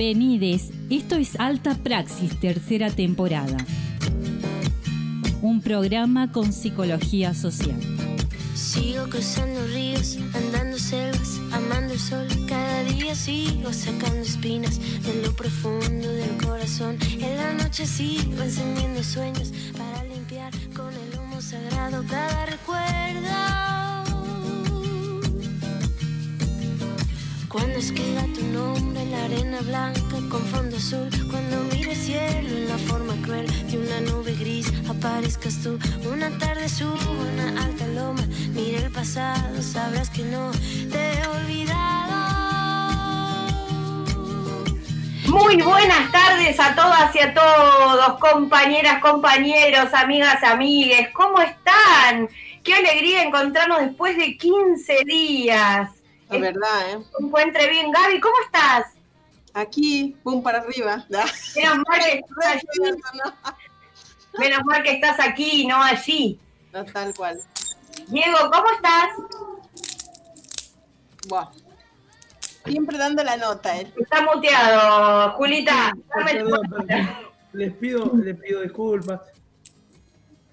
Bienvenidos, esto es Alta Praxis, tercera temporada. Un programa con psicología social. Sigo cruzando ríos, andando selvas, amando el sol. Cada día sigo sacando espinas de lo profundo del corazón. En la noche sigo encendiendo sueños para limpiar con el humo sagrado cada recuerdo. Cuando escriba tu nombre en la arena blanca con fondo azul, cuando mire cielo en la forma cruel de una nube gris, aparezcas tú. Una tarde subo una alta loma, mire el pasado, sabrás que no te he olvidado. Muy buenas tardes a todas y a todos, compañeras, compañeros, amigas, amigues, ¿cómo están? Qué alegría encontrarnos después de 15 días. La verdad, ¿eh? Encuentre bien, Gaby, ¿cómo estás? Aquí, pum para arriba. Menos mal que estás allí. Menos mal que estás aquí, no allí. No, tal cual. Diego, ¿cómo estás? Buah. Siempre dando la nota, ¿eh? Está muteado, Julita. Dame tu Perdón, perdón. Les pido, les pido disculpas.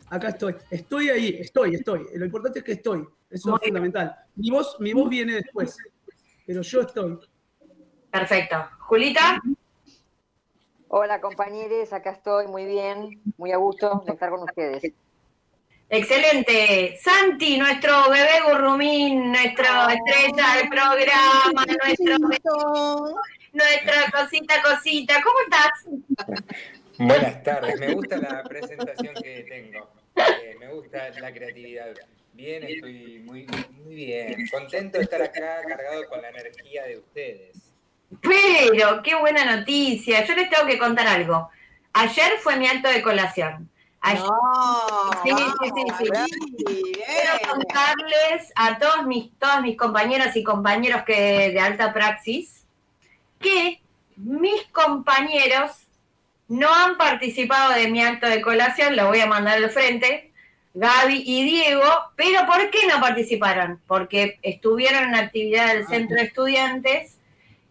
Acá estoy. Estoy ahí, estoy, estoy. Lo importante es que estoy. Eso Muy es fundamental. Mi voz, mi voz viene después. Pero yo estoy. Perfecto. Julita, Hola compañeros, acá estoy muy bien, muy a gusto de estar con ustedes. excelente. Santi, nuestro bebé gurrumín, nuestra estrella del programa, nuestro, nuestra cosita, cosita. ¿Cómo estás? Buenas tardes, me gusta la presentación que tengo, Eh, me gusta la creatividad. Bien, estoy muy, muy bien, contento de estar acá cargado con la energía de ustedes. Pero, qué buena noticia. Yo les tengo que contar algo. Ayer fue mi alto de colación. Ayer, No, Sí, sí, sí, sí. Quiero contarles a todos mis, todas mis compañeras y compañeros que, de alta praxis que mis compañeros no han participado de mi acto de colación, lo voy a mandar al frente, Gaby y Diego, pero ¿por qué no participaron? Porque estuvieron en actividad del centro de estudiantes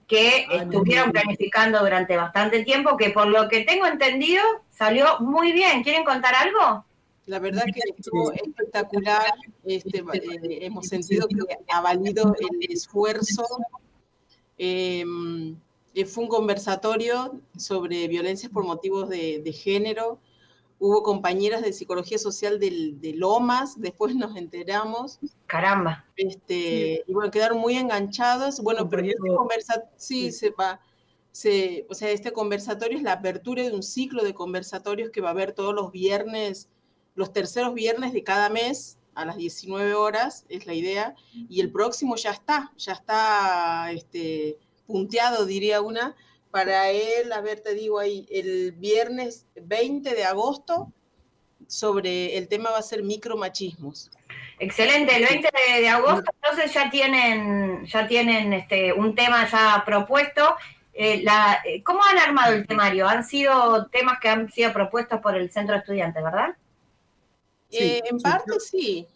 que estuvieron planificando durante bastante tiempo, que por lo que tengo entendido salió muy bien. ¿Quieren contar algo? La verdad que estuvo espectacular. Este, eh, hemos sentido que ha valido el esfuerzo. Eh, eh, fue un conversatorio sobre violencias por motivos de, de género. Hubo compañeras de psicología social del- de Lomas, después nos enteramos. Caramba. Este, y bueno, quedaron muy enganchados. Bueno, pero este Compañero- conversa sí, sí. se va, se, o sea, este conversatorio es la apertura de un ciclo de conversatorios que va a haber todos los viernes, los terceros viernes de cada mes a las 19 horas, es la idea, y el próximo ya está, ya está este, punteado, diría una, para él, a ver, te digo ahí, el viernes 20 de agosto, sobre el tema va a ser micromachismos. Excelente, el 20 de, de agosto entonces ya tienen, ya tienen este, un tema ya propuesto. Eh, la, eh, ¿Cómo han armado el temario? Han sido temas que han sido propuestos por el centro de estudiantes, ¿verdad? Sí, Eh, en surgió- parte sí.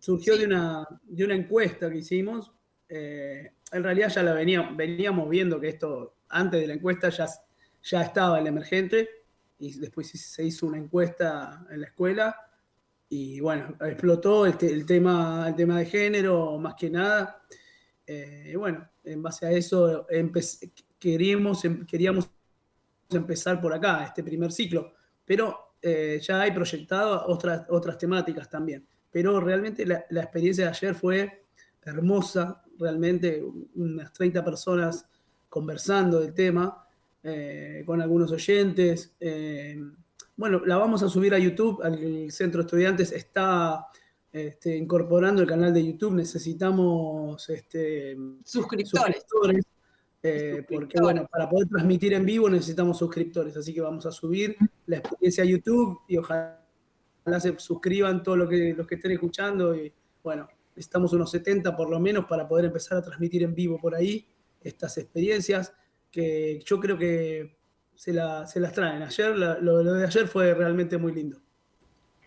Surgió Sí. de, una, de una encuesta que hicimos. eh, en realidad ya la veníamos, veníamos viendo que esto, antes de la encuesta, ya, ya estaba el emergente. Y después se hizo una encuesta en la escuela. Y bueno, explotó el, te- el tema, el tema de género, más que nada. Eh, y bueno, en base a eso queríamos, em- queríamos empezar por acá, este primer ciclo. Pero eh, ya hay proyectado otras, otras temáticas también. Pero realmente la, la experiencia de ayer fue hermosa, realmente unas 30 personas conversando del tema, eh, con algunos oyentes. eh, bueno, la vamos a subir a YouTube, al centro de estudiantes está este, incorporando el canal de YouTube, necesitamos este, Suscriptores. suscriptores, eh, Suscriptores. porque bueno, para poder transmitir en vivo necesitamos suscriptores, así que vamos a subir la experiencia a YouTube y ojalá se suscriban todos los que, los que estén escuchando y bueno, necesitamos unos 70 por lo menos para poder empezar a transmitir en vivo por ahí estas experiencias que yo creo que se, la- se las traen. Ayer, la- lo, lo de ayer fue realmente muy lindo.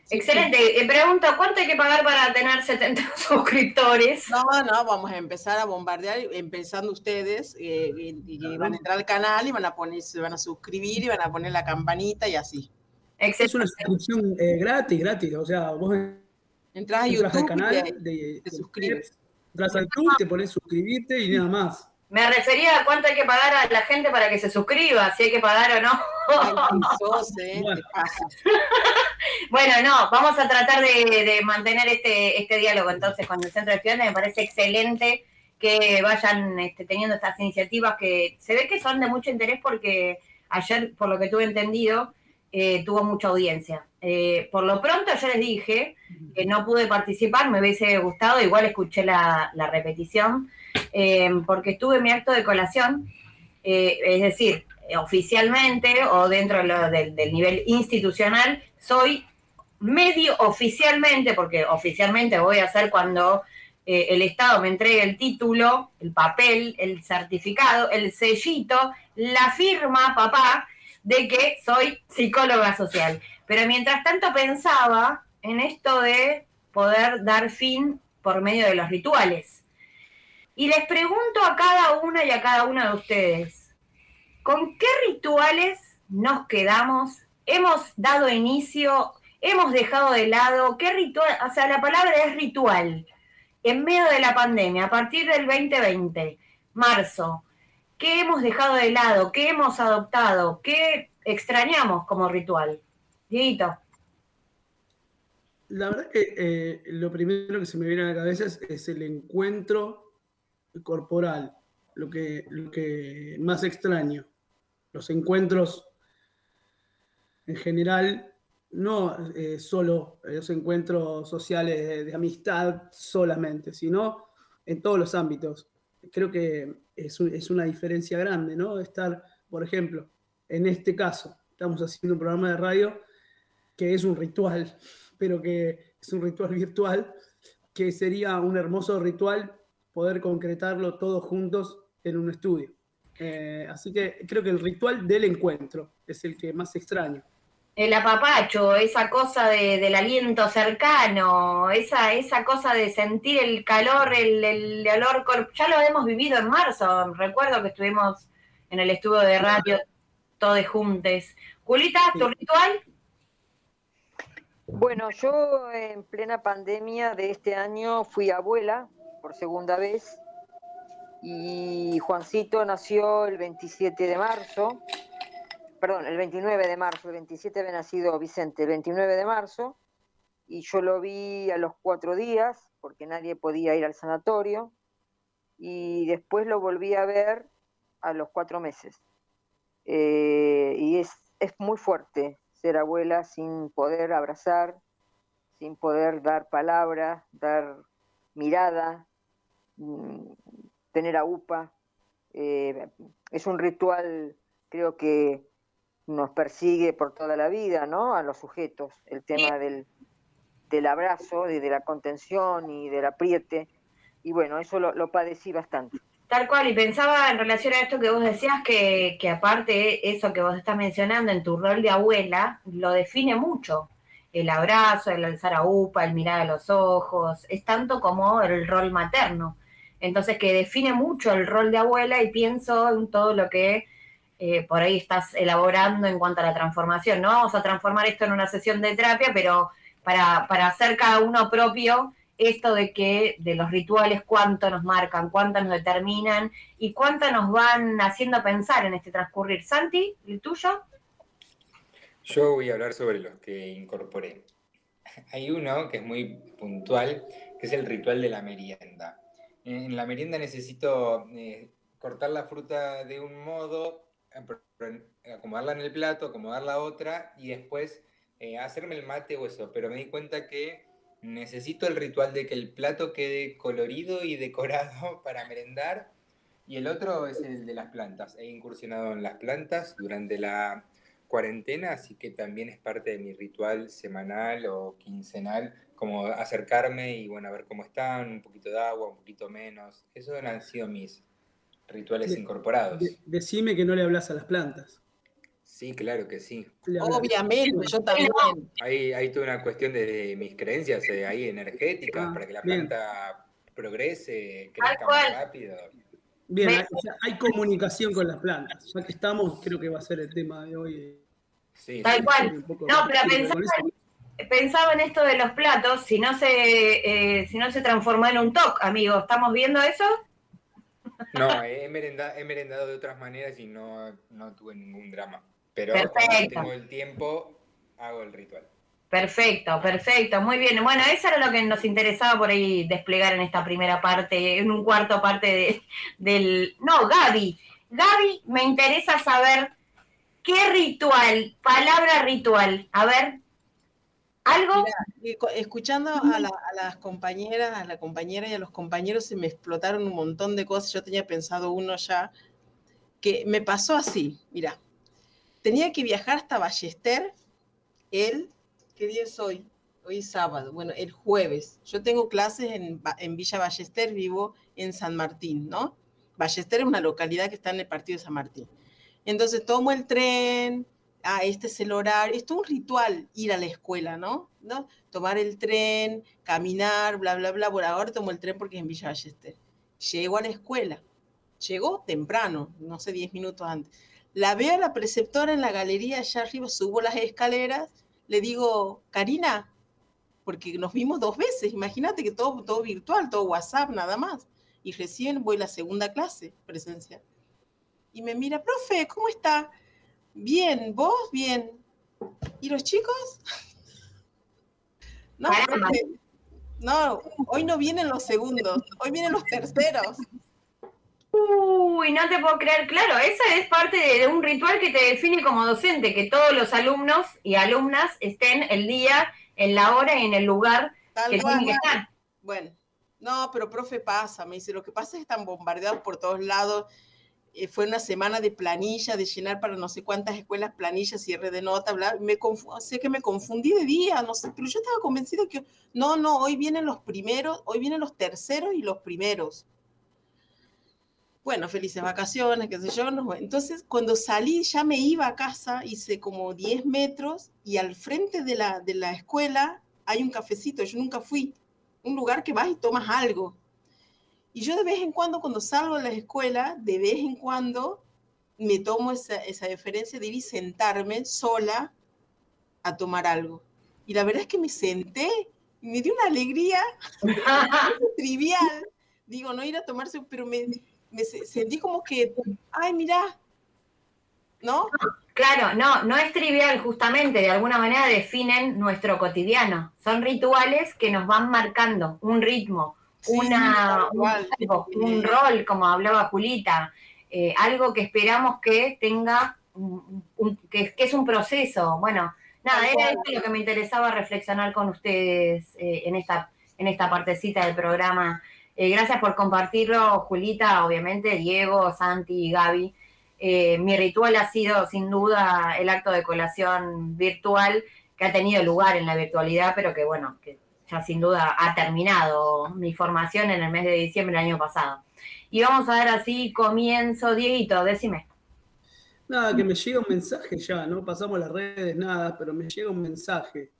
Excelente. Eh, pregunto, ¿cuánto hay que pagar para tener 70 suscriptores? No, no, vamos a empezar a bombardear, empezando ustedes, eh, y, van a entrar al canal y van a poner, se van a suscribir y van a poner la campanita y así. Excelente. Es una suscripción eh, gratis, gratis. O sea, vos entras a YouTube al canal, y te, suscribes. Entras a YouTube, te pones suscribirte y nada más. Me refería a cuánto hay que pagar a la gente para que se suscriba, si hay que pagar o no. bueno, no, vamos a tratar de, mantener este, este diálogo entonces con el Centro de Estudiantes. Me parece excelente que vayan este, teniendo estas iniciativas que se ve que son de mucho interés porque ayer, por lo que tuve entendido, eh, tuvo mucha audiencia. Eh, por lo pronto yo les dije que no pude participar, me hubiese gustado, igual escuché la, repetición, eh, porque estuve en mi acto de colación, es decir, oficialmente o dentro del, nivel institucional, soy medio oficialmente, porque oficialmente voy a hacer cuando el Estado me entregue el título, el papel, el certificado, el sellito, la firma, papá, de que soy psicóloga social. Pero mientras tanto pensaba en esto de poder dar fin por medio de los rituales. Y les pregunto a cada una y a cada una de ustedes, ¿con qué rituales nos quedamos? ¿Hemos dado inicio? ¿Hemos dejado de lado? ¿Qué ritual? O sea, la palabra es ritual. En medio de la pandemia, a partir del 2020, marzo, ¿Qué hemos dejado de lado? ¿Qué hemos adoptado? ¿Qué extrañamos como ritual? Dieguito. La verdad que eh, lo primero que se me viene a la cabeza es, el encuentro corporal, lo que, lo que más extraño. Los encuentros en general, no eh, solo los encuentros sociales de amistad solamente, sino en todos los ámbitos creo que es, una diferencia grande, ¿no? Estar, por ejemplo, en este caso, estamos haciendo un programa de radio que es un ritual, pero que es un ritual virtual, que sería un hermoso ritual poder concretarlo todos juntos en un estudio. Eh, así que creo que el ritual del encuentro es el que más extraño el apapacho, esa cosa del aliento cercano, esa, esa cosa de sentir el calor, el, el olor, ya lo hemos vivido en marzo, recuerdo que estuvimos en el estudio de radio todos juntos. Julita, ¿tu ritual? Bueno, yo en plena pandemia de este año fui abuela por segunda vez. Y Juancito nació el 27 de marzo. Perdón, el 29 de marzo, el 27 había nacido Vicente, el 29 de marzo, y yo lo vi a los cuatro días, porque nadie podía ir al sanatorio, y después lo volví a ver a los cuatro meses. Eh, y es, es muy fuerte ser abuela sin poder abrazar, sin poder dar palabra, dar mirada, tener a UPA. Eh, es un ritual, creo que nos persigue por toda la vida, ¿no? A los sujetos, el tema del, del abrazo, de, de, la contención y del apriete. Y bueno, eso lo, lo, padecí bastante. Tal cual, y pensaba en relación a esto que vos decías, que, que aparte eso que vos estás mencionando en tu rol de abuela, lo define mucho. El abrazo, el alzar a upa, el mirar a los ojos, es tanto como el rol materno. Entonces, que define mucho el rol de abuela y pienso en todo lo que eh, por ahí estás elaborando en cuanto a la transformación. No vamos a transformar esto en una sesión de terapia, pero para, hacer cada uno propio esto de que de los rituales cuánto nos marcan, cuánto nos determinan y cuánto nos van haciendo pensar en este transcurrir. Santi, ¿el tuyo? Yo voy a hablar sobre los que incorporé. Hay uno que es muy puntual, que es el ritual de la merienda. En la merienda necesito eh, cortar la fruta de un modo, acomodarla en el plato, acomodar la otra y después eh, hacerme el mate o eso. Pero me di cuenta que necesito el ritual de que el plato quede colorido y decorado para merendar. Y el otro es el de las plantas. He incursionado en las plantas durante la cuarentena, así que también es parte de mi ritual semanal o quincenal, como acercarme y bueno, a ver cómo están, un poquito de agua, un poquito menos. Eso han sido mis, rituales incorporados. decime que no le hablas a las plantas. Sí, claro que sí. Obviamente, yo también. Hay, hay toda una cuestión de mis creencias eh, ahí energéticas Ah, para que la bien. planta progrese, crezca más rápido. Bien, hay, o sea, hay comunicación con las plantas. Ya que estamos, creo que va a ser el tema de hoy. Sí, Tal sí. cual. No, pero con pensaba en, esto de los platos, si no se, eh, si no se transformó en un TOC, amigo, ¿estamos viendo eso? No, he, merenda- he merendado de otras maneras y no, no tuve ningún drama. Pero Perfecto. tengo el tiempo, hago el ritual. Perfecto, perfecto, muy bien. Bueno, eso era lo que nos interesaba por ahí desplegar en esta primera parte, en un cuarto parte de- del... No, Gaby. Gaby, me interesa saber qué ritual, palabra ritual. A ver, algo... Escuchando a, la- a las compañeras, a la compañera y a los compañeros, se me explotaron un montón de cosas. Yo tenía pensado uno ya, que me pasó así, mira, tenía que viajar hasta Ballester el, ¿qué día es hoy? Hoy es sábado, bueno, el jueves. Yo tengo clases en Villa Ballester, vivo en San Martín, ¿no? Ballester es una localidad que está en el partido de San Martín. Entonces tomo el tren, ah, este es el horario, es un ritual ir a la escuela, ¿no? ¿No? Tomar el tren, caminar, bla, bla, bla. Bueno, ahora tomo el tren porque es en Villa Ballester. Llego a la escuela, llego temprano, no sé, 10 minutos antes. La veo a la preceptora en la galería allá arriba, subo las escaleras, le digo, Karina, porque nos vimos dos veces, imagínate que todo, todo virtual, todo WhatsApp, nada más. Y recién voy a la segunda clase presencial. Y me mira, profe, ¿cómo está? Bien, ¿vos? Bien. ¿Y los chicos? No, no, hoy no vienen los segundos, hoy vienen los terceros. Uy, no te puedo creer, claro, esa es parte de, de un ritual que te define como docente, que todos los alumnos y alumnas estén el día, en la hora y en el lugar Tal que cual. tienen que estar. Bueno, no, pero profe pasa, me dice, lo que pasa es que están bombardeados por todos lados. Eh, fue una semana de planilla, de llenar para no sé cuántas escuelas planillas, cierre de nota, bla. Me sé que me confundí de día, no sé, pero yo estaba convencida que no, no, hoy vienen los primeros, hoy vienen los terceros y los primeros. Bueno, felices vacaciones, qué sé yo. entonces, cuando salí, ya me iba a casa, hice como 10 metros y al frente de la, de la escuela hay un cafecito, yo nunca fui, un lugar que vas y tomas algo. Y yo de vez en cuando, cuando salgo de la escuela, de vez en cuando me tomo esa, esa deferencia de ir y sentarme sola a tomar algo. Y la verdad es que me senté, y me dio una alegría trivial. Digo, no ir a tomarse, pero me, me se- sentí como que, ay, mira, ¿no? Claro, no, no es trivial, justamente, de alguna manera definen nuestro cotidiano. Son rituales que nos van marcando un ritmo, una, un, rol, como hablaba Julita, eh, algo que esperamos que tenga, un- un- que, que es un proceso. Bueno, nada, era esto lo que me interesaba reflexionar con ustedes eh, en, esta, en esta partecita del programa. Eh, gracias por compartirlo, Julita, obviamente, Diego, Santi y Gaby. Eh, mi ritual ha sido sin duda el acto de colación virtual que ha tenido lugar en la virtualidad, pero que bueno, que sin duda ha terminado mi formación en el mes de diciembre del año pasado. Y vamos a ver así comienzo, Dieguito, decime. Nada, que me llega un mensaje ya, no pasamos las redes, nada, pero me llega un mensaje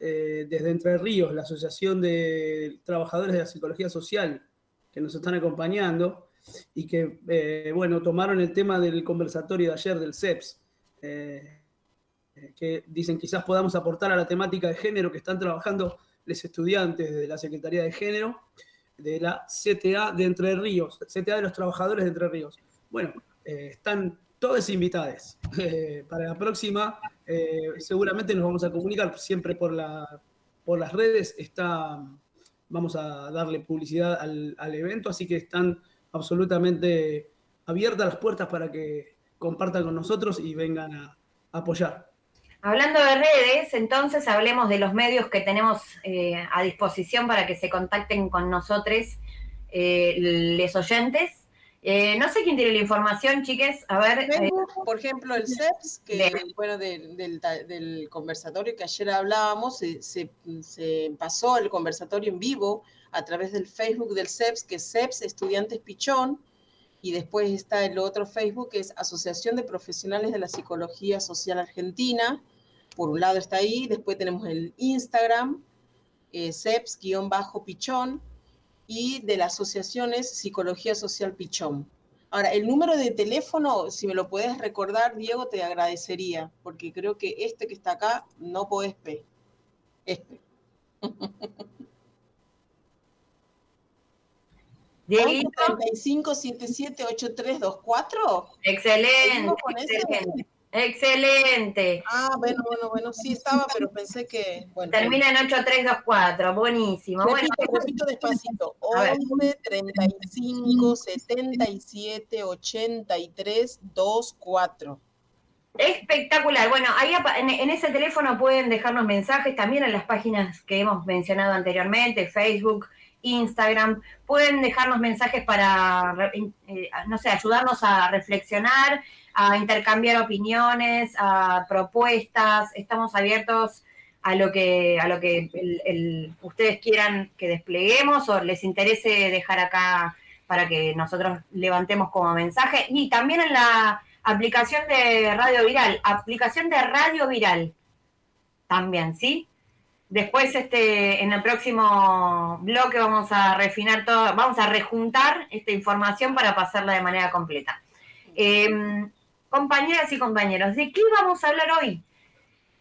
eh, desde Entre Ríos, la Asociación de Trabajadores de la Psicología Social, que nos están acompañando y que, eh, bueno, tomaron el tema del conversatorio de ayer del CEPS, eh, que dicen quizás podamos aportar a la temática de género que están trabajando los estudiantes de la Secretaría de Género de la CTA de Entre Ríos, CTA de los Trabajadores de Entre Ríos. Bueno, eh, están todos invitados. Eh, para la próxima, eh, seguramente nos vamos a comunicar siempre por, la, por las redes. Está, vamos a darle publicidad al, al evento, así que están absolutamente abiertas las puertas para que compartan con nosotros y vengan a, a apoyar. Hablando de redes, entonces hablemos de los medios que tenemos eh, a disposición para que se contacten con nosotros, eh, les oyentes. Eh, no sé quién tiene la información, chiques. A ver, eh, por ejemplo, el CEPS, que Bien. bueno, del, del conversatorio que ayer hablábamos, se, se- se pasó el conversatorio en vivo a través del Facebook del CEPS, que es CEPS Estudiantes Pichón, Y después está el otro Facebook, que es Asociación de Profesionales de la Psicología Social Argentina. Por un lado está ahí. Después tenemos el Instagram, eh, CEPS-Pichón. Y de la asociación es Psicología Social Pichón. Ahora, el número de teléfono, si me lo puedes recordar, Diego, te agradecería, porque creo que este que está acá no podés pe. Este. Dieguito. 35 77 8324. Excelente. Excelente. Excelente. Ah, bueno, bueno, bueno, sí estaba, pero pensé que. Bueno, Termina en 8324, buenísimo. Repito, bueno, repito despacito. A ver. 11 35 77 83 24. Espectacular. Bueno, ahí en ese teléfono pueden dejarnos mensajes también en las páginas que hemos mencionado anteriormente, Facebook, Instagram. Pueden dejarnos mensajes para, eh, no sé, ayudarnos a reflexionar, a intercambiar opiniones, a propuestas. Estamos abiertos a lo que, a lo que ustedes quieran que despleguemos o les interese dejar acá para que nosotros levantemos como mensaje. Y también en la aplicación de Radio Viral, aplicación de Radio Viral también, ¿sí? Después, este, en el próximo bloque vamos a refinar todo, vamos a rejuntar esta información para pasarla de manera completa. Eh, compañeras y compañeros, ¿de qué vamos a hablar hoy?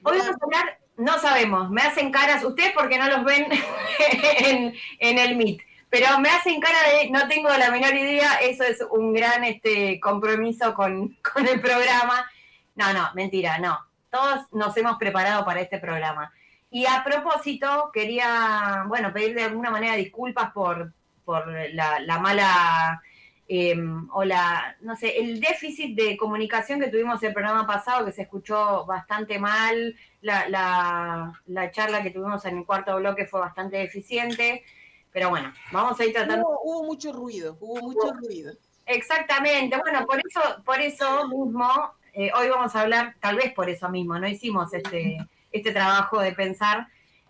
Hoy vamos a hablar, no sabemos, me hacen caras, ustedes porque no los ven en, en el Meet, pero me hacen cara de no tengo la menor idea, eso es un gran este, compromiso con, con el programa. No, no, mentira, no. Todos nos hemos preparado para este programa. Y a propósito, quería, bueno, pedir de alguna manera disculpas por, por la, la mala eh, o la, no sé, el déficit de comunicación que tuvimos el programa pasado, que se escuchó bastante mal, la, la, la charla que tuvimos en el cuarto bloque fue bastante deficiente, pero bueno, vamos a ir tratando. Hubo, hubo mucho ruido, hubo mucho ruido. Exactamente, bueno, por eso, por eso mismo, eh, hoy vamos a hablar, tal vez por eso mismo, no hicimos este, este trabajo de pensar,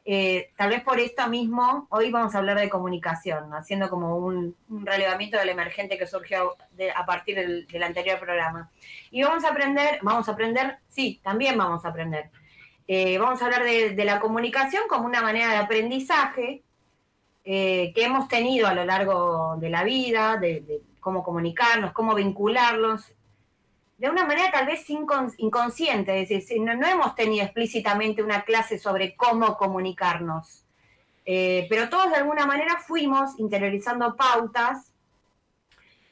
eh, tal vez por esto mismo, hoy vamos a hablar de comunicación, haciendo como un, relevamiento del emergente que surgió a partir del, anterior programa. Y vamos a aprender, vamos a aprender, sí, también vamos a aprender. Eh, vamos a hablar de, la comunicación como una manera de aprendizaje eh, que hemos tenido a lo largo de la vida, de, de cómo comunicarnos, cómo vincularlos, de una manera tal vez incon- inconsciente, es decir, no, hemos tenido explícitamente una clase sobre cómo comunicarnos, Eh, pero todos de alguna manera fuimos interiorizando pautas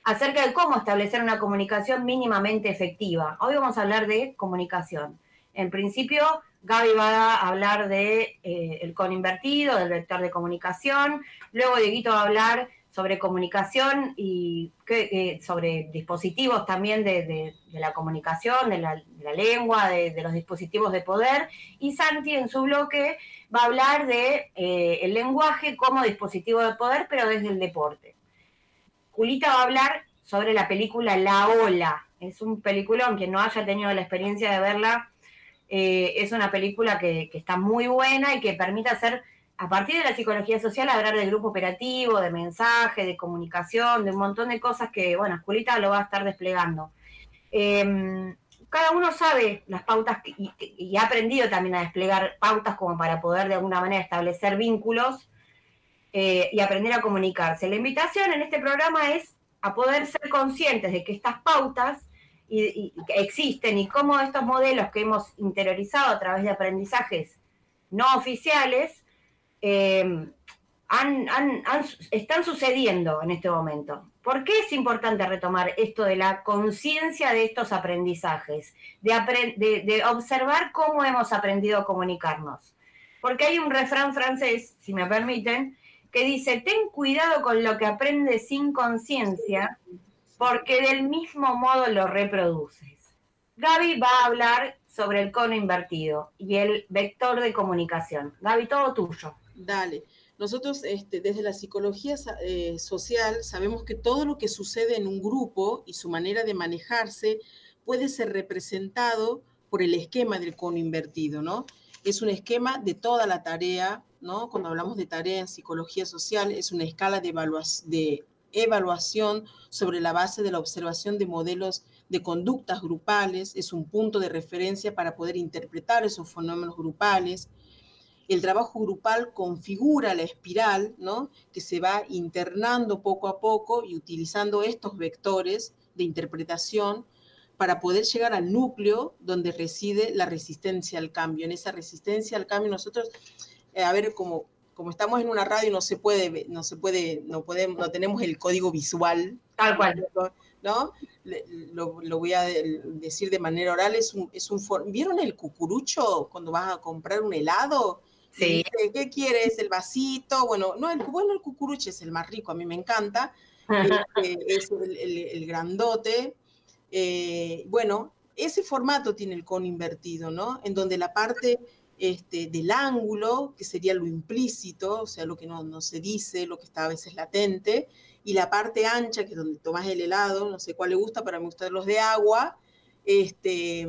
acerca de cómo establecer una comunicación mínimamente efectiva. Hoy vamos a hablar de comunicación. En principio, Gaby va a hablar de eh, el con invertido, del vector de comunicación. Luego Dieguito va a hablar sobre comunicación y eh, sobre dispositivos también de, de- la comunicación, de la, lengua, de, de los dispositivos de poder. Y Santi en su bloque va a hablar de eh, el lenguaje como dispositivo de poder, pero desde el deporte. Julita va a hablar sobre la película La Ola. Es un peliculón, quien no haya tenido la experiencia de verla, eh, es una película que, que está muy buena y que permite hacer, a partir de la psicología social, hablar de grupo operativo, de mensaje, de comunicación, de un montón de cosas que, bueno, Julita lo va a estar desplegando. Eh, cada uno sabe las pautas y, ha aprendido también a desplegar pautas como para poder de alguna manera establecer vínculos eh, y aprender a comunicarse. La invitación en este programa es a poder ser conscientes de que estas pautas existen y cómo estos modelos que hemos interiorizado a través de aprendizajes no oficiales eh, están sucediendo en este momento. ¿Por qué es importante retomar esto de la conciencia de estos aprendizajes? De, apre- de- de observar cómo hemos aprendido a comunicarnos. Porque hay un refrán francés, si me permiten, que dice, ten cuidado con lo que aprendes sin conciencia, porque del mismo modo lo reproduces. Gaby va a hablar sobre el cono invertido y el vector de comunicación. Gaby, todo tuyo. Dale. Nosotros este, desde la psicología eh, social sabemos que todo lo que sucede en un grupo y su manera de manejarse puede ser representado por el esquema del cono invertido, ¿no? Es un esquema de toda la tarea, ¿no? Cuando hablamos de tarea en psicología social, es una escala de evaluación sobre la base de la observación de modelos de conductas grupales, es un punto de referencia para poder interpretar esos fenómenos grupales. El trabajo grupal configura la espiral, ¿no? que se va internando poco a poco y utilizando estos vectores de interpretación para poder llegar al núcleo donde reside la resistencia al cambio. En esa resistencia al cambio nosotros, eh, a ver, como, como estamos en una radio no se puede, no se puede, no podemos, no tenemos el código visual. Tal cual. ¿No? Lo, lo, voy a decir de manera oral, es un, es un ¿vieron el cucurucho cuando vas a comprar un helado? Sí. ¿Qué quieres? ¿El vasito? Bueno, no, el, bueno, el cucurucho es el más rico, a mí me encanta. Este, es el, el, el grandote, eh, bueno, ese formato tiene el cono invertido, ¿no? En donde la parte este, del ángulo, que sería lo implícito, o sea, lo que no, no, se dice, lo que está a veces latente, y la parte ancha, que es donde tomas el helado, no sé cuál le gusta, pero me gustan los de agua, este,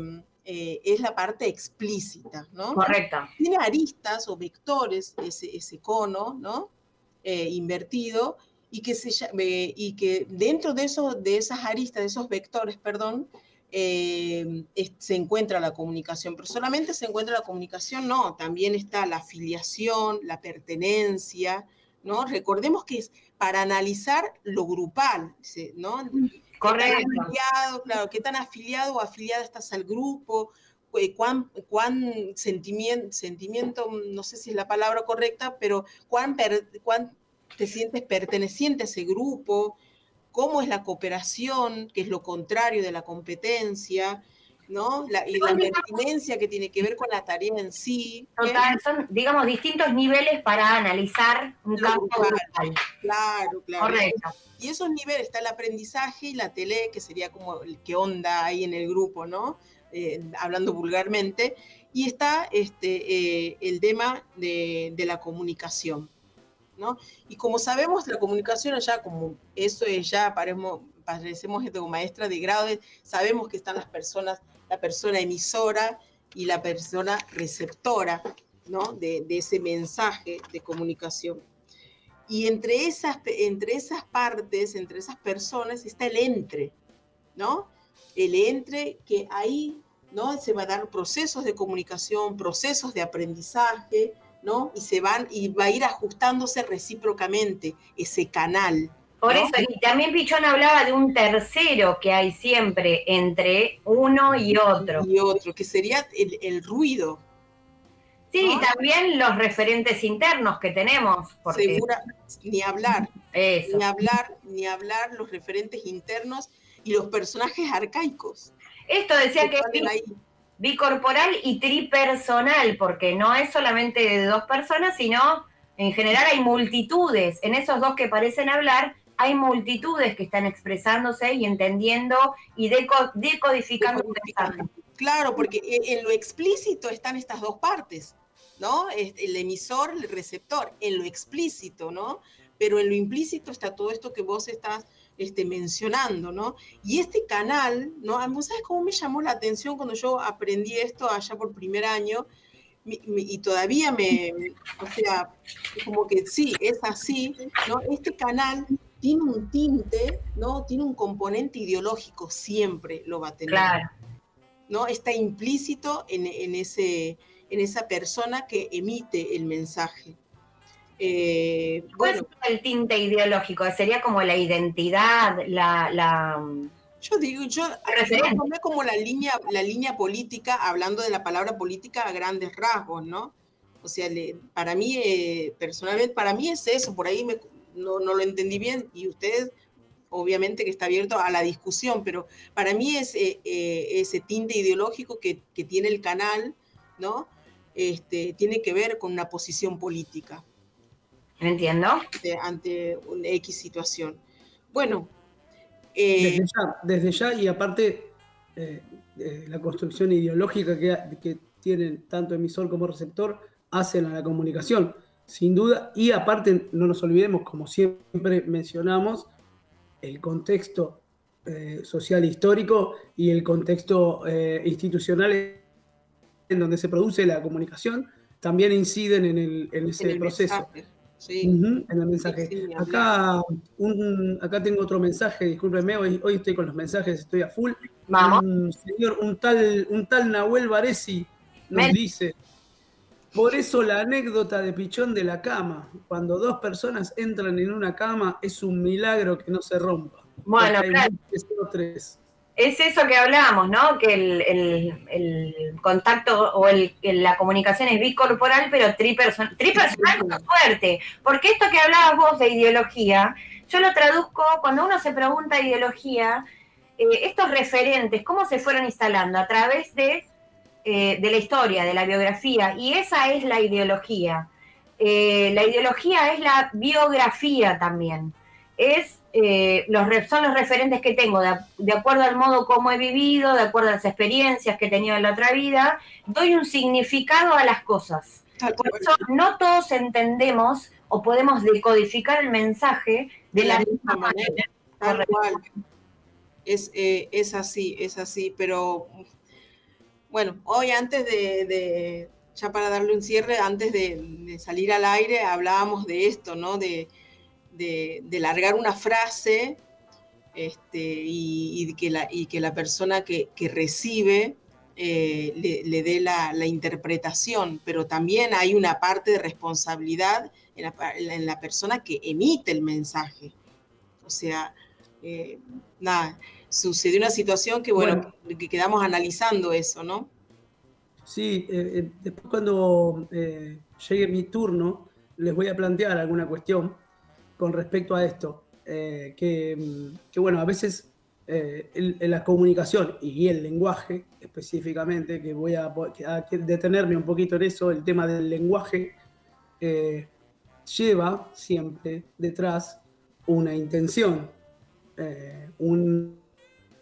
eh, es la parte explícita, ¿no? Correcta. Tiene aristas o vectores ese, ese cono, ¿no? Eh, invertido, y que, se, y que dentro de, eso, de esas aristas, de esos vectores, perdón, eh, se encuentra la comunicación, pero solamente se encuentra la comunicación, no, también está la afiliación, la pertenencia, ¿no? Recordemos que es para analizar lo grupal, ¿no? Correcto. ¿Qué tan afiliado, claro, qué tan afiliado o afiliada estás al grupo, cuán, cuán sentimiento, sentimiento, no sé si es la palabra correcta, pero cuán, cuán te sientes perteneciente a ese grupo, cómo es la cooperación, que es lo contrario de la competencia, ¿no? La, y la pertinencia que tiene que ver con la tarea en sí. Total, son, digamos, distintos niveles para analizar un campo grupal. Claro, claro. Correcto. Y esos niveles está el aprendizaje y la tele, que sería como el que onda ahí en el grupo, ¿no? Eh, hablando vulgarmente. Y está este, eh, el tema de, de la comunicación. ¿no? Y como sabemos, la comunicación ya como eso es ya, parecemos, parecemos como maestra de grado, sabemos que están las personas, la persona emisora y la persona receptora, ¿no? De, ese mensaje de comunicación. Y entre esas, entre esas partes, entre esas personas, está el entre, ¿no? El entre que ahí, ¿no? Se va a dar procesos de comunicación, procesos de aprendizaje, ¿no? Y se van, y va a ir ajustándose recíprocamente ese canal. Por eso, y también Pichón hablaba de un tercero que hay siempre entre uno y otro. Y otro, que sería el, el ruido. Sí, ¿no? también los referentes internos que tenemos. Porque... Segura, ni hablar. Eso. Ni hablar, ni hablar los referentes internos y los personajes arcaicos. Esto decía que, que bicorporal y tripersonal, porque no es solamente de dos personas, sino en general hay multitudes. En esos dos que parecen hablar, hay multitudes que están expresándose y entendiendo y deco decodificando un mensaje. Claro, porque en lo explícito están estas dos partes, ¿no? El emisor, el receptor, en lo explícito, ¿no? Pero en lo implícito está todo esto que vos estás este, mencionando, ¿no? Y este canal, ¿no? ¿Sabes cómo me llamó la atención cuando yo aprendí esto allá por primer año? y todavía me, o sea, como que sí, es así, ¿no? Este canal tiene un tinte, ¿no? Tiene un componente ideológico, siempre lo va a tener. Claro. ¿No? Está implícito en, en, ese, en esa persona que emite el mensaje. Eh, bueno, es el tinte ideológico? Sería como la identidad, la... la yo digo, yo tomé como la línea, la línea política, hablando de la palabra política a grandes rasgos, ¿no? O sea, le, para mí, eh, personalmente, para mí es eso, por ahí me, no, no, lo entendí bien y ustedes, obviamente que está abierto a la discusión, pero para mí es eh, eh, ese tinte ideológico que, que, tiene el canal, ¿no? Este, tiene que ver con una posición política. Entiendo. Ante, ante una X situación. Bueno. Eh, desde, ya, desde, ya, y aparte eh, la construcción ideológica que, que, tienen tanto emisor como receptor hacen a la comunicación, sin duda. Y aparte, no nos olvidemos, como siempre mencionamos, el contexto eh, social histórico y el contexto eh, institucional en donde se produce la comunicación también inciden en, el, en ese en el proceso. Mensaje. Sí. Ujú, en el mensaje. Sí, sí, acá, un- acá tengo otro mensaje, discúlpeme, hoy, hoy estoy con los mensajes, estoy a full. Vamos. Un señor, un tal, un tal Nahuel Varesi nos Men- dice, por eso la anécdota de Pichón de la cama, cuando dos personas entran en una cama, es un milagro que no se rompa. Bueno, claro. tres. Es eso que hablábamos, ¿no? Que el, el- el contacto o el- la comunicación es bicorporal, pero tripersonal, tripersonal con suerte. Porque esto que hablabas vos de ideología, yo lo traduzco cuando uno se pregunta ideología, eh, estos referentes, ¿cómo se fueron instalando? A través de, eh, de la historia, de la biografía. Y esa es la ideología. Eh, la ideología es la biografía también. Es eh, los, son los referentes que tengo, de, de acuerdo al modo como he vivido, de acuerdo a las experiencias que he tenido en la otra vida, doy un significado a las cosas. Por eso no todos entendemos o podemos decodificar el mensaje de la misma manera. Tal Correcto. cual. Es, eh, es así, es así, pero bueno, hoy antes de, ya para darle un cierre, antes de, salir al aire, hablábamos de esto, ¿no? De, de- largar una frase este, y, que la, y que la persona que, que recibe eh, le, dé la, interpretación, pero también hay una parte de responsabilidad en la, en la persona que emite el mensaje. O sea, eh, nada, sucedió una situación que, bueno, que quedamos analizando eso, ¿no? Sí, eh, eh, después cuando eh, llegue mi turno, les voy a plantear alguna cuestión con respecto a esto. eh, que, mm, que, bueno, a veces el- la comunicación y el lenguaje específicamente, que voy a, detenerme un poquito en eso, el tema del lenguaje lleva siempre detrás una intención, eh, un,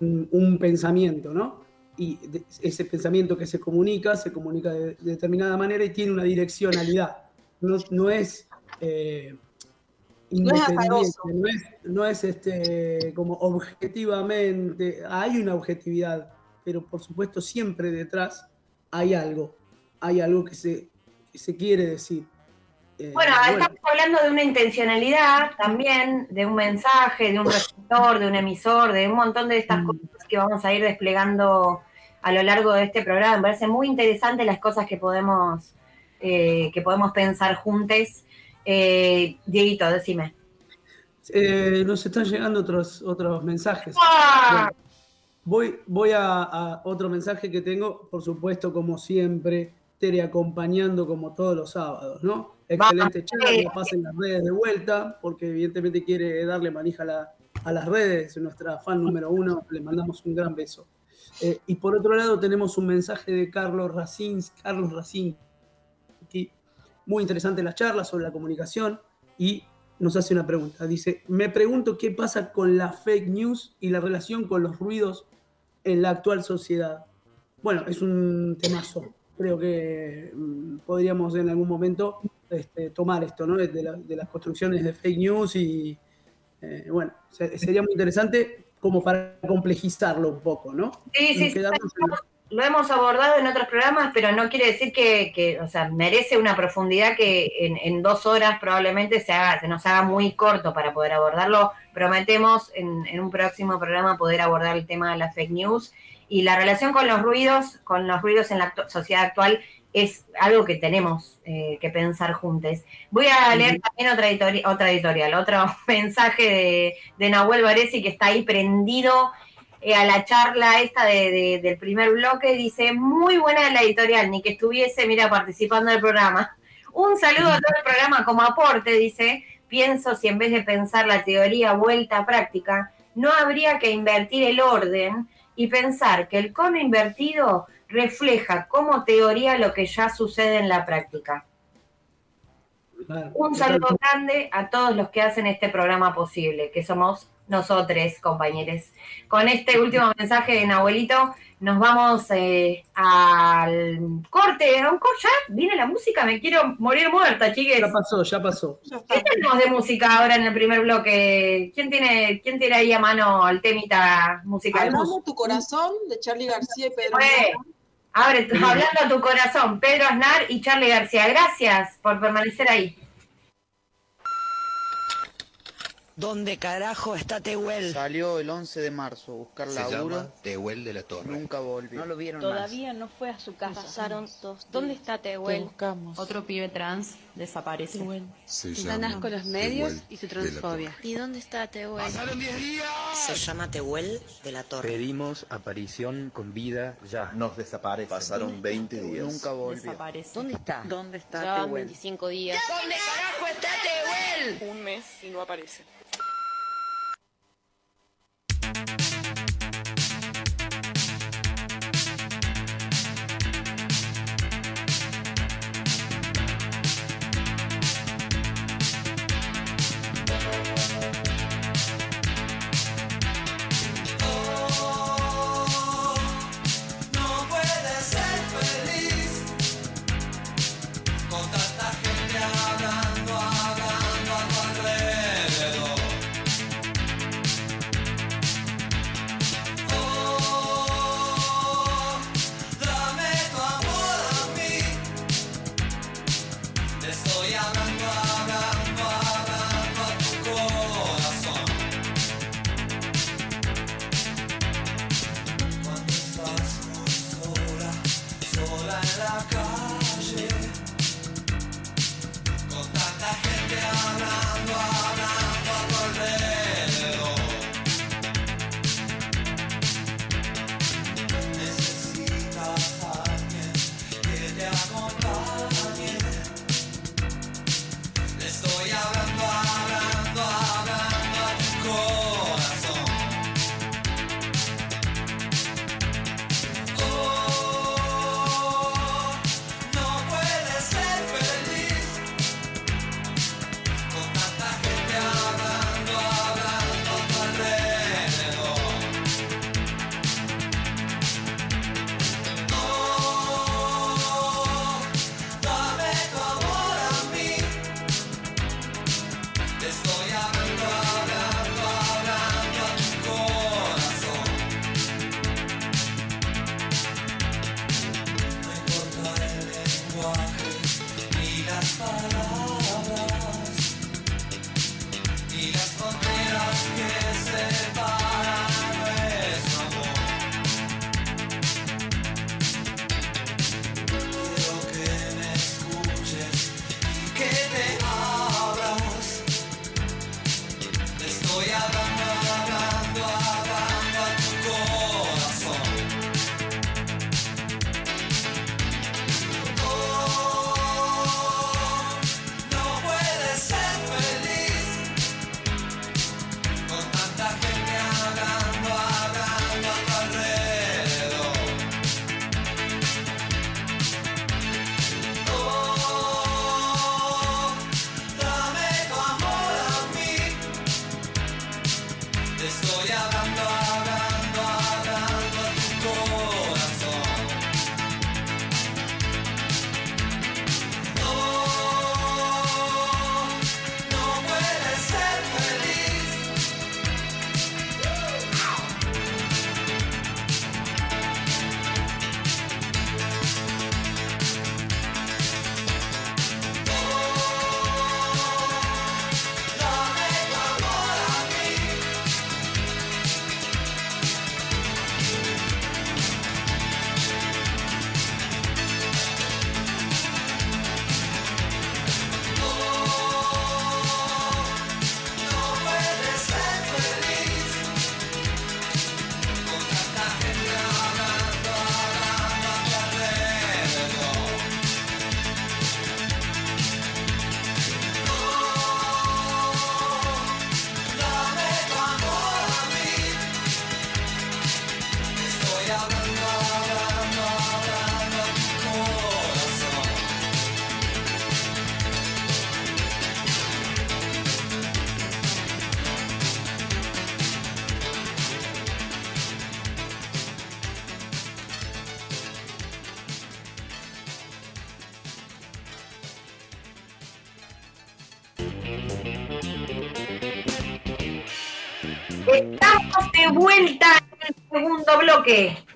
un- un pensamiento, ¿no? y de- ese pensamiento que se comunica, se comunica de, de determinada manera y tiene una direccionalidad. No, no es eh, No es independiente, azaroso. no es, no es, este, como objetivamente, hay una objetividad, pero por supuesto siempre detrás hay algo, hay algo que se, que se quiere decir. Eh, Bueno, estamos hablando de una intencionalidad también, de un mensaje, de un receptor, de un emisor, de un montón de estas Mm. cosas que vamos a ir desplegando a lo largo de este programa. Me parece muy interesante las cosas que podemos, eh, que podemos pensar juntos. Eh, Dieguito, decime. nos están llegando otros, otros mensajes. ¡Ah! Bueno, voy voy a, a otro mensaje que tengo, por supuesto, como siempre, Tere acompañando como todos los sábados, ¿no? Excelente charla, pasen las redes de vuelta, porque evidentemente quiere darle manija a, la- a las redes, nuestra fan número uno, le mandamos un gran beso. Eh, y por otro lado tenemos un mensaje de Carlos Racins, Carlos Racín, muy interesante la charla sobre la comunicación y nos hace una pregunta. Dice, me pregunto qué pasa con la fake news y la relación con los ruidos en la actual sociedad. Bueno, es un temazo. Creo que mm, podríamos en algún momento este, tomar esto, ¿no? De, la- de las construcciones de fake news y, eh, bueno, se- sería muy interesante como para complejizarlo un poco, ¿no? Sí, sí, sí, en- lo hemos abordado en otros programas, pero no quiere decir que, que, o sea, merece una profundidad que en, en dos horas probablemente se, haga, se nos haga muy corto para poder abordarlo. Prometemos en, en un próximo programa poder abordar el tema de la fake news y la relación con los ruidos, con los ruidos en la actu- sociedad actual es algo que tenemos eh, que pensar juntos. Voy a leer también otra, editori- otra editorial, otro mensaje de, de Nahuel Varesi que está ahí prendido eh, a la charla esta de- de- del primer bloque, dice, muy buena la editorial, ni que estuviese, mira, participando del programa. Un saludo a todo el programa como aporte, dice, pienso si en vez de pensar la teoría vuelta a práctica, no habría que invertir el orden y pensar que el cono invertido refleja como teoría lo que ya sucede en la práctica. Claro, Un saludo grande a todos los que hacen este programa posible, que somos nosotros, compañeros. Con este último mensaje de Nahuelito, nos vamos eh, al corte. ¿A un co- ¿Ya viene la música? Me quiero morir muerta, chiques. Ya pasó, ya pasó. ¿Qué tenemos de música ahora en el primer bloque? ¿Quién tiene, quién tiene ahí a mano el temita musical? Hablando tu corazón de Charlie García y Pedro. Abre, hablando a tu corazón, Pedro Aznar y Charlie García. Gracias por permanecer ahí. ¿Dónde carajo está Tehuel? Salió el 11 de marzo a buscar Se laburo. Llama Tehuel de la Torre. Nunca volvió. No lo vieron Todavía más. no fue a su casa. Pasaron dos días. ¿Dónde está Tehuel? Te buscamos. Otro pibe trans desaparece. Tehuel. Se llama con los medios Tehuel y su transfobia. ¿Y dónde está Tehuel? Pasaron 10 días. Se llama Tehuel de la Torre. Pedimos aparición con vida ya. Nos desaparece. Pasaron 20 días. Nunca volvió. Desaparece. ¿Dónde está? ¿Dónde está ya Tehuel? 25 días. ¿Dónde carajo está Tehuel? Un mes y no aparece. Thank you.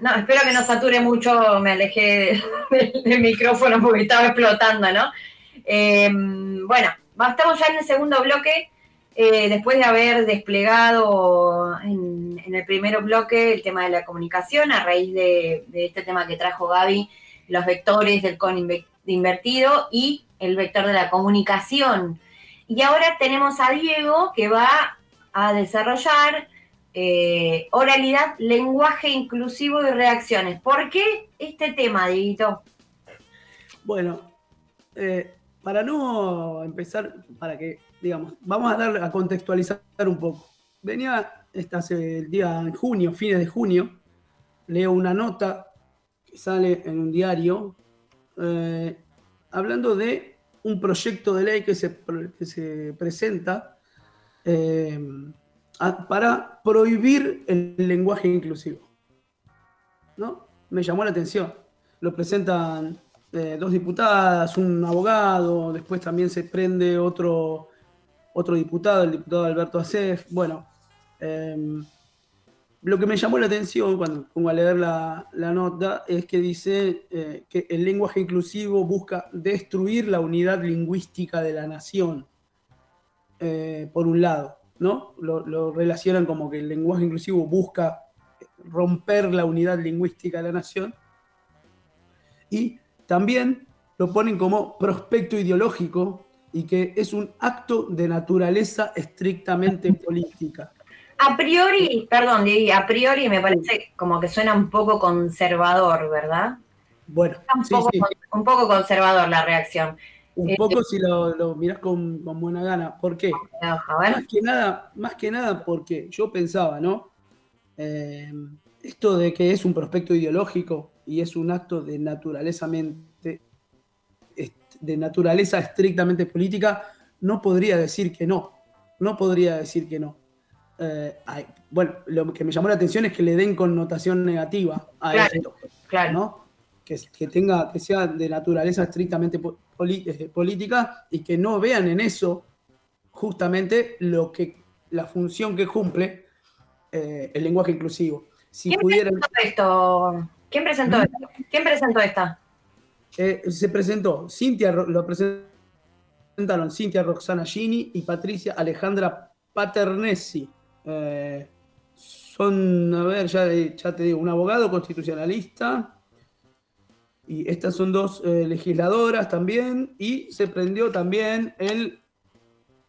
no, espero que no sature mucho, me alejé del, micrófono porque estaba explotando, ¿no? Em, bueno, estamos ya en el segundo bloque, eh, después de haber desplegado en, el primer bloque el tema de la comunicación, a raíz de, de este tema que trajo Gaby, los vectores del con invertido y el vector de la comunicación. Y ahora tenemos a Diego que va a desarrollar eh, oralidad, lenguaje inclusivo y reacciones. ¿Por qué este tema, Dieguito? Bueno, eh, para no empezar, para que, digamos, vamos a dar a contextualizar un poco. Venía esta, el día en junio, fines de junio, leo una nota que sale en un diario eh, hablando de un proyecto de ley que se, que se presenta para prohibir el lenguaje inclusivo. ¿No? Me llamó la atención. Lo presentan eh, dos diputadas, un abogado, después también se prende otro, otro diputado, el diputado Alberto Acef. Bueno, em, lo que me llamó la atención cuando pongo a leer la, la nota es que dice eh, que el lenguaje inclusivo busca destruir la unidad lingüística de la nación, eh, por un lado, ¿no? Lo, lo relacionan como que el lenguaje inclusivo busca romper la unidad lingüística de la nación y también lo ponen como prospecto ideológico y que es un acto de naturaleza estrictamente política. A priori, perdón, Diego, a priori me parece como que suena un poco conservador, ¿verdad? Bueno, Un, sí, poco, sí. un poco conservador la reacción. Un Eh, poco si lo, lo mirás con, con buena gana. ¿Por qué? Más que nada, más que nada porque yo pensaba, ¿no? Eh, esto de que es un prospecto ideológico y es un acto de naturaleza, de naturaleza estrictamente política, no podría decir que no. No podría decir que no. Eh, ay, bueno, lo que me llamó la atención es que le den connotación negativa a Claro, esto. claro. ¿no? Que, que tenga, que sea de naturaleza estrictamente po- poli- eh, política y que no vean en eso justamente lo que la función que cumple eh, el lenguaje inclusivo. Si ¿Quién pudieran, presentó esto? ¿Quién presentó esto? ¿Quién presentó esta? eh, se presentó Cintia, lo presentaron Cintia Roxana Gini y Patricia Alejandra Paternesi. Eh, son, a ver, ya, ya te digo, un abogado constitucionalista. Y estas son dos eh, legisladoras también. Y se prendió también el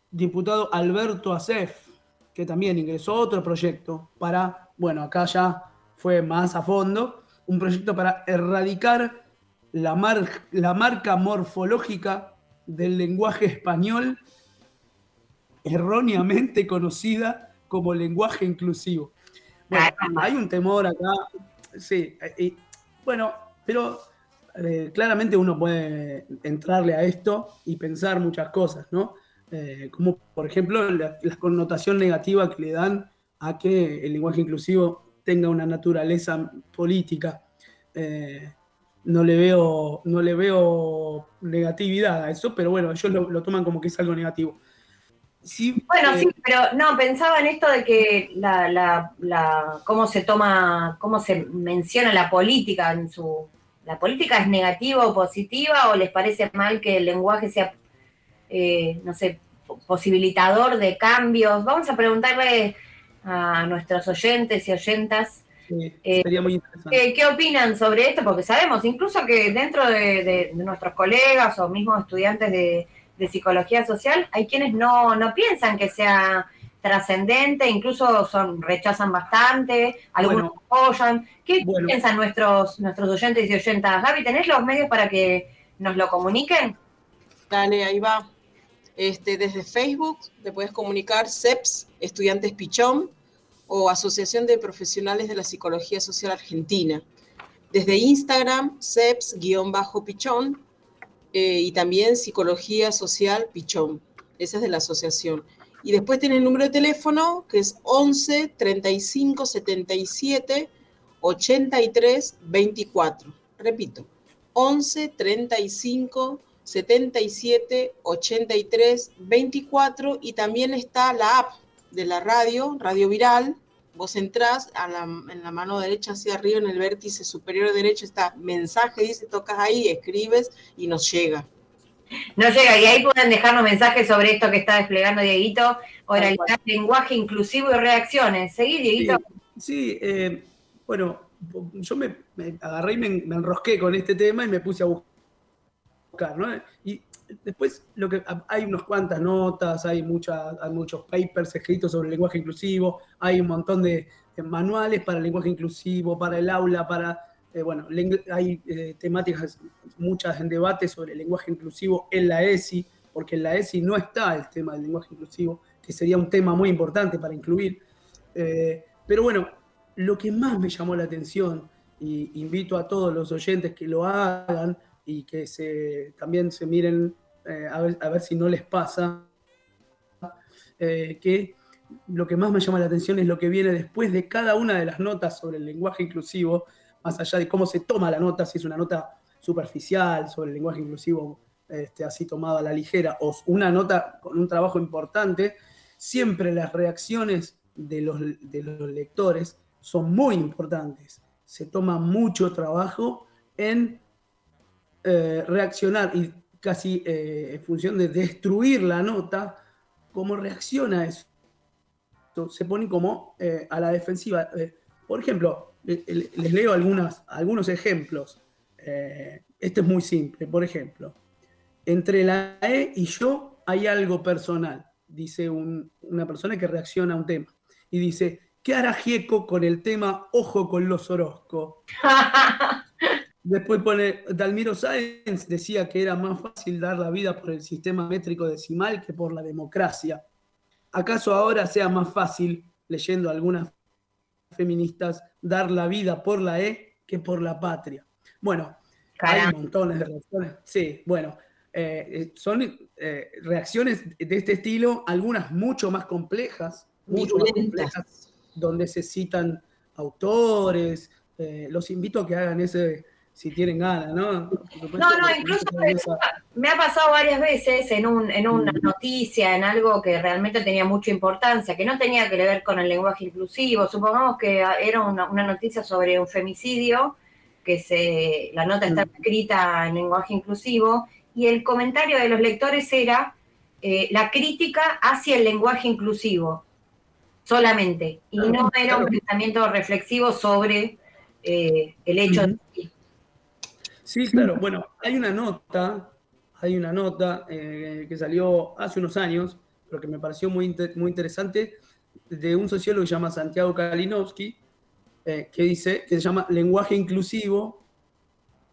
diputado Alberto Acef, que también ingresó a otro proyecto para, bueno, acá ya fue más a fondo, un proyecto para erradicar la, mar- la marca morfológica del lenguaje español, erróneamente conocida como lenguaje inclusivo. Bueno, hay un temor acá, sí, eh, y, bueno, pero eh, claramente uno puede entrarle a esto y pensar muchas cosas, ¿no? Eh, como por ejemplo la, la connotación negativa que le dan a que el lenguaje inclusivo tenga una naturaleza política. Eh, no le veo, no le veo negatividad a eso, pero bueno, ellos lo, lo toman como que es algo negativo. Sí, Bueno, eh, sí, pero no, pensaba en esto de que la, la, la, cómo se toma, cómo se menciona la política en su. ¿La política es negativa o positiva o les parece mal que el lenguaje sea, eh, no sé, po- posibilitador de cambios? Vamos a preguntarle a nuestros oyentes y oyentas sí, eh, sería muy interesante. ¿Qué, qué opinan sobre esto? Porque sabemos incluso que dentro de, de- de nuestros colegas o mismos estudiantes de, de psicología social hay quienes no, no piensan que sea trascendente, incluso son rechazan bastante, algunos Bueno. apoyan. ¿Qué Bueno. piensan nuestros, nuestros oyentes y oyentas? Gaby, ¿tenés los medios para que nos lo comuniquen? Dale, ahí va. Este, desde Facebook te puedes comunicar CEPS, Estudiantes Pichón, o Asociación de Profesionales de la Psicología Social Argentina. Desde Instagram, CEPS-Pichón, eh, y también Psicología Social Pichón. Esa es de la asociación. Y después tiene el número de teléfono, que es 11 35 77 83 24. Repito, 11 35 77 83 24 y también está la app de la radio, Radio Viral. Vos entrás a la, en la mano derecha hacia arriba, en el vértice superior derecho está mensaje, dice, tocas ahí, escribes y nos llega. No llega, y ahí pueden dejarnos mensajes sobre esto que está desplegando Dieguito, oralidad, lenguaje inclusivo y reacciones. Seguí, Dieguito. Sí, eh, bueno, yo me, me agarré y me, me enrosqué con este tema y me puse a buscar, ¿no? Y después lo que hay unas cuantas notas, hay, muchas, hay muchos papers escritos sobre el lenguaje inclusivo, hay un montón de, de manuales para el lenguaje inclusivo, para el aula, para eh, bueno, hay eh, temáticas muchas en debate sobre el lenguaje inclusivo en la ESI, porque en la ESI no está el tema del lenguaje inclusivo, que sería un tema muy importante para incluir. Eh, pero bueno, lo que más me llamó la atención, y invito a todos los oyentes que lo hagan y que se, también se miren a ver, a, ver, si no les pasa, que lo que más me llama la atención es lo que viene después de cada una de las notas sobre el lenguaje inclusivo, más allá de cómo se toma la nota, si es una nota superficial sobre el lenguaje inclusivo, este, así tomada a la ligera, o una nota con un trabajo importante, siempre las reacciones de los, de los lectores son muy importantes. Se toma mucho trabajo en eh, reaccionar y casi eh, en función de destruir la nota, cómo reacciona eso. Se pone como eh, a la defensiva. Por ejemplo, les leo algunas, algunos ejemplos. Eh, este es muy simple. Por ejemplo, entre la E y yo hay algo personal, dice un- una persona que reacciona a un tema. Y dice, ¿qué hará Gieco con el tema Ojo con los Orozco? Después pone, Dalmiro Sáenz decía que era más fácil dar la vida por el sistema métrico decimal que por la democracia. ¿Acaso ahora sea más fácil, leyendo algunas feministas, dar la vida por la E que por la patria? Bueno, hay montones de reacciones. Sí, bueno, eh, eh, son eh, reacciones de este estilo, algunas mucho más complejas, mucho más complejas, donde se citan autores. eh, los invito a que hagan ese, si tienen ganas, ¿no? No, no, incluso me ha pasado varias veces en, un, en una noticia, en algo que realmente tenía mucha importancia, que no tenía que ver con el lenguaje inclusivo. Supongamos que era una, una noticia sobre un femicidio, que se, la nota está escrita en lenguaje inclusivo, y el comentario de los lectores era eh, la crítica hacia el lenguaje inclusivo, solamente, y no era un pensamiento reflexivo sobre eh, el hecho de Sí, claro. Bueno, hay una nota, hay una nota eh, que salió hace unos años, pero que me pareció muy, muy interesante, de un sociólogo que se llama Santiago Kalinowski, eh, que dice, que se llama lenguaje inclusivo,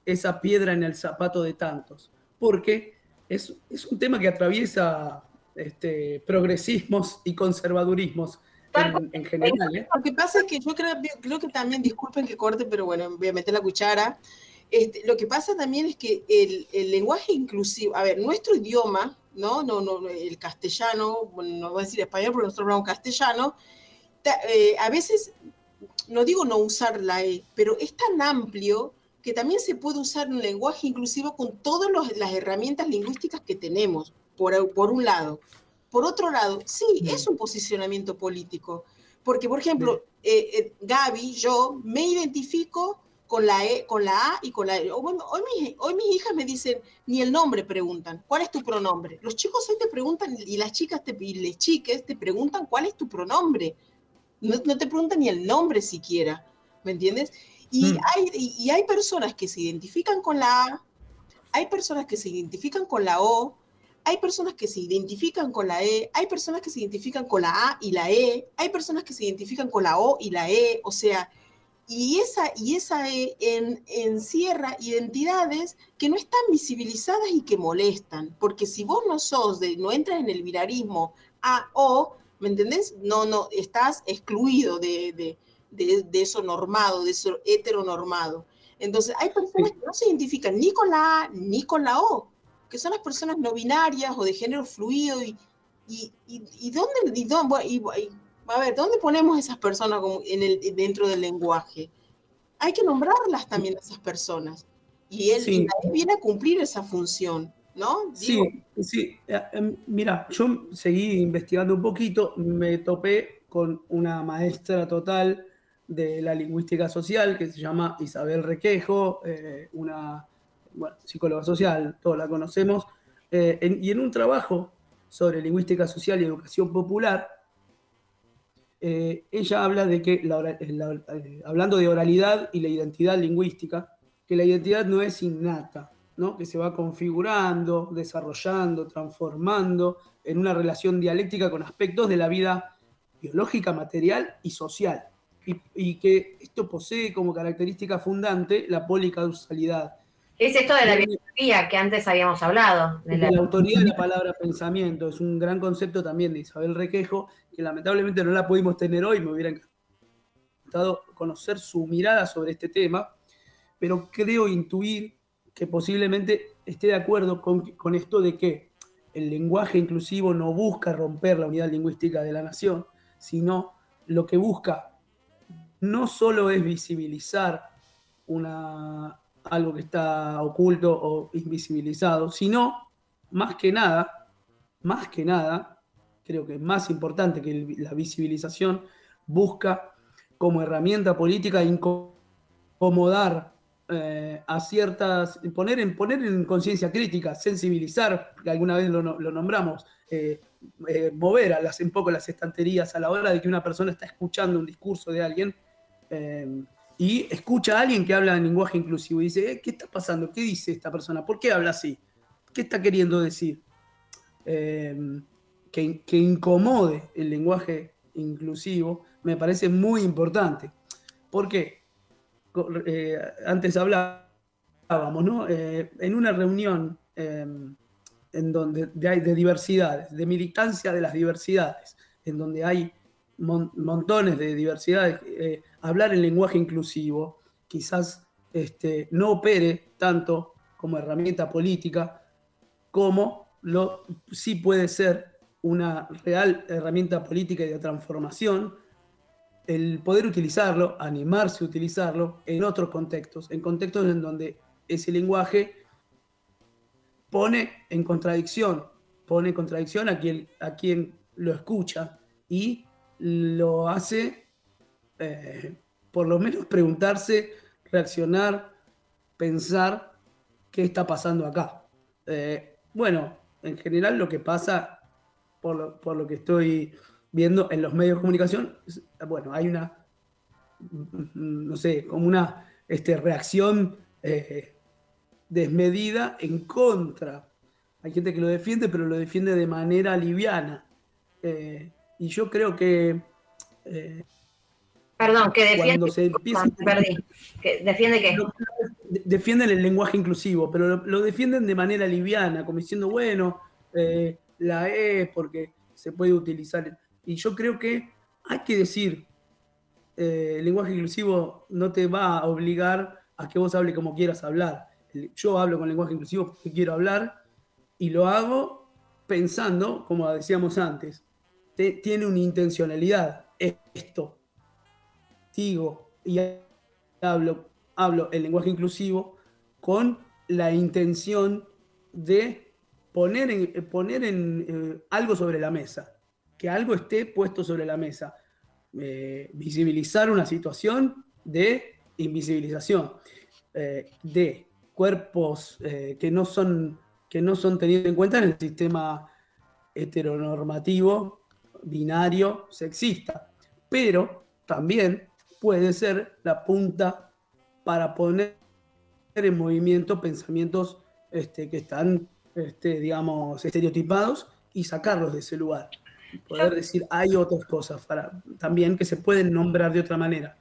esa piedra en el zapato de tantos, porque es, es un tema que atraviesa este, progresismos y conservadurismos en, en general. ¿eh? Lo que pasa es que yo creo, creo que también, disculpen que corte, pero bueno, voy a meter la cuchara. Este, lo que pasa también es que el, el lenguaje inclusivo, a ver, nuestro idioma, ¿no? No, no, el castellano, bueno, no voy a decir español porque nosotros hablamos castellano, ta- eh, a veces, no digo no usar la E, pero es tan amplio que también se puede usar un lenguaje inclusivo con todas los- las herramientas lingüísticas que tenemos, por, por un lado. Por otro lado, sí, es un posicionamiento político, porque, por ejemplo, eh, eh, Gaby, yo me identifico con la, e, con la A y con la E. Hoy, hoy mis, hoy mis hijas me dicen, ni el nombre preguntan, ¿cuál es tu pronombre? Los chicos hoy te preguntan, y las chicas te, y les chiques te preguntan cuál es tu pronombre. No, no te preguntan ni el nombre siquiera, ¿me entiendes? Y, Mm. hay, y, y hay personas que se identifican con la A, hay personas que se identifican con la O, hay personas que se identifican con la E, hay personas que se identifican con la A y la E, hay personas que se identifican con la O y la E, o sea, y esa, y esa E en- encierra identidades que no están visibilizadas y que molestan, porque si vos no sos, de, no entras en el binarismo A o, ¿me entendés? No, no, estás excluido de, de, de- de eso normado, de eso heteronormado. Entonces, hay personas que no se identifican ni con la A ni con la O, que son las personas no binarias o de género fluido y, y, y, y dónde, y dónde- y- a ver, ¿dónde ponemos esas personas en el, dentro del lenguaje? Hay que nombrarlas también a esas personas. Y él, Sí. y la viene a cumplir esa función, ¿no? Sí, sí. Eh, em, Mira, yo seguí investigando un poquito, me topé con una maestra total de la lingüística social que se llama Isabel Requejo, eh, una bueno, psicóloga social, todos la conocemos, Eh, en- y en un trabajo sobre lingüística social y educación popular, eh, ella habla de que, la- eh, hablando de oralidad y la identidad lingüística, que la identidad no es innata, ¿no? que se va configurando, desarrollando, transformando en una relación dialéctica con aspectos de la vida biológica, material y social. Y, y que esto posee como característica fundante la policausalidad. Es esto de la biografía que antes habíamos hablado. de la- la autoría de la palabra pensamiento. Es un gran concepto también de Isabel Requejo, que lamentablemente no la pudimos tener hoy, me hubiera encantado conocer su mirada sobre este tema, pero creo intuir que posiblemente esté de acuerdo con, con esto de que el lenguaje inclusivo no busca romper la unidad lingüística de la nación, sino lo que busca no solo es visibilizar una, algo que está oculto o invisibilizado, sino más que nada, más que nada, creo que más importante que la visibilización, busca como herramienta política incomodar eh, a ciertas, poner en, poner en conciencia crítica, sensibilizar, que alguna vez lo, no- lo nombramos, eh, eh, mover a las, un poco las estanterías a la hora de que una persona está escuchando un discurso de alguien y escucha a alguien que habla en lenguaje inclusivo y dice, "Eh, ¿qué está pasando? ¿Qué dice esta persona? ¿Por qué habla así? ¿Qué está queriendo decir? Eh, que, incomode el lenguaje inclusivo me parece muy importante. ¿Por qué? Eh, antes hablábamos, ¿no? Eh, en una reunión eh, en donde de, hay de diversidades, de militancia de las diversidades, en donde hay mon- montones de diversidades, eh, hablar en lenguaje inclusivo quizás este, no opere tanto como herramienta política como lo, sí puede ser una real herramienta política y de transformación el poder utilizarlo, animarse a utilizarlo en otros contextos, en contextos en donde ese lenguaje pone en contradicción, pone en contradicción a quien, a quien lo escucha y lo hace, eh, por lo menos preguntarse, reaccionar, pensar qué está pasando acá. Eh, bueno, en general lo que pasa, por lo, por lo que estoy viendo en los medios de comunicación, bueno, hay una, no sé, como una este, reacción eh, desmedida en contra. Hay gente que lo defiende, pero lo defiende de manera liviana. Y yo creo que eh, Perdón, que defiende. se empieza perdí. Que defiende de- defienden el lenguaje inclusivo, pero lo, lo defienden de manera liviana, como diciendo, bueno, eh, la E porque se puede utilizar. Y yo creo que hay que decir, eh, el lenguaje inclusivo no te va a obligar a que vos hables como quieras hablar. Yo hablo con lenguaje inclusivo porque quiero hablar y lo hago pensando, como decíamos antes, tiene una intencionalidad. Esto, digo y hablo, hablo el lenguaje inclusivo con la intención de poner eh, poner en eh, algo sobre la mesa, que algo esté puesto sobre la mesa, Eh, visibilizar una situación de invisibilización, de cuerpos que, no son, que no son tenidos en cuenta en el sistema heteronormativo, binario, sexista, pero también puede ser la punta para poner en movimiento pensamientos este, que están, este, digamos, estereotipados y sacarlos de ese lugar. Poder decir, hay otras cosas para, también que se pueden nombrar de otra manera.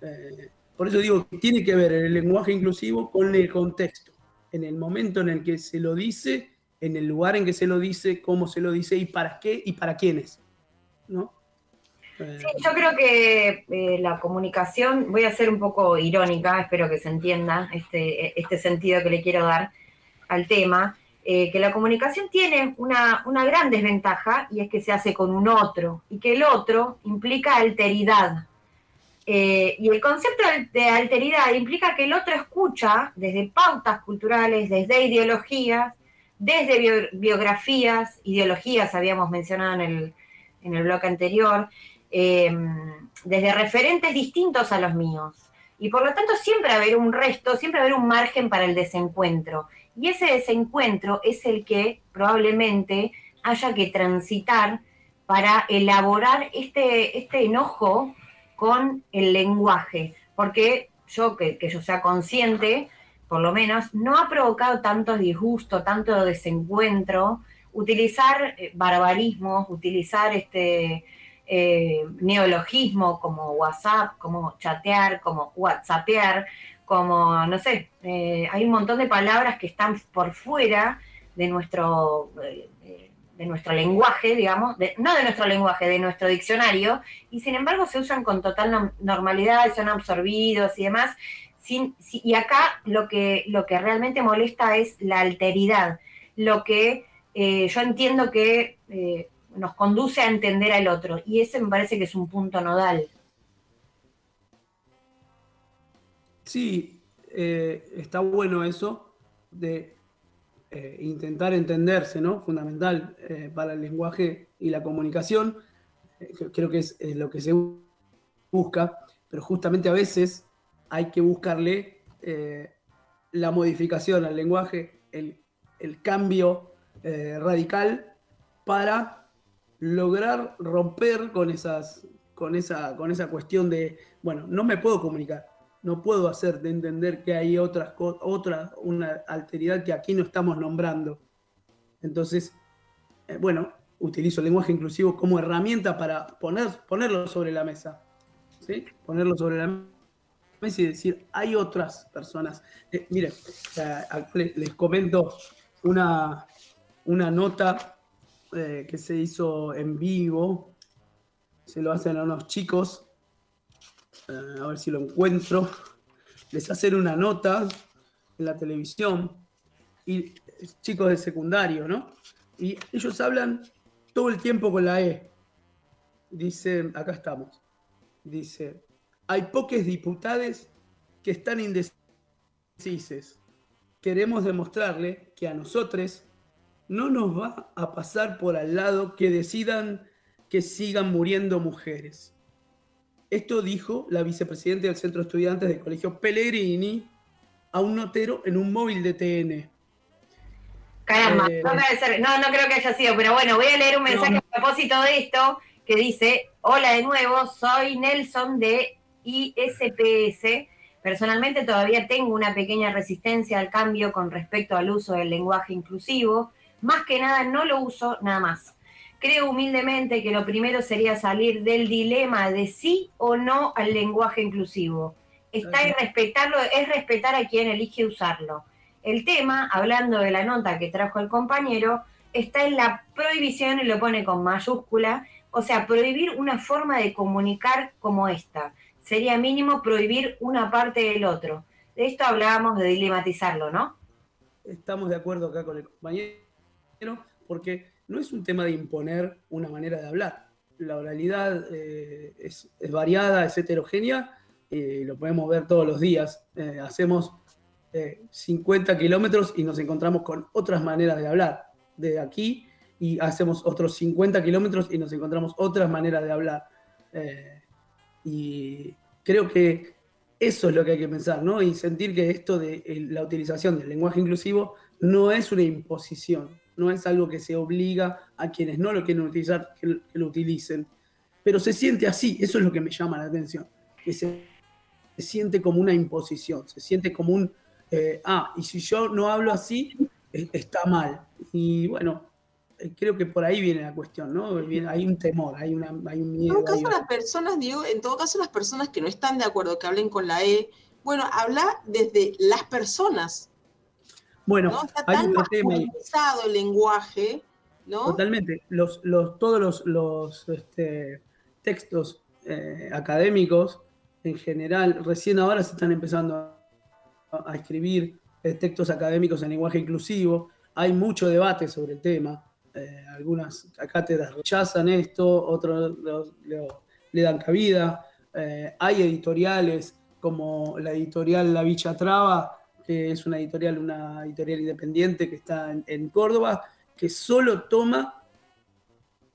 Eh, por eso digo, que tiene que ver el lenguaje inclusivo con el contexto, en el momento en el que se lo dice, en el lugar en que se lo dice, cómo se lo dice y para qué y para quiénes. ¿no? Eh, Sí, yo creo que eh, la comunicación, voy a ser un poco irónica, espero que se entienda este, este sentido que le quiero dar al tema, eh, que la comunicación tiene una, una gran desventaja y es que se hace con un otro y que el otro implica alteridad. Y el concepto de alteridad implica que el otro escucha desde pautas culturales, desde ideologías, desde bio- biografías, ideologías habíamos mencionado en el, en el bloque anterior, eh, desde referentes distintos a los míos. Y por lo tanto siempre va a haber un resto, siempre a haber un margen para el desencuentro. Y ese desencuentro es el que probablemente haya que transitar para elaborar este, este enojo con el lenguaje, porque yo, que yo sea consciente, por lo menos, no ha provocado tanto disgusto, tanto desencuentro, utilizar eh, barbarismos, utilizar este eh, neologismo como WhatsApp, como chatear, como WhatsAppear, como, no sé, eh, hay un montón de palabras que están por fuera de nuestro, de nuestro lenguaje, digamos, de- no de nuestro lenguaje, de nuestro diccionario, y sin embargo se usan con total normalidad, son absorbidos y demás. Y acá lo que, lo que realmente molesta es la alteridad, lo que eh, yo entiendo que eh, nos conduce a entender al otro, y ese me parece que es un punto nodal. Sí, eh, está bueno eso de intentar entenderse, ¿no? Fundamental para el lenguaje y la comunicación. Creo que es, lo que se busca, pero justamente a veces hay que buscarle eh, la modificación al lenguaje, el, el cambio eh, radical para lograr romper con esas con esa con esa cuestión de bueno no me puedo comunicar no puedo hacer de entender que hay otras otra una alteridad que aquí no estamos nombrando entonces eh, bueno utilizo el lenguaje inclusivo como herramienta para poner ponerlo sobre la mesa ¿sí? ponerlo sobre la mesa y decir hay otras personas Eh, miren eh, les, comento una una nota eh, que se hizo en vivo. Se lo hacen a unos chicos. Eh, a ver si lo encuentro. Les hacen una nota en la televisión. Y chicos de secundario, ¿no? Y ellos hablan todo el tiempo con la E. Dicen, acá estamos. Dice, hay pocos diputados que están indecisos. Queremos demostrarle que a nosotros no nos va a pasar por al lado que decidan que sigan muriendo mujeres. Esto dijo la vicepresidenta del Centro de Estudiantes del Colegio Pellegrini a un notero en un móvil de TN. Caramba, Eh, no, debe ser- no, no creo que haya sido, pero bueno, voy a leer un mensaje No. a propósito de esto que dice, hola de nuevo, soy Nelson de ISPS. Personalmente todavía tengo una pequeña resistencia al cambio con respecto al uso del lenguaje inclusivo. Más que nada no lo uso nada más. Creo humildemente que lo primero sería salir del dilema de sí o no al lenguaje inclusivo. Está en respetarlo, es respetar a quien elige usarlo. El tema, hablando de la nota que trajo el compañero, está en la prohibición y lo pone con mayúscula, o sea, prohibir una forma de comunicar como esta. Sería mínimo prohibir una parte del otro. De esto hablábamos de dilematizarlo, ¿no? Estamos de acuerdo acá con el compañero, porque no es un tema de imponer una manera de hablar. La oralidad eh, es, variada, es heterogénea, y lo podemos ver todos los días. Eh, hacemos eh, 50 kilómetros y nos encontramos con otras maneras de hablar. De aquí y hacemos otros 50 kilómetros y nos encontramos otras maneras de hablar. Eh, y creo que eso es lo que hay que pensar, ¿no? Y sentir que esto de la utilización del lenguaje inclusivo no es una imposición, no es algo que se obliga a quienes no lo quieren utilizar que, lo utilicen. Pero se siente así, eso es lo que me llama la atención, que se, se siente como una imposición, se siente como un, eh, ah, y si yo no hablo así, está mal. Y bueno, creo que por ahí viene la cuestión, ¿no? Hay un temor, hay, una, hay un En miedo. todo hay caso, las personas, Diego, en todo caso, las personas que no están de acuerdo que hablen con la E, bueno, habla desde las personas, Bueno, ¿no? Está hay tan tema masculinizado el lenguaje, ¿no? Totalmente. Los, los, todos los, los, este, textos eh, académicos, en general, recién ahora se están empezando a, a escribir eh, textos académicos en lenguaje inclusivo. Hay mucho debate sobre el tema. Eh, algunas cátedras rechazan esto, otros lo- lo- le dan cabida. Eh, hay editoriales como la editorial La Vicha Traba, que es una editorial, una editorial independiente que está en, Córdoba, que solo toma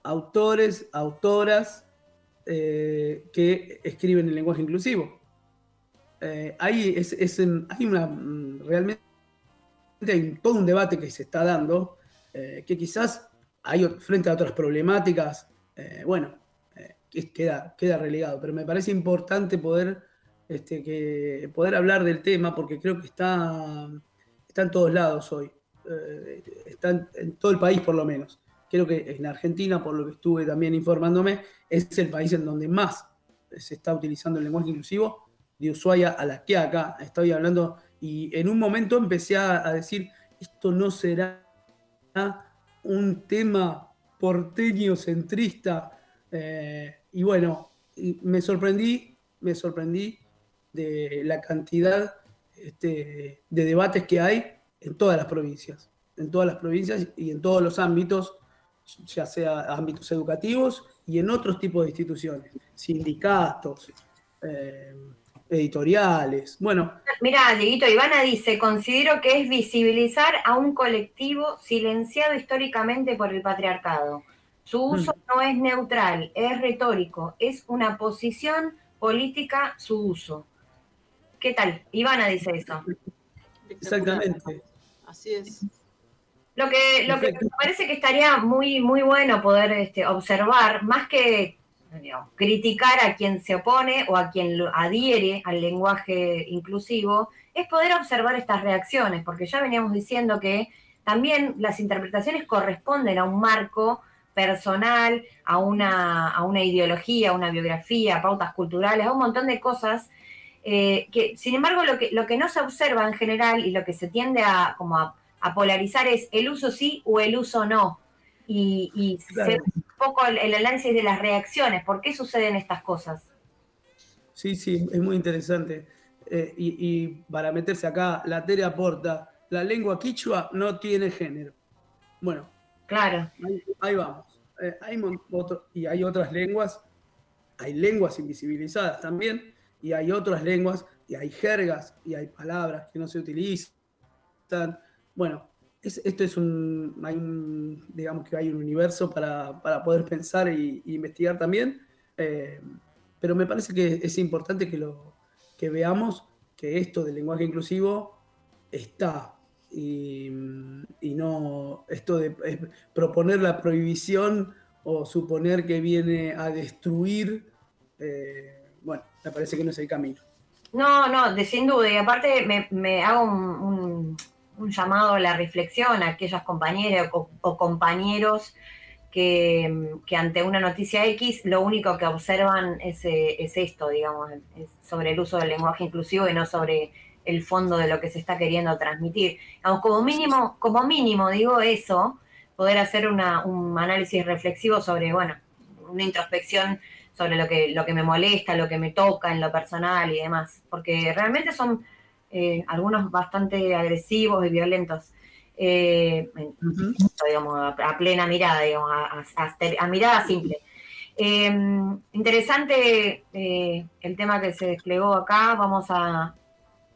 autores, autoras eh, que escriben en lenguaje inclusivo. Eh, hay, es- es hay una mm, realmente hay todo un debate que se está dando, eh, que quizás hay, frente a otras problemáticas, eh, bueno, eh, que queda, relegado, pero me parece importante poder, este, que, poder hablar del tema porque creo que está, está en todos lados hoy, está en, todo el país por lo menos. Creo que en Argentina, por lo que estuve también informándome, es el país en donde más se está utilizando el lenguaje inclusivo, de Ushuaia a La Quiaca, estoy hablando, y en un momento empecé a decir, esto no será un tema porteño centrista, eh, y bueno, me sorprendí, me sorprendí de la cantidad este, de debates que hay en todas las provincias, en todas las provincias y en todos los ámbitos, ya sea ámbitos educativos y en otros tipos de instituciones, sindicatos, eh, editoriales. Bueno, Mira, Dieguito, Ivana dice, considero que es visibilizar a un colectivo silenciado históricamente por el patriarcado. Su uso no es neutral, es retórico, es una posición política su uso. ¿Qué tal? Ivana dice eso. exactamente. Así es. Lo que, lo que me parece que estaría muy, muy bueno poder este, observar, más que criticar a quien se opone o a quien adhiere al lenguaje inclusivo, es poder observar estas reacciones, porque ya veníamos diciendo que también las interpretaciones corresponden a un marco personal, a una, a una ideología, a una biografía, a pautas culturales, a un montón de cosas eh, que, sin embargo, lo que, lo que no se observa en general y lo que se tiende a, como a, polarizar es el uso sí o el uso no. Y, se poco el, el análisis de las reacciones, ¿por qué suceden estas cosas? Sí, sí, es muy interesante. Eh, y, y para meterse acá, la Tere aporta, la lengua quichua no tiene género. Bueno, Claro. ahí, ahí vamos. Eh, hay otro- y hay otras lenguas, hay lenguas invisibilizadas también, y hay otras lenguas, y hay jergas, y hay palabras que no se utilizan. Bueno, es- esto es un, hay un, digamos que hay un universo para, para poder pensar y, y investigar también, eh, pero me parece que es importante que, lo, que veamos que esto del lenguaje inclusivo está y, y no esto de proponer la prohibición o suponer que viene a destruir, eh, bueno, me parece que no es el camino. No, no, sin duda. Y aparte me, me hago un- un llamado a la reflexión a aquellas compañeras o, compañeros que, que ante una noticia X lo único que observan es, eh, es esto, digamos, sobre el uso del lenguaje inclusivo y no sobre el fondo de lo que se está queriendo transmitir. Como mínimo, como mínimo digo eso, poder hacer una- un análisis reflexivo sobre, bueno, una introspección sobre lo que, lo que me molesta, lo que me toca en lo personal y demás, porque realmente son eh, algunos bastante agresivos y violentos, eh, digamos, a, a plena mirada, digamos, a, a- a- a mirada simple. Eh, interesante eh, el tema que se desplegó acá, vamos a,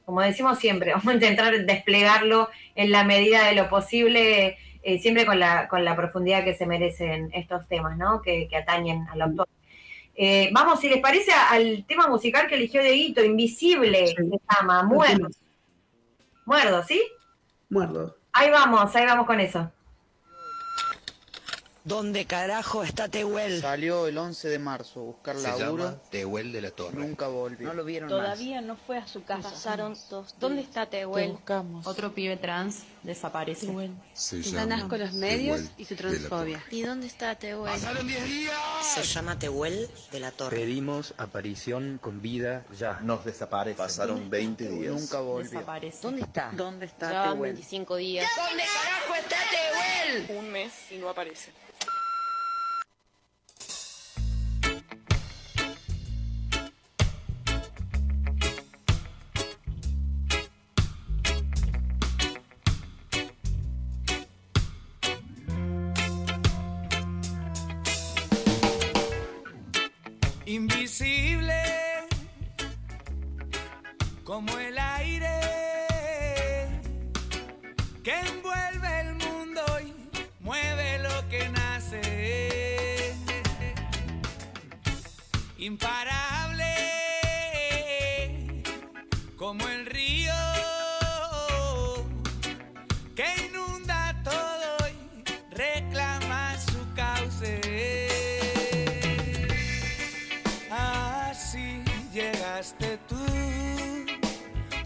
como decimos siempre, vamos a intentar desplegarlo en la medida de lo posible, eh, siempre con la, con la profundidad que se merecen estos temas, ¿no? Que, que atañen al autor. Eh, vamos, si les parece, al tema musical que eligió Dieguito, Invisible, se llama Muerdo. Muerdo, ¿sí? Muerdo. Ahí vamos, ahí vamos con eso. ¿Dónde carajo está Tehuel? Salió el 11 de marzo a buscar Se laburo. llama Tehuel de la Torre. Nunca volvió. No lo vieron Todavía no fue a su casa. Pasaron dos ¿Dónde está Te Tehuel? buscamos. Otro pibe trans desaparece. Se Ganas con los medios y su transfobia. ¿Y dónde está Tehuel? Se llama Tehuel de la Torre. Pedimos aparición con vida ya. Nos desaparece. Pasaron 20 días. Nunca volvió. Desaparece. ¿Dónde está? ¿Dónde está Llevan Tehuel? 25 días. ¿Dónde carajo está Tehuel? Un mes y no aparece. como el aire que envuelve el mundo y mueve lo que nace. Imparable como el río que inunda todo y reclama su cauce. Así llegaste tú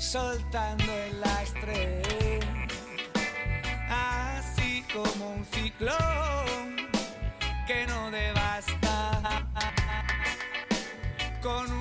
soltando el lastre, así como un ciclón que no devasta, con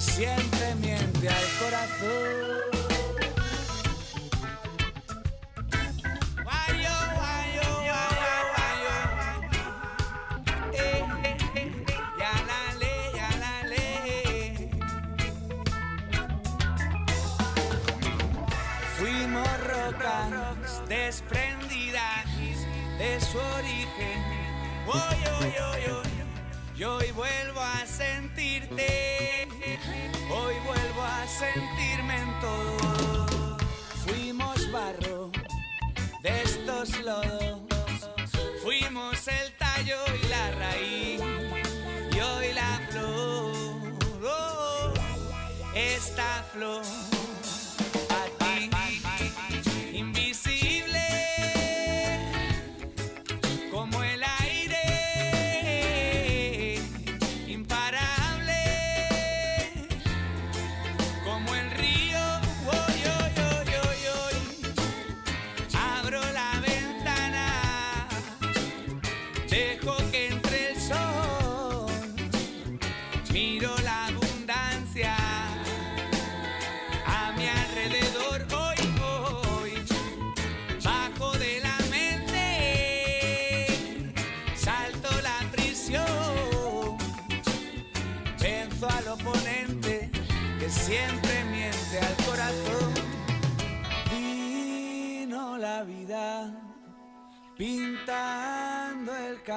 siempre miente al corazón. Guayo, guayo, eh, eh, ya la le, ya la le. Fuimos rocas desprendidas de su origen. Oy, oy, oy, oy. Y hoy vuelvo a sentirte. Sentirme en todo.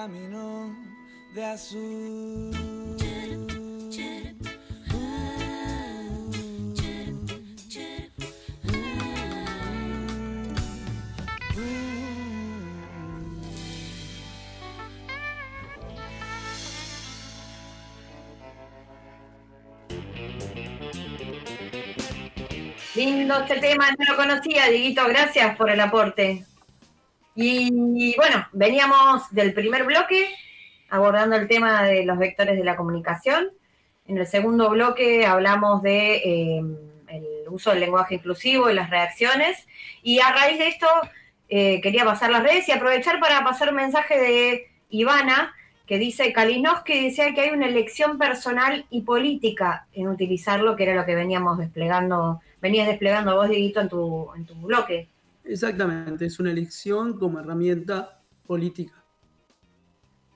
Camino de azul. Lindo este tema, no lo conocía, Diguito, gracias por el aporte. Y bueno, veníamos del primer bloque abordando el tema de los vectores de la comunicación. En el segundo bloque hablamos de eh, el uso del lenguaje inclusivo y las reacciones. Y a raíz de esto eh, quería pasar las redes y aprovechar para pasar un mensaje de Ivana que dice Kalinowski decía que hay una elección personal y política en utilizarlo, que era lo que veníamos desplegando, venías desplegando vos, Dieguito, en tu, en tu bloque. Exactamente, es una elección como herramienta política.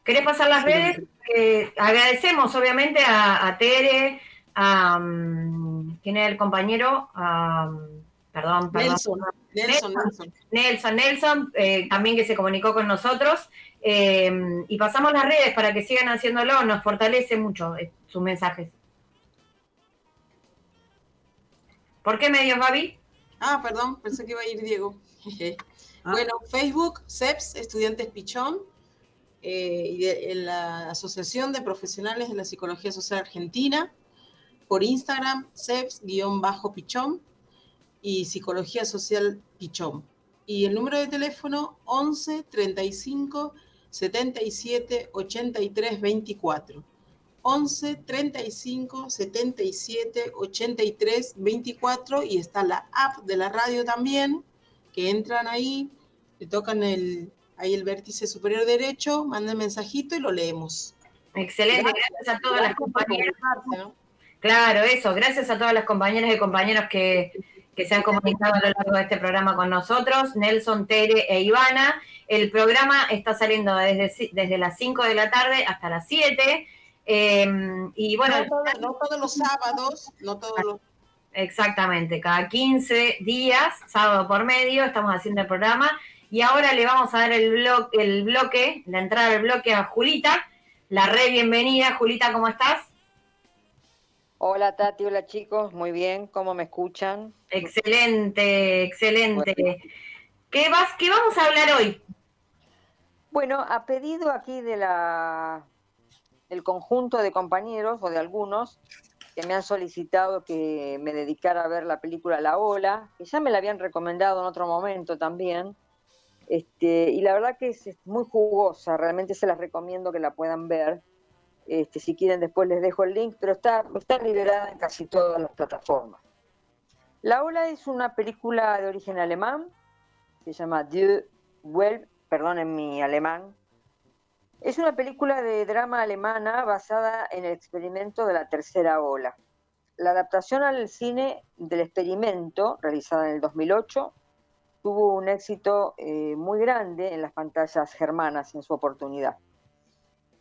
¿Querés pasar las redes? Eh, agradecemos obviamente a, a Tere, a um, quién era el compañero, a, um, perdón, perdón. Nelson, Nelson, Nelson. Nelson, Nelson, eh, también que se comunicó con nosotros. Eh, y pasamos las redes para que sigan haciéndolo, nos fortalece mucho eh, sus mensajes. ¿Por qué medios, Gaby? Ah, perdón, pensé que iba a ir Diego. Bueno, Facebook, CEPS, Estudiantes Pichón, eh, y de- en la Asociación de Profesionales de la Psicología Social Argentina, por Instagram, CEPS-Pichón y Psicología Social Pichón. Y el número de teléfono 11 35 77 83 24. 11 35 77 83 24 y está la app de la radio también, que entran ahí, le tocan el, ahí el vértice superior derecho, mandan mensajito y lo leemos. Excelente, gracias a todas las compañeras. Claro, eso, gracias a todas las compañeras y compañeros que, que se han comunicado a lo largo de este programa con nosotros, Nelson, Tere e Ivana. El programa está saliendo desde, desde las 5 de la tarde hasta las 7. Eh, y bueno, no, todo- no todos los sábados, no todos los Exactamente, cada 15 días, sábado por medio, estamos haciendo el programa. Y ahora le vamos a dar el, blo- el bloque, la entrada del bloque a Julita. La re bienvenida, Julita, ¿cómo estás? Hola Tati, hola chicos, muy bien, ¿cómo me escuchan? Excelente, excelente. ¿Qué, vas, ¿Qué vamos a hablar hoy? Bueno, a pedido aquí de la del conjunto de compañeros o de algunos que me han solicitado que me dedicara a ver la película La Ola, que ya me la habían recomendado en otro momento también. Este, y la verdad que es muy jugosa, realmente se las recomiendo que la puedan ver. Este, si quieren después les dejo el link, pero está, está liberada en casi todas las plataformas. La Ola es una película de origen alemán, se llama Dieu Well, perdonen mi alemán. Es una película de drama alemana basada en el experimento de la tercera ola. La adaptación al cine del experimento, realizada en el 2008, tuvo un éxito eh, muy grande en las pantallas germanas en su oportunidad.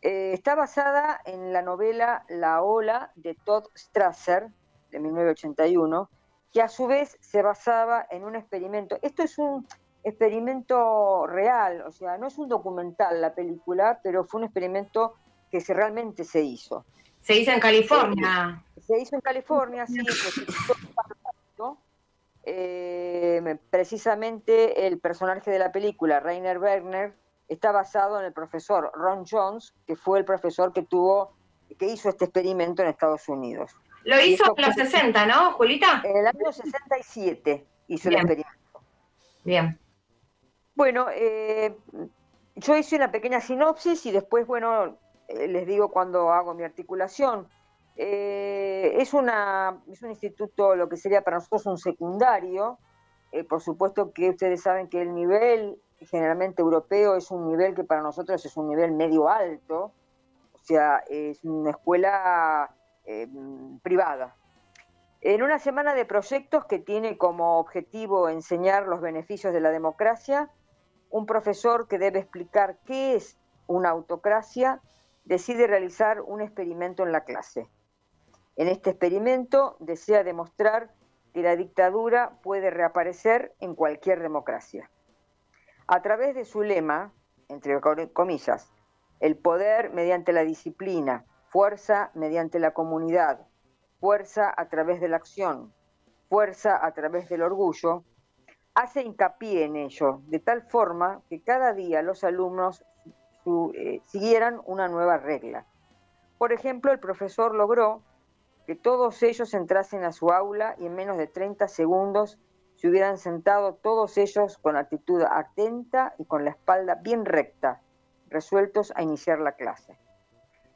Eh, está basada en la novela La Ola de Todd Strasser, de 1981, que a su vez se basaba en un experimento. Esto es un experimento real, o sea, no es un documental la película, pero fue un experimento que se, realmente se hizo. Se hizo en California. Se hizo en California, sí. Eh, precisamente el personaje de la película, Rainer Werner, está basado en el profesor Ron Jones, que fue el profesor que tuvo, que hizo este experimento en Estados Unidos. Lo hizo en los fue- 60, ¿no, Julita? En el año 67 hizo Bien. el experimento. Bien. Bueno, eh, yo hice una pequeña sinopsis y después, bueno, eh, les digo cuando hago mi articulación. Eh, es, una, es un instituto, lo que sería para nosotros un secundario. Eh, por supuesto que ustedes saben que el nivel generalmente europeo es un nivel que para nosotros es un nivel medio alto. O sea, es una escuela eh, privada. En una semana de proyectos que tiene como objetivo enseñar los beneficios de la democracia, un profesor que debe explicar qué es una autocracia decide realizar un experimento en la clase. En este experimento desea demostrar que la dictadura puede reaparecer en cualquier democracia. A través de su lema, entre comillas, el poder mediante la disciplina, fuerza mediante la comunidad, fuerza a través de la acción, fuerza a través del orgullo, hace hincapié en ello, de tal forma que cada día los alumnos eh, siguieran una nueva regla. Por ejemplo, el profesor logró que todos ellos entrasen a su aula y en menos de 30 segundos se hubieran sentado todos ellos con actitud atenta y con la espalda bien recta, resueltos a iniciar la clase.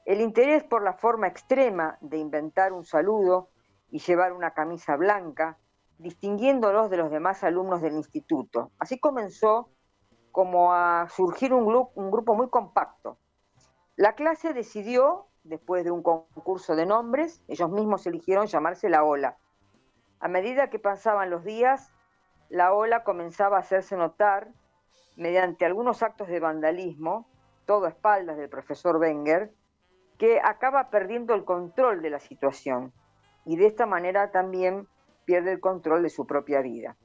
El interés por la forma extrema de inventar un saludo y llevar una camisa blanca, distinguiéndolos de los demás alumnos del instituto. Así comenzó como a surgir un, gru- un grupo muy compacto. La clase decidió, después de un concurso de nombres, ellos mismos eligieron llamarse la ola. A medida que pasaban los días, la ola comenzaba a hacerse notar mediante algunos actos de vandalismo, todo a espaldas del profesor Wenger, que acaba perdiendo el control de la situación y de esta manera también pierde el control de su propia vida.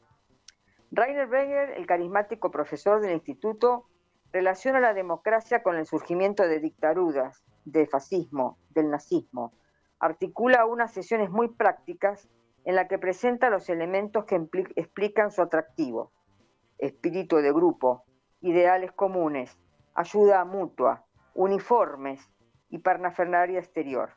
Rainer Wenger, el carismático profesor del instituto, relaciona la democracia con el surgimiento de dictaduras, del fascismo, del nazismo. Articula unas sesiones muy prácticas en la que presenta los elementos que explican su atractivo. Espíritu de grupo, ideales comunes, ayuda mutua, uniformes y parnafernaria exterior.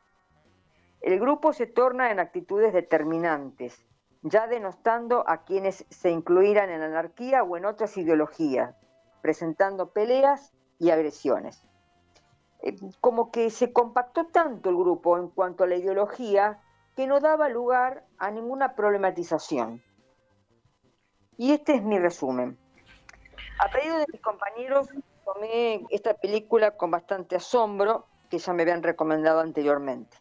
El grupo se torna en actitudes determinantes, ya denostando a quienes se incluirán en la anarquía o en otras ideologías, presentando peleas y agresiones. Eh, Como que se compactó tanto el grupo en cuanto a la ideología que no daba lugar a ninguna problematización. Y este es mi resumen. A pedido de mis compañeros, tomé esta película con bastante asombro, que ya me habían recomendado anteriormente.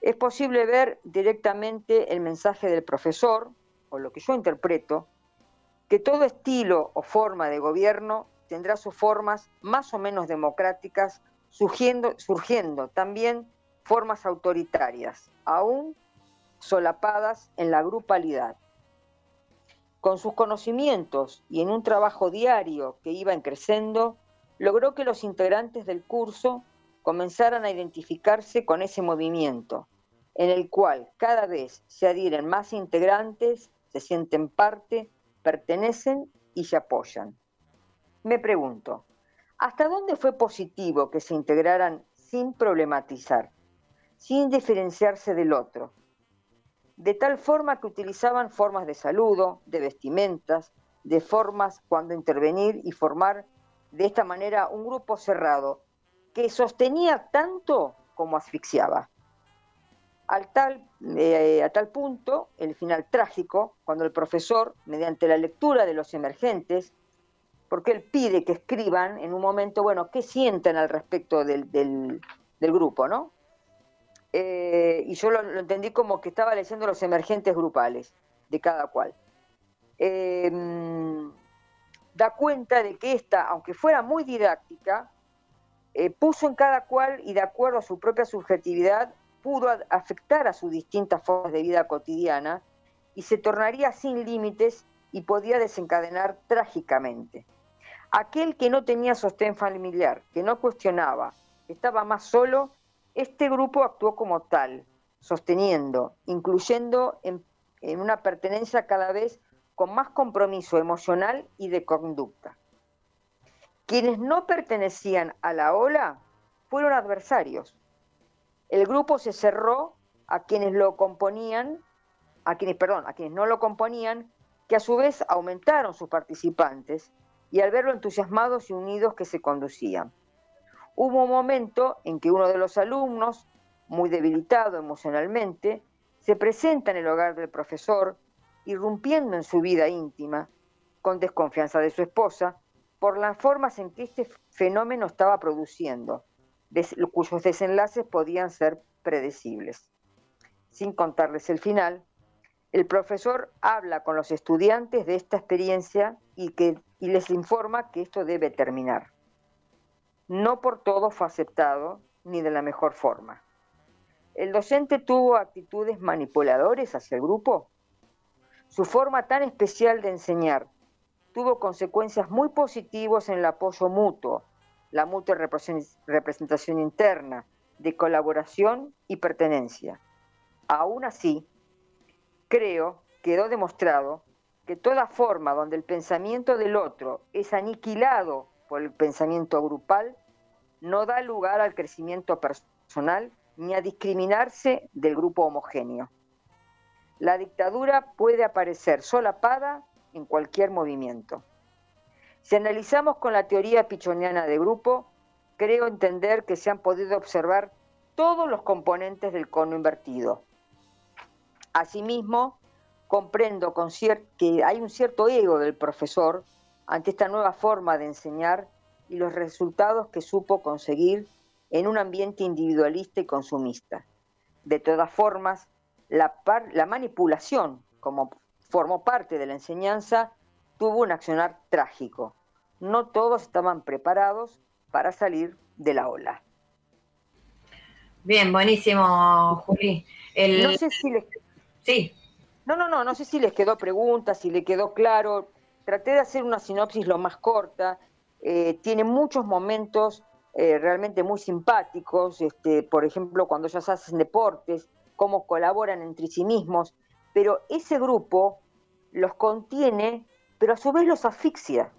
Es posible ver directamente el mensaje del profesor, o lo que yo interpreto, que todo estilo o forma de gobierno tendrá sus formas más o menos democráticas, surgiendo, surgiendo también formas autoritarias, aún solapadas en la grupalidad. Con sus conocimientos y en un trabajo diario que iba en creciendo, logró que los integrantes del curso comenzaran a identificarse con ese movimiento, en el cual cada vez se adhieren más integrantes, se sienten parte, pertenecen y se apoyan. Me pregunto, ¿hasta dónde fue positivo que se integraran sin problematizar, sin diferenciarse del otro? De tal forma que utilizaban formas de saludo, de vestimentas, de formas cuando intervenir y formar de esta manera un grupo cerrado que sostenía tanto como asfixiaba. Al tal, eh, a tal punto, el final trágico, cuando el profesor, mediante la lectura de los emergentes, porque él pide que escriban en un momento, bueno, qué sienten al respecto del, del, grupo, ¿no? Eh, y yo lo, lo, entendí como que estaba leyendo los emergentes grupales de cada cual. Eh, da cuenta de que esta, aunque fuera muy didáctica, eh, puso en cada cual y de acuerdo a su propia subjetividad, pudo afectar a sus distintas formas de vida cotidiana y se tornaría sin límites y podía desencadenar trágicamente. Aquel que no tenía sostén familiar, que no cuestionaba, estaba más solo, este grupo actuó como tal, sosteniendo, incluyendo en, en una pertenencia cada vez con más compromiso emocional y de conducta. Quienes no pertenecían a la ola fueron adversarios. El grupo se cerró a quienes lo componían, a quienes, perdón, a quienes no lo componían, que a su vez aumentaron sus participantes y al verlo entusiasmados y unidos que se conducían. Hubo un momento en que uno de los alumnos, muy debilitado emocionalmente, se presenta en el hogar del profesor, irrumpiendo en su vida íntima, con desconfianza de su esposa, por las formas en que este fenómeno estaba produciendo, cuyos desenlaces podían ser predecibles. Sin contarles el final, el profesor habla con los estudiantes de esta experiencia y, que, y les informa que esto debe terminar. No por todo fue aceptado ni de la mejor forma. ¿El docente tuvo actitudes manipuladoras hacia el grupo? Su forma tan especial de enseñar tuvo consecuencias muy positivas en el apoyo mutuo, la mutua representación interna, de colaboración y pertenencia. Aún así, creo, quedó demostrado que toda forma donde el pensamiento del otro es aniquilado por el pensamiento grupal no da lugar al crecimiento personal ni a discriminarse del grupo homogéneo. La dictadura puede aparecer solapada en cualquier movimiento. Si analizamos con la teoría pichoniana de grupo, creo entender que se han podido observar todos los componentes del cono invertido. Asimismo, comprendo con que hay un cierto ego del profesor ante esta nueva forma de enseñar y los resultados que supo conseguir en un ambiente individualista y consumista. De todas formas, la, la manipulación como formó parte de la enseñanza, tuvo un accionar trágico. No todos estaban preparados para salir de la ola. Bien, buenísimo, Juli. El... No sé si les... Sí. No, no, no, no sé si les quedó pregunta, si le quedó claro. Traté de hacer una sinopsis lo más corta. Eh, tiene muchos momentos eh, realmente muy simpáticos, este, por ejemplo, cuando ellos hacen deportes, cómo colaboran entre sí mismos pero ese grupo los contiene, pero a su vez los asfixia,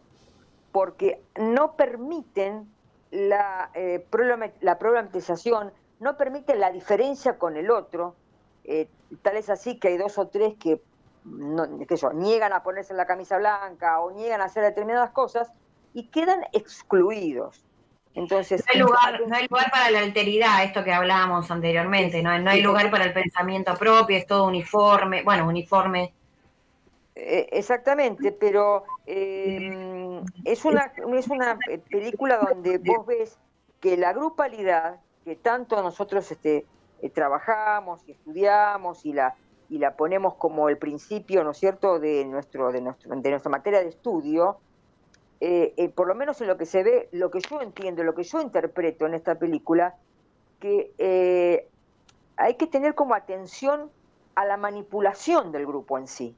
porque no permiten la, eh, problematización, no permiten la diferencia con el otro, eh, tal es así que hay dos o tres que, niegan a ponerse la camisa blanca o niegan a hacer determinadas cosas y quedan excluidos. Entonces, no hay, lugar, no hay lugar para la alteridad, esto que hablábamos anteriormente, no, no hay lugar para el pensamiento propio, es todo uniforme, bueno, uniforme. Eh, exactamente, pero eh, es, una, es una película donde vos ves que la grupalidad, que tanto nosotros este, eh, trabajamos y estudiamos y la, y la ponemos como el principio, ¿no es cierto?, de, nuestro, de, nuestro, de nuestra materia de estudio, eh, eh, por lo menos en lo que se ve, lo que yo entiendo, lo que yo interpreto en esta película, que eh, hay que tener como atención a la manipulación del grupo en sí.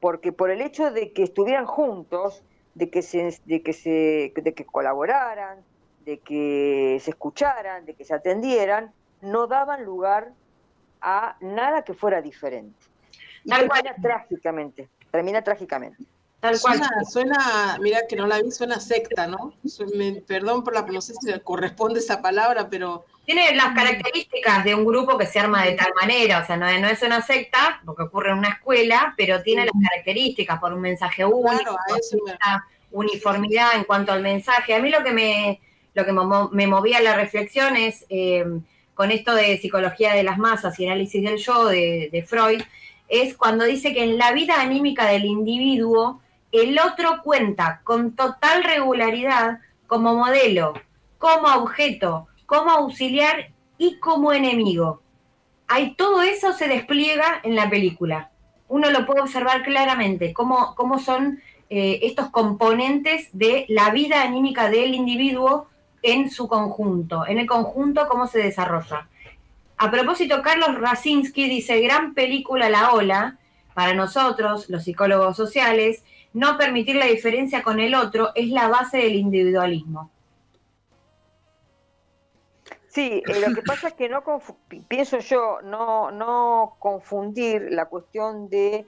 Porque por el hecho de que estuvieran juntos, de que se, de que se, de que colaboraran, de que se escucharan, de que se atendieran, no daban lugar a nada que fuera diferente. Y termina trágicamente, termina trágicamente. Tal cual. Suena, suena, mira que no la vi, suena secta, ¿no? Me, perdón por la, no sé si corresponde esa palabra, pero... Tiene las características de un grupo que se arma de tal manera, o sea, no, no es una secta, porque ocurre en una escuela, pero tiene las características por un mensaje único, una uniformidad en cuanto al mensaje. A mí lo que me, lo que me movía la reflexión es, eh, con esto de psicología de las masas y análisis del yo de, de Freud, es cuando dice que en la vida anímica del individuo, el otro cuenta con total regularidad como modelo, como objeto, como auxiliar y como enemigo. Ahí todo eso se despliega en la película. Uno lo puede observar claramente, cómo, cómo son eh, estos componentes de la vida anímica del individuo en su conjunto, en el conjunto cómo se desarrolla. A propósito, Carlos Racinski dice, gran película La Ola, para nosotros, los psicólogos sociales, no permitir la diferencia con el otro es la base del individualismo. Sí, eh, lo que pasa es que no pienso yo no, no confundir la cuestión de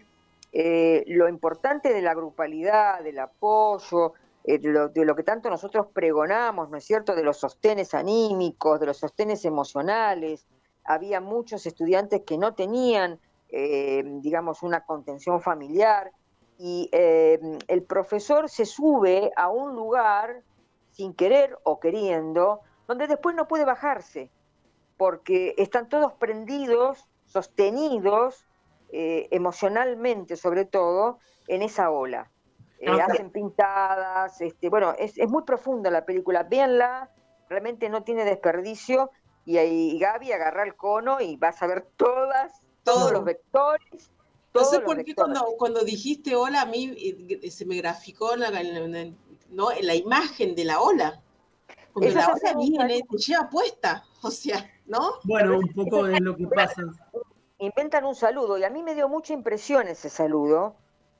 eh, lo importante de la grupalidad, del apoyo, eh, de, lo, de, lo, que tanto nosotros pregonamos, ¿no es cierto?, de los sostenes anímicos, de los sostenes emocionales. Había muchos estudiantes que no tenían, digamos, una contención familiar y eh, el profesor se sube a un lugar sin querer o queriendo, donde después no puede bajarse, porque están todos prendidos, sostenidos eh, emocionalmente sobre todo, en esa ola. Eh, hacen pintadas, este, bueno, es, es, muy profunda la película, véanla, realmente no tiene desperdicio, y ahí Gaby agarra el cono y vas a ver todas, todos los vectores no sé por qué cuando, cuando dijiste hola a mí eh, se me graficó la, ¿no? la imagen de la ola. Cuando la ola viene, te lleva puesta, o sea, ¿no? Bueno, un poco de lo que pasa. Inventan un saludo, y a mí me dio mucha impresión ese saludo,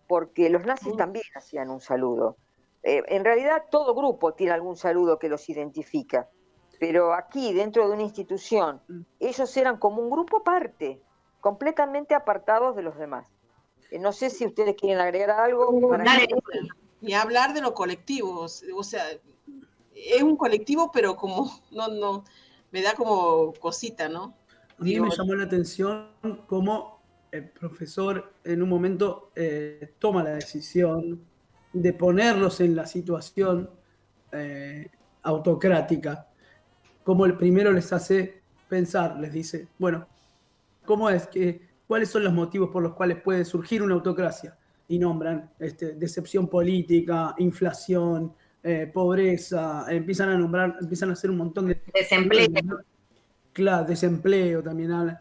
porque los nazis también hacían un saludo. Eh, en realidad todo grupo tiene algún saludo que los identifica, pero aquí, dentro de una institución, mm. ellos eran como un grupo aparte, completamente apartados de los demás. Eh, no sé si ustedes quieren agregar algo. y hablar de los colectivos, o sea, es un colectivo, pero como, no, no, me da como cosita, ¿no? A mí me llamó la atención cómo el profesor en un momento eh, toma la decisión de ponerlos en la situación eh, autocrática, como el primero les hace pensar, les dice, bueno, ¿Cómo es? que ¿Cuáles son los motivos por los cuales puede surgir una autocracia? Y nombran este, decepción política, inflación, eh, pobreza, empiezan a nombrar, empiezan a hacer un montón de... Desempleo. Claro, desempleo también hablan.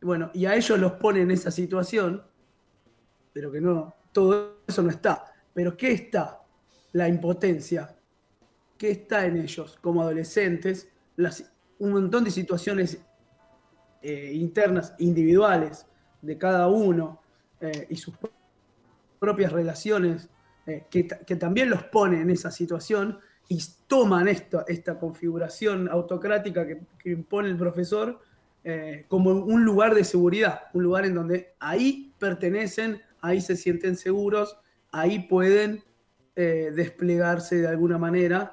Bueno, y a ellos los ponen en esa situación, pero que no, todo eso no está. Pero ¿qué está? La impotencia. ¿Qué está en ellos como adolescentes? un montón de situaciones eh, internas individuales de cada uno eh, y sus propias relaciones eh, que, también los pone en esa situación y toman esta configuración autocrática que, impone el profesor como un lugar de seguridad, un lugar en donde ahí pertenecen, ahí se sienten seguros, ahí pueden desplegarse de alguna manera,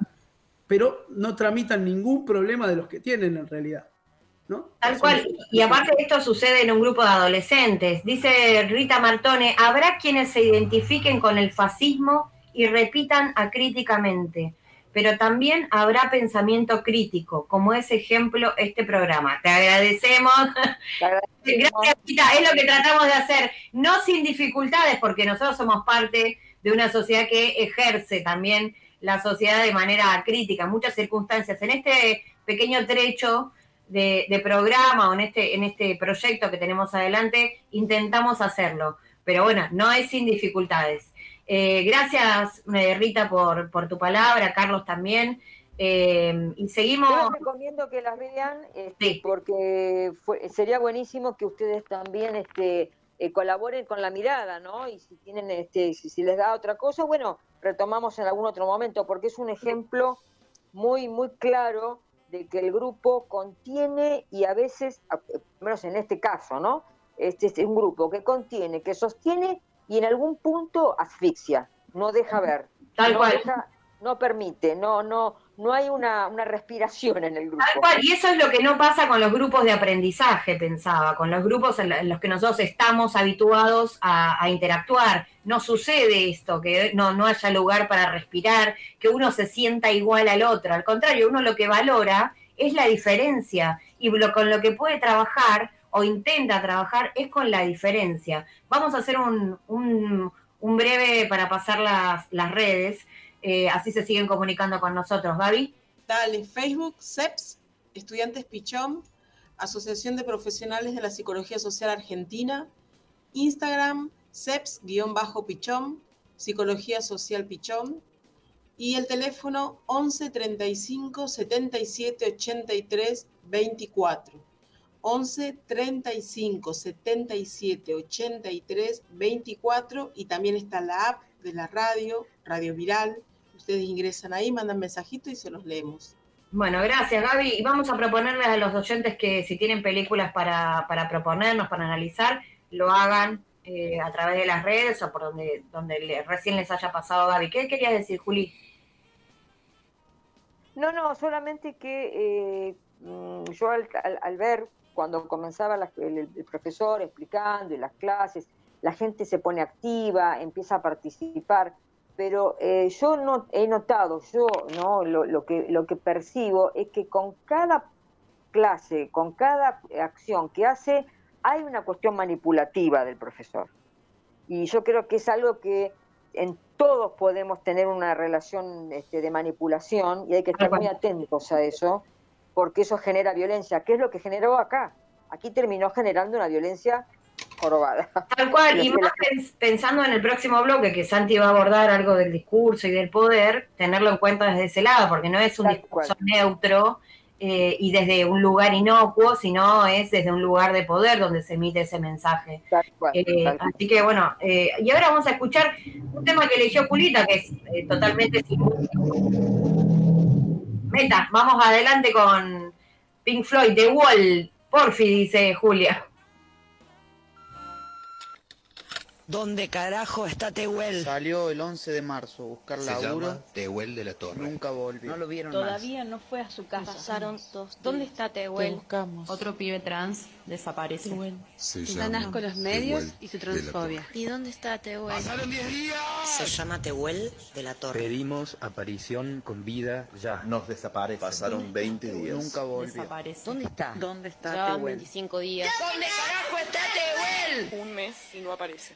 pero no tramitan ningún problema de los que tienen en realidad. Tal cual. Y aparte esto sucede en un grupo de adolescentes. Dice Rita Martone, habrá quienes se identifiquen con el fascismo y repitan acríticamente, pero también habrá pensamiento crítico, como es ejemplo este programa. Te agradecemos. Gracias, Rita. Es lo que tratamos de hacer, no sin dificultades, porque nosotros somos parte de una sociedad que ejerce también la sociedad de manera crítica en muchas circunstancias. En este pequeño trecho de, programa o en este, en este proyecto que tenemos adelante, intentamos hacerlo. Pero bueno, no es sin dificultades. Eh, gracias, eh, Rita, por, por, tu palabra, Carlos también. Eh, y Yo seguimos. les recomiendo que las vean este, porque fue- sería buenísimo que ustedes también este, eh, colaboren con la mirada, ¿no? Y si tienen, este, si, si les da otra cosa, bueno, retomamos en algún otro momento, porque es un ejemplo muy, muy claro de que el grupo contiene y a veces, menos en este caso, ¿no? Este es un grupo que contiene, que sostiene y en algún punto asfixia, no deja ver, Tal no cual. deja- no permite, no, no, no hay una, una respiración en el grupo. Tal cual, y eso es lo que no pasa con los grupos de aprendizaje, pensaba, con los grupos en los que nosotros estamos habituados a, a interactuar. No sucede esto, que no, no haya lugar para respirar, que uno se sienta igual al otro. Al contrario, uno lo que valora es la diferencia y lo, con lo que puede trabajar o intenta trabajar es con la diferencia. Vamos a hacer un, un- un breve para pasar las, las redes, eh, así se siguen comunicando con nosotros. Gaby. Dale, Facebook, CEPS, Estudiantes Pichón, Asociación de Profesionales de la Psicología Social Argentina, Instagram, CEPS-Pichón, Psicología Social Pichón, y el teléfono 11 35 77 83 24. 11 35 77 83 24 y también está la app de la radio, Radio Viral. Ustedes ingresan ahí, mandan mensajito y se los leemos. Bueno, gracias Gaby. Y vamos a proponerles a los oyentes que si tienen películas para, para proponernos, para analizar, lo hagan eh, a través de las redes o por donde, donde le- recién les haya pasado Gaby. ¿Qué querías decir, Juli? No, no, solamente que eh, mm, yo al, al- al ver cuando comenzaba la- el, el profesor explicando y las clases, la gente se pone activa, empieza a participar, pero eh, yo no he notado, yo no lo, lo que lo que percibo es que con cada clase, con cada acción que hace, hay una cuestión manipulativa del profesor. Y yo creo que es algo que en todos podemos tener una relación este, de manipulación y hay que estar muy atentos a eso, porque eso genera violencia. ¿Qué es lo que generó acá? Aquí terminó generando una violencia jorobada. Tal cual, y más pens- pensando en el próximo bloque que Santi va a abordar algo del discurso y del poder, tenerlo en cuenta desde ese lado, porque no es un discurso neutro eh, y desde un lugar inocuo, sino es desde un lugar de poder donde se emite ese mensaje. Eh, así que bueno, eh, y ahora vamos a escuchar un tema que eligió Julita, que es totalmente sin Meta, vamos adelante con Pink Floyd, The Wall, Porfi, dice Julia. ¿Dónde carajo está Tehuel? Salió el 11 de marzo a buscar Se laburo. llama Tehuel de la Torre. Nunca volvió. No lo vieron Todavía no fue a su casa. Pasaron dos ¿Dónde días. está Te Tehuel? buscamos. Otro pibe trans desaparece. Se Dan llama asco los medios Tehuel y su transfobia. ¿Y dónde está Tehuel? Se llama Tehuel de la Torre. Pedimos aparición con vida ya. Nos desaparece. Pasaron 20 días. Nunca volvió. Desaparece. ¿Dónde está? ¿Dónde está Ya Tehuel? 25 días. ¿Dónde carajo está Tehuel? Un mes y no aparece.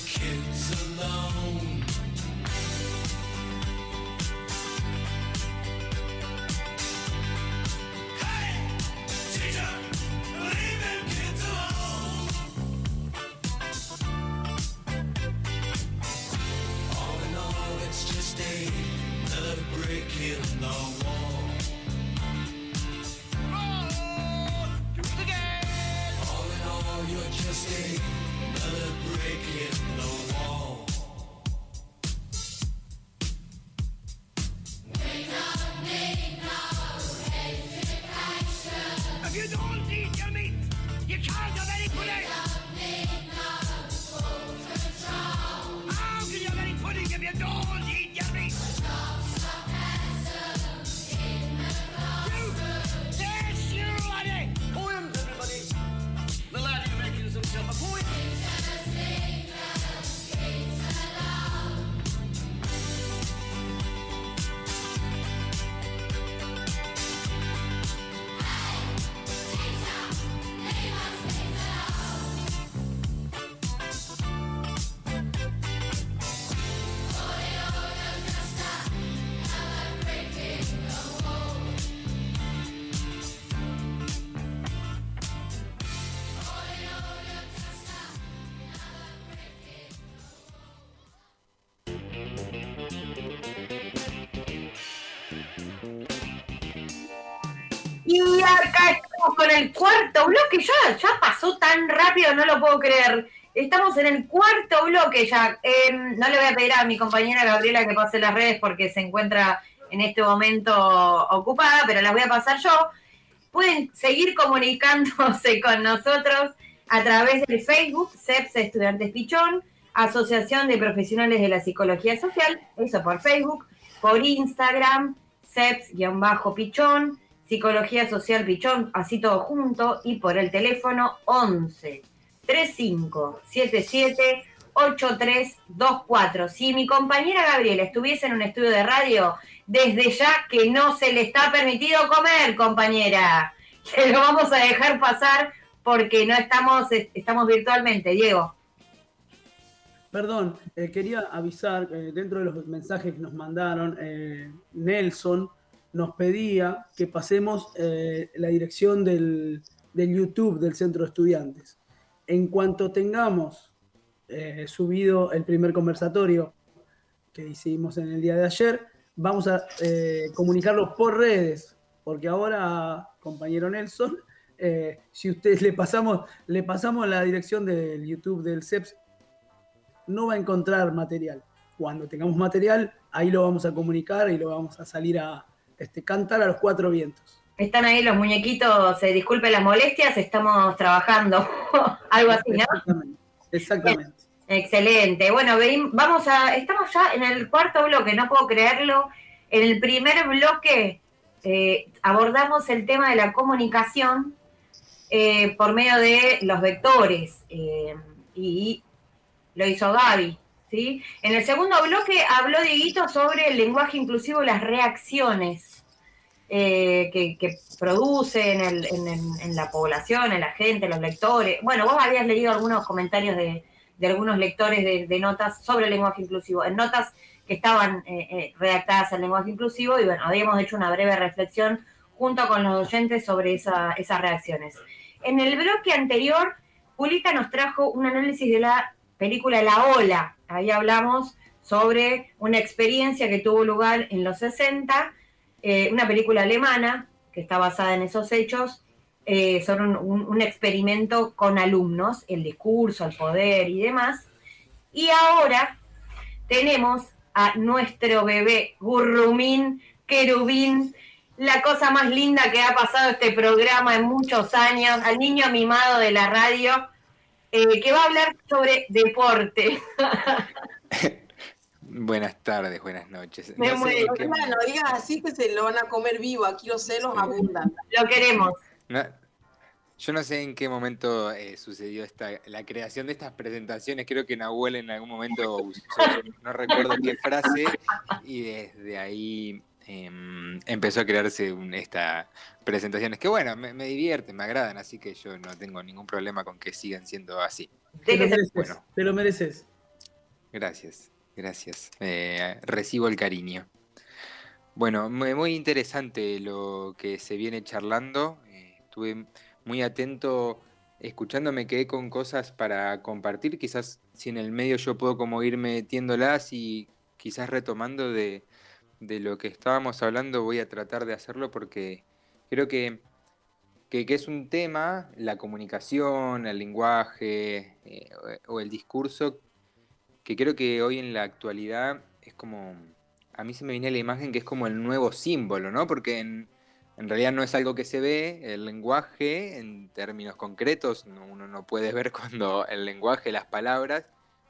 kids alone. Hey, teacher, leave them kids alone. All in all, it's just another brick in the wall. All in all, you're just another brick in the wall. Bloque, ya, ya pasó tan rápido, no lo puedo creer. Estamos en el cuarto bloque ya. Eh, no le voy a pedir a mi compañera Gabriela que pase las redes porque se encuentra en este momento ocupada, pero las voy a pasar yo. Pueden seguir comunicándose con nosotros a través del Facebook, CEPS Estudiantes Pichón, Asociación de Profesionales de la Psicología Social, eso por Facebook, por Instagram, CEPS-Pichón, Psicología Social Pichón, así todo junto, y por el teléfono 11 35 77 8324. Si mi compañera Gabriela estuviese en un estudio de radio, desde ya que no se le está permitido comer, compañera. Se lo vamos a dejar pasar porque no estamos, estamos virtualmente, Diego. Perdón, eh, quería avisar, eh, dentro de los mensajes que nos mandaron, eh, Nelson nos pedía que pasemos la dirección del, del, YouTube del Centro de Estudiantes. En cuanto tengamos subido el primer conversatorio que hicimos en el día de ayer, vamos a comunicarlo por redes, porque ahora, compañero Nelson, si ustedes le pasamos, le pasamos la dirección del YouTube del CEPS, no va a encontrar material. Cuando tengamos material, ahí lo vamos a comunicar y lo vamos a salir a este, cantar a los cuatro vientos. Están ahí los muñequitos, se disculpen las molestias, estamos trabajando, algo así, ¿no? Exactamente. Exactamente. Excelente. Bueno, vamos a, estamos ya en el cuarto bloque, no puedo creerlo. En el primer bloque eh, abordamos el tema de la comunicación eh, por medio de los vectores eh, y lo hizo Gaby. ¿Sí? En el segundo bloque habló Dieguito sobre el lenguaje inclusivo las reacciones eh, que, produce en, la población, en la gente, los lectores. Bueno, vos habías leído algunos comentarios de, algunos lectores de, notas sobre el lenguaje inclusivo, en notas que estaban eh, eh, redactadas en lenguaje inclusivo y bueno, habíamos hecho una breve reflexión junto con los oyentes sobre esas reacciones. En el bloque anterior, Julita nos trajo un análisis de la película La Ola. Ahí hablamos sobre una experiencia que tuvo lugar en los 60, eh, una película alemana que está basada en esos hechos, eh, sobre un, experimento con alumnos, el discurso, el poder y demás. Y ahora tenemos a nuestro bebé Gurrumín, querubín, la cosa más linda que ha pasado este programa en muchos años, al niño mimado de la radio, eh, que va a hablar sobre deporte. Buenas tardes, buenas noches. Me no, digas así que se lo van a comer vivo, aquí los celos abundan. Lo queremos. yo no sé en qué momento eh, sucedió esta, la creación de estas presentaciones, creo que Nahuel en algún momento usó, no recuerdo qué frase, y desde ahí empezó a crearse esta presentaciones que bueno, me, divierten, me agradan, así que yo no tengo ningún problema con que sigan siendo así. Te lo mereces. Te lo mereces. Gracias, gracias. Eh, recibo el cariño. Bueno, muy, interesante lo que se viene charlando. Eh, estuve muy atento escuchándome, quedé con cosas para compartir. Quizás si en el medio yo puedo como ir metiéndolas y quizás retomando de, de lo que estábamos hablando voy a tratar de hacerlo porque creo que, que, es un tema, la comunicación, el lenguaje eh, o el discurso, que creo que hoy en la actualidad es como, a mí se me viene la imagen que es como el nuevo símbolo, ¿no? Porque en, en realidad no es algo que se ve, el lenguaje en términos concretos, uno no puede ver cuando el lenguaje, las palabras,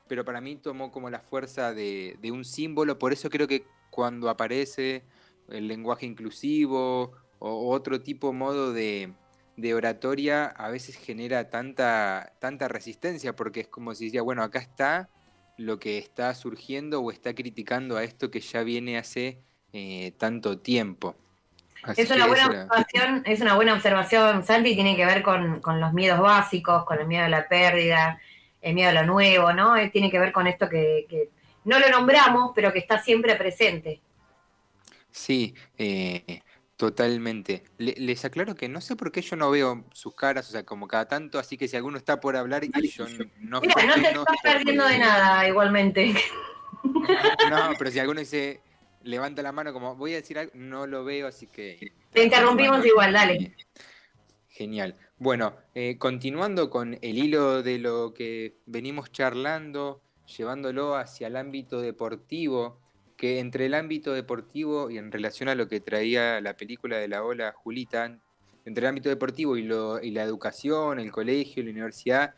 pero para mí tomó como la fuerza de, de un símbolo, por eso creo que cuando aparece el lenguaje inclusivo o otro tipo modo de, oratoria a veces genera tanta, tanta resistencia porque es como si decía, bueno, acá está lo que está surgiendo o está criticando a esto que ya viene hace eh, tanto tiempo. es una, buena observación, es una buena observación, Santi, tiene que ver con, los miedos básicos, con el miedo a la pérdida, el miedo a lo nuevo, ¿no? Eh, tiene que ver con esto que no lo nombramos, pero que está siempre presente. Sí, eh, totalmente. les aclaro que no sé por qué yo no veo sus caras, o sea, como cada tanto, así que si alguno está por hablar y yo no... Mira, no te estás perdiendo de nada igualmente. No, pero si alguno dice, levanta la mano como voy a decir algo, no lo veo, así que... Te interrumpimos igual, dale. Genial. Bueno, eh, continuando con el hilo de lo que venimos charlando, llevándolo hacia el ámbito deportivo, que entre el ámbito deportivo y en relación a lo que traía la película de la ola Julita, entre el ámbito deportivo y, lo, y la educación, el colegio, la universidad,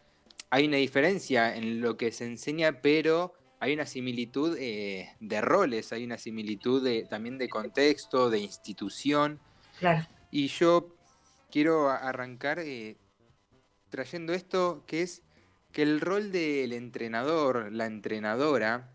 hay una diferencia en lo que se enseña, pero hay una similitud eh, de roles, hay una similitud de, también de contexto, de institución. Claro. Y yo quiero arrancar eh, trayendo esto, que es que el rol del entrenador, la entrenadora,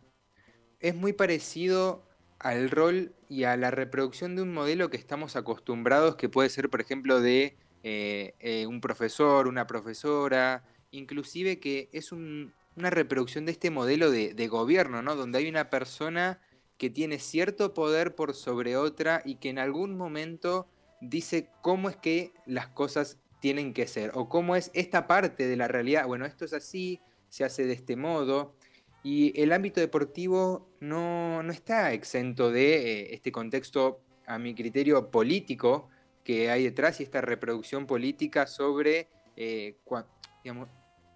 es muy parecido al rol y a la reproducción de un modelo que estamos acostumbrados, que puede ser, por ejemplo, de eh, eh, un profesor, una profesora, inclusive que es un- una reproducción de este modelo de, de gobierno, ¿no? Donde hay una persona que tiene cierto poder por sobre otra y que en algún momento dice cómo es que las cosas tienen que ser o cómo es esta parte de la realidad. Bueno, esto es así, se hace de este modo. Y el ámbito deportivo no, no está exento de eh, este contexto, a mi criterio, político que hay detrás y esta reproducción política sobre, eh, digamos,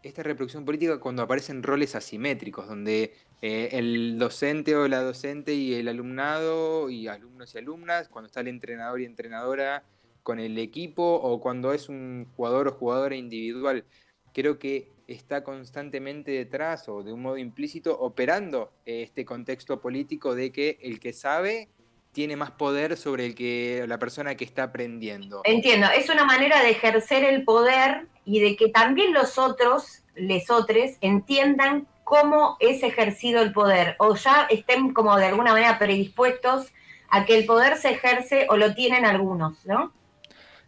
esta reproducción política cuando aparecen roles asimétricos, donde eh, el docente o la docente y el alumnado y alumnos y alumnas, cuando está el entrenador y entrenadora con el equipo o cuando es un jugador o jugadora individual, creo que está constantemente detrás o de un modo implícito operando eh, este contexto político de que el que sabe tiene más poder sobre el que la persona que está aprendiendo. Entiendo, es una manera de ejercer el poder y de que también los otros, lesotres, entiendan cómo es ejercido el poder o ya estén como de alguna manera predispuestos a que el poder se ejerce o lo tienen algunos, ¿no?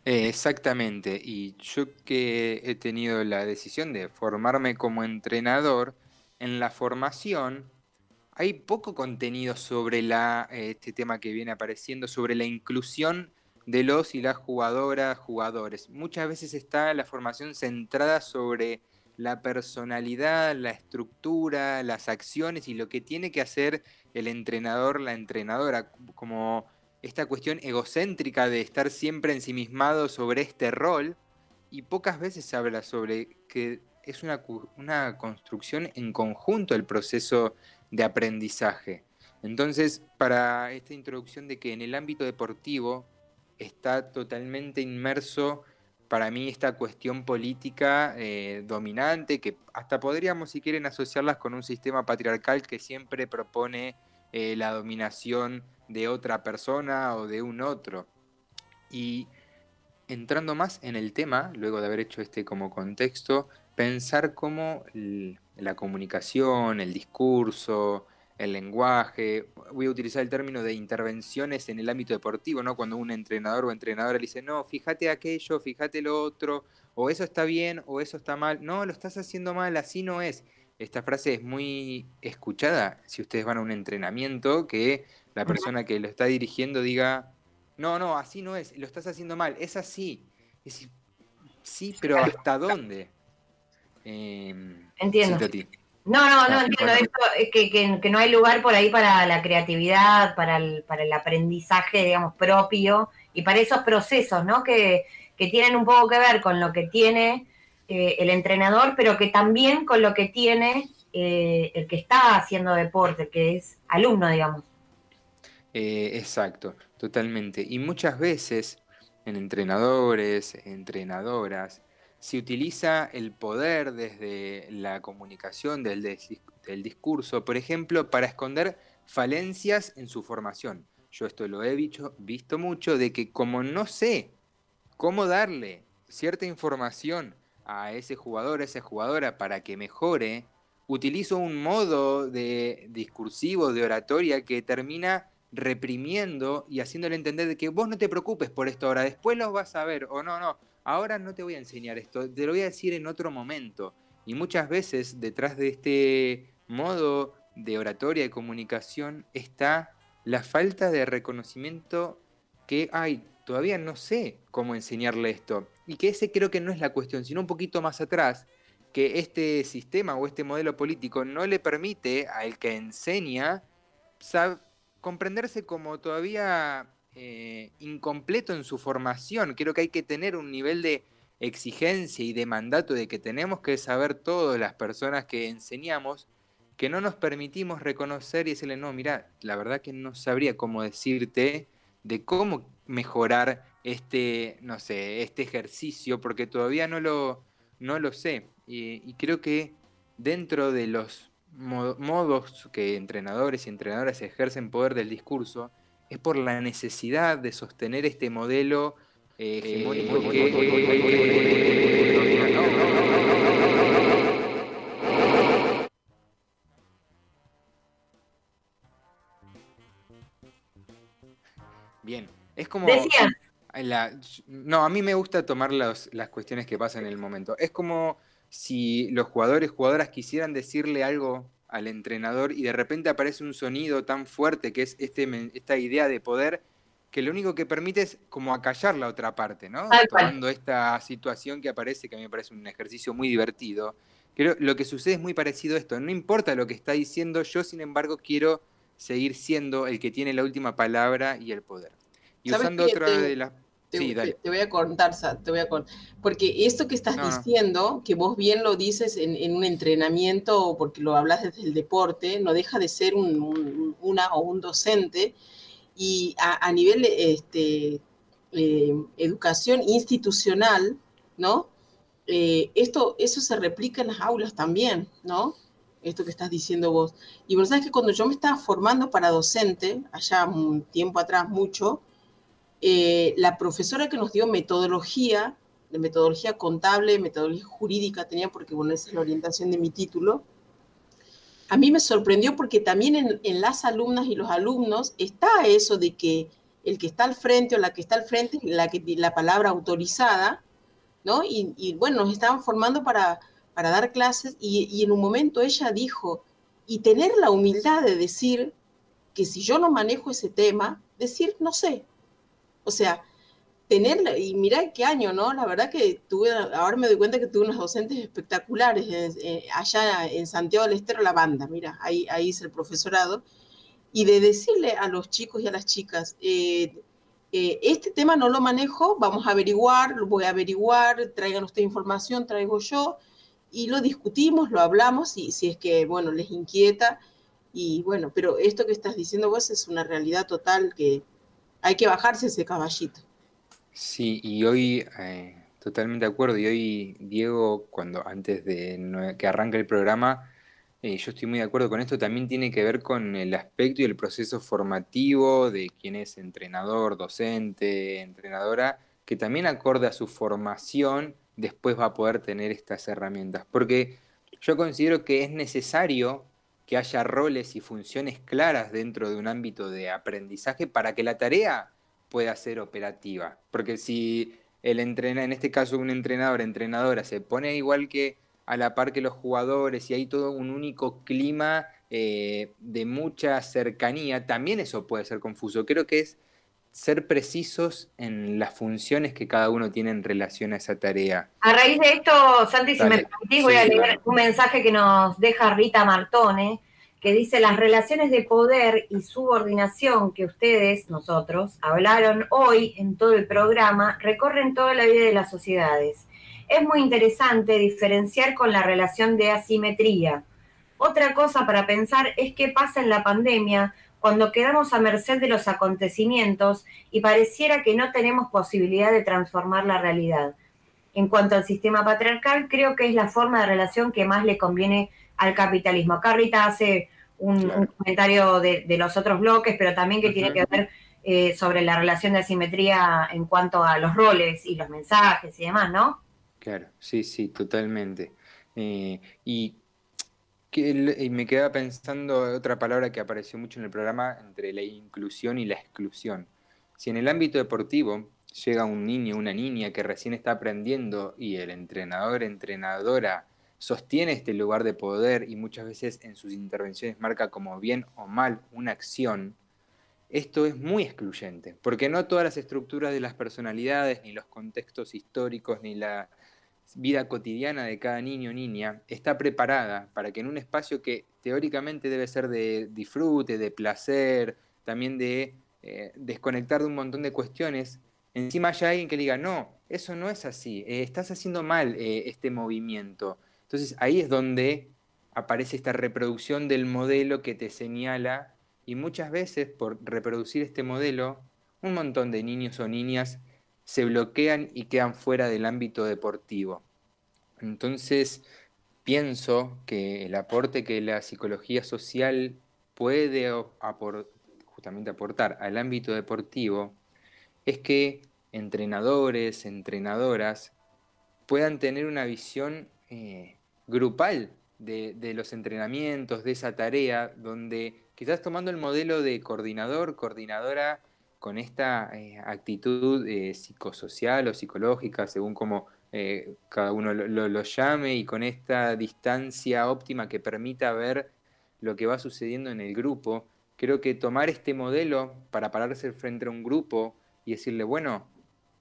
Eh, exactamente, y yo que he tenido la decisión de formarme como entrenador, en la formación hay poco contenido sobre la, este tema que viene apareciendo, sobre la inclusión de los y las jugadoras, jugadores. Muchas veces está la formación centrada sobre la personalidad, la estructura, las acciones y lo que tiene que hacer el entrenador, la entrenadora, como esta cuestión egocéntrica de estar siempre ensimismado sobre este rol y pocas veces habla sobre que es una, una construcción en conjunto el proceso de aprendizaje. Entonces, para esta introducción de que en el ámbito deportivo está totalmente inmerso para mí esta cuestión política eh, dominante, que hasta podríamos, si quieren, asociarlas con un sistema patriarcal que siempre propone eh, la dominación de otra persona o de un otro. Y entrando más en el tema, luego de haber hecho este como contexto, pensar cómo la comunicación, el discurso, el lenguaje, voy a utilizar el término de intervenciones en el ámbito deportivo, ¿no? Cuando un entrenador o entrenadora le dice, no, fíjate aquello, fíjate lo otro, o eso está bien, o eso está mal, no, lo estás haciendo mal, así no es. Esta frase es muy escuchada si ustedes van a un entrenamiento, que la persona que lo está dirigiendo diga, no, no, así no es, lo estás haciendo mal, es así. Decir, sí, pero ¿hasta dónde? Em, Entiendo. No, no, no Ah, entiendo bueno. esto, es que, que- que no hay lugar por ahí para la creatividad, para el, para el aprendizaje, digamos, propio y para esos procesos, ¿no? Que, que tienen un poco que ver con lo que tiene eh, el entrenador, pero que también con lo que tiene eh, el que está haciendo deporte, que es alumno, digamos. Eh, exacto, totalmente. Y muchas veces en entrenadores, entrenadoras, se utiliza el poder desde la comunicación, del, discurso, por ejemplo, para esconder falencias en su formación. Yo esto lo he visto, visto mucho, de que como no sé cómo darle cierta información a ese jugador, a esa jugadora para que mejore, utilizo un modo de discursivo, de oratoria que termina reprimiendo y haciéndole entender de que vos no te preocupes por esto ahora, después lo vas a ver, o no, no, ahora no te voy a enseñar esto, te lo voy a decir en otro momento. Y muchas veces detrás de este modo de oratoria y comunicación está la falta de reconocimiento que hay, todavía no sé cómo enseñarle esto. Y que ese creo que no es la cuestión, sino un poquito más atrás, que este sistema o este modelo político no le permite al que enseña comprenderse como todavía eh, incompleto en su formación. Creo que hay que tener un nivel de exigencia y de mandato de que tenemos que saber todas las personas que enseñamos, que no nos permitimos reconocer y decirle, no, mira, la verdad que no sabría cómo decirte de cómo mejorar este, no sé, este ejercicio, porque todavía no lo, no lo sé. Y, creo que dentro de los modos que entrenadores y entrenadoras ejercen poder del discurso, es por la necesidad de sostener este modelo eh, hegemónico que... Bien, es como... La- no, a mí me gusta tomar los- las cuestiones que pasan en el momento. Es como si los jugadores, jugadoras quisieran decirle algo al entrenador y de repente aparece un sonido tan fuerte que es este, men- esta idea de poder que lo único que permite es como acallar la otra parte, ¿no? Cual. Tomando esta situación que aparece, que a mí me parece un ejercicio muy divertido. Creo lo que sucede es muy parecido a esto. No importa lo que está diciendo, yo sin embargo quiero seguir siendo el que tiene la última palabra y el poder. Y ¿Sabes usando otra de las... Te, Sí, te- te voy a contar, te voy a contar. Porque esto que estás No, no. diciendo, que vos bien lo dices en, en un entrenamiento, porque lo hablas desde el deporte, no deja de ser un- un- una o un docente. Y a, a nivel este, eh, educación institucional, ¿no? Eh, esto, eso se replica en las aulas también, ¿no? Esto que estás diciendo vos. Y vos sabes que cuando yo me estaba formando para docente, allá un tiempo atrás, mucho, eh, la profesora que nos dio metodología, de metodología contable, metodología jurídica tenía, porque bueno, esa es la orientación de mi título, a mí me sorprendió porque también en, las alumnas y los alumnos está eso de que el que está al frente o la que está al frente, la, la palabra autorizada, ¿no? Y, y, bueno, nos estaban formando para, para dar clases y en un momento ella dijo, y tener la humildad de decir que si yo no manejo ese tema, decir no sé, o sea, tener, y mira qué año, ¿no? La verdad que tuve, ahora me doy cuenta que tuve unos docentes espectaculares eh, eh, allá en Santiago del Estero, la banda, mira, ahí, ahí es el profesorado, y de decirle a los chicos y a las chicas, eh, este tema no lo manejo, vamos a averiguar, voy a averiguar, traigan usted información, traigo yo, y lo discutimos, lo hablamos, y si es que, bueno, les inquieta, y bueno, pero esto que estás diciendo vos es una realidad total que hay que bajarse ese caballito. Sí, y hoy, eh, totalmente de acuerdo, y hoy Diego, cuando antes de que arranque el programa, eh, yo estoy muy de acuerdo con esto, también tiene que ver con el aspecto y el proceso formativo de quien es entrenador, docente, entrenadora, que también acorde a su formación, después va a poder tener estas herramientas. Porque yo considero que es necesario que haya roles y funciones claras dentro de un ámbito de aprendizaje para que la tarea pueda ser operativa. Porque si el entrena, en este caso un entrenador, entrenadora, se pone igual que a la par que los jugadores y hay todo un único clima eh, de mucha cercanía, también eso puede ser confuso. Creo que es ser precisos en las funciones que cada uno tiene en relación a esa tarea. A raíz de esto, Santi, si me permitís, voy a leer claro. un mensaje que nos deja Rita Martone, que dice, las relaciones de poder y subordinación que ustedes, nosotros, hablaron hoy en todo el programa, recorren toda la vida de las sociedades. Es muy interesante diferenciar con la relación de asimetría. Otra cosa para pensar es qué pasa en la pandemia cuando quedamos a merced de los acontecimientos y pareciera que no tenemos posibilidad de transformar la realidad. En cuanto al sistema patriarcal, creo que es la forma de relación que más le conviene al capitalismo. Acá Rita hace un, comentario de, de los otros bloques, pero también que tiene que ver eh, sobre la relación de asimetría en cuanto a los roles y los mensajes y demás, ¿no? Claro, sí, sí, totalmente. Eh, y, y me quedaba pensando otra palabra que apareció mucho en el programa entre la inclusión y la exclusión. Si en el ámbito deportivo llega un niño, una niña que recién está aprendiendo y el entrenador, entrenadora sostiene este lugar de poder y muchas veces en sus intervenciones marca como bien o mal una acción, esto es muy excluyente, porque no todas las estructuras de las personalidades, ni los contextos históricos, ni la vida cotidiana de cada niño o niña está preparada para que en un espacio que teóricamente debe ser de disfrute, de placer, también de eh, desconectar de un montón de cuestiones, encima haya alguien que diga, no, eso no es así, eh, estás haciendo mal eh, este movimiento. Entonces ahí es donde aparece esta reproducción del modelo que te señala y muchas veces por reproducir este modelo, un montón de niños o niñas se bloquean y quedan fuera del ámbito deportivo. Entonces, pienso que el aporte que la psicología social puede justamente aportar al ámbito deportivo es que entrenadores, entrenadoras puedan tener una visión eh, grupal de, de, los entrenamientos, de esa tarea, donde quizás tomando el modelo de coordinador, coordinadora, con esta eh, actitud eh, psicosocial o psicológica, según como eh, cada uno lo, lo, llame, y con esta distancia óptima que permita ver lo que va sucediendo en el grupo, creo que tomar este modelo para pararse frente a un grupo y decirle, bueno,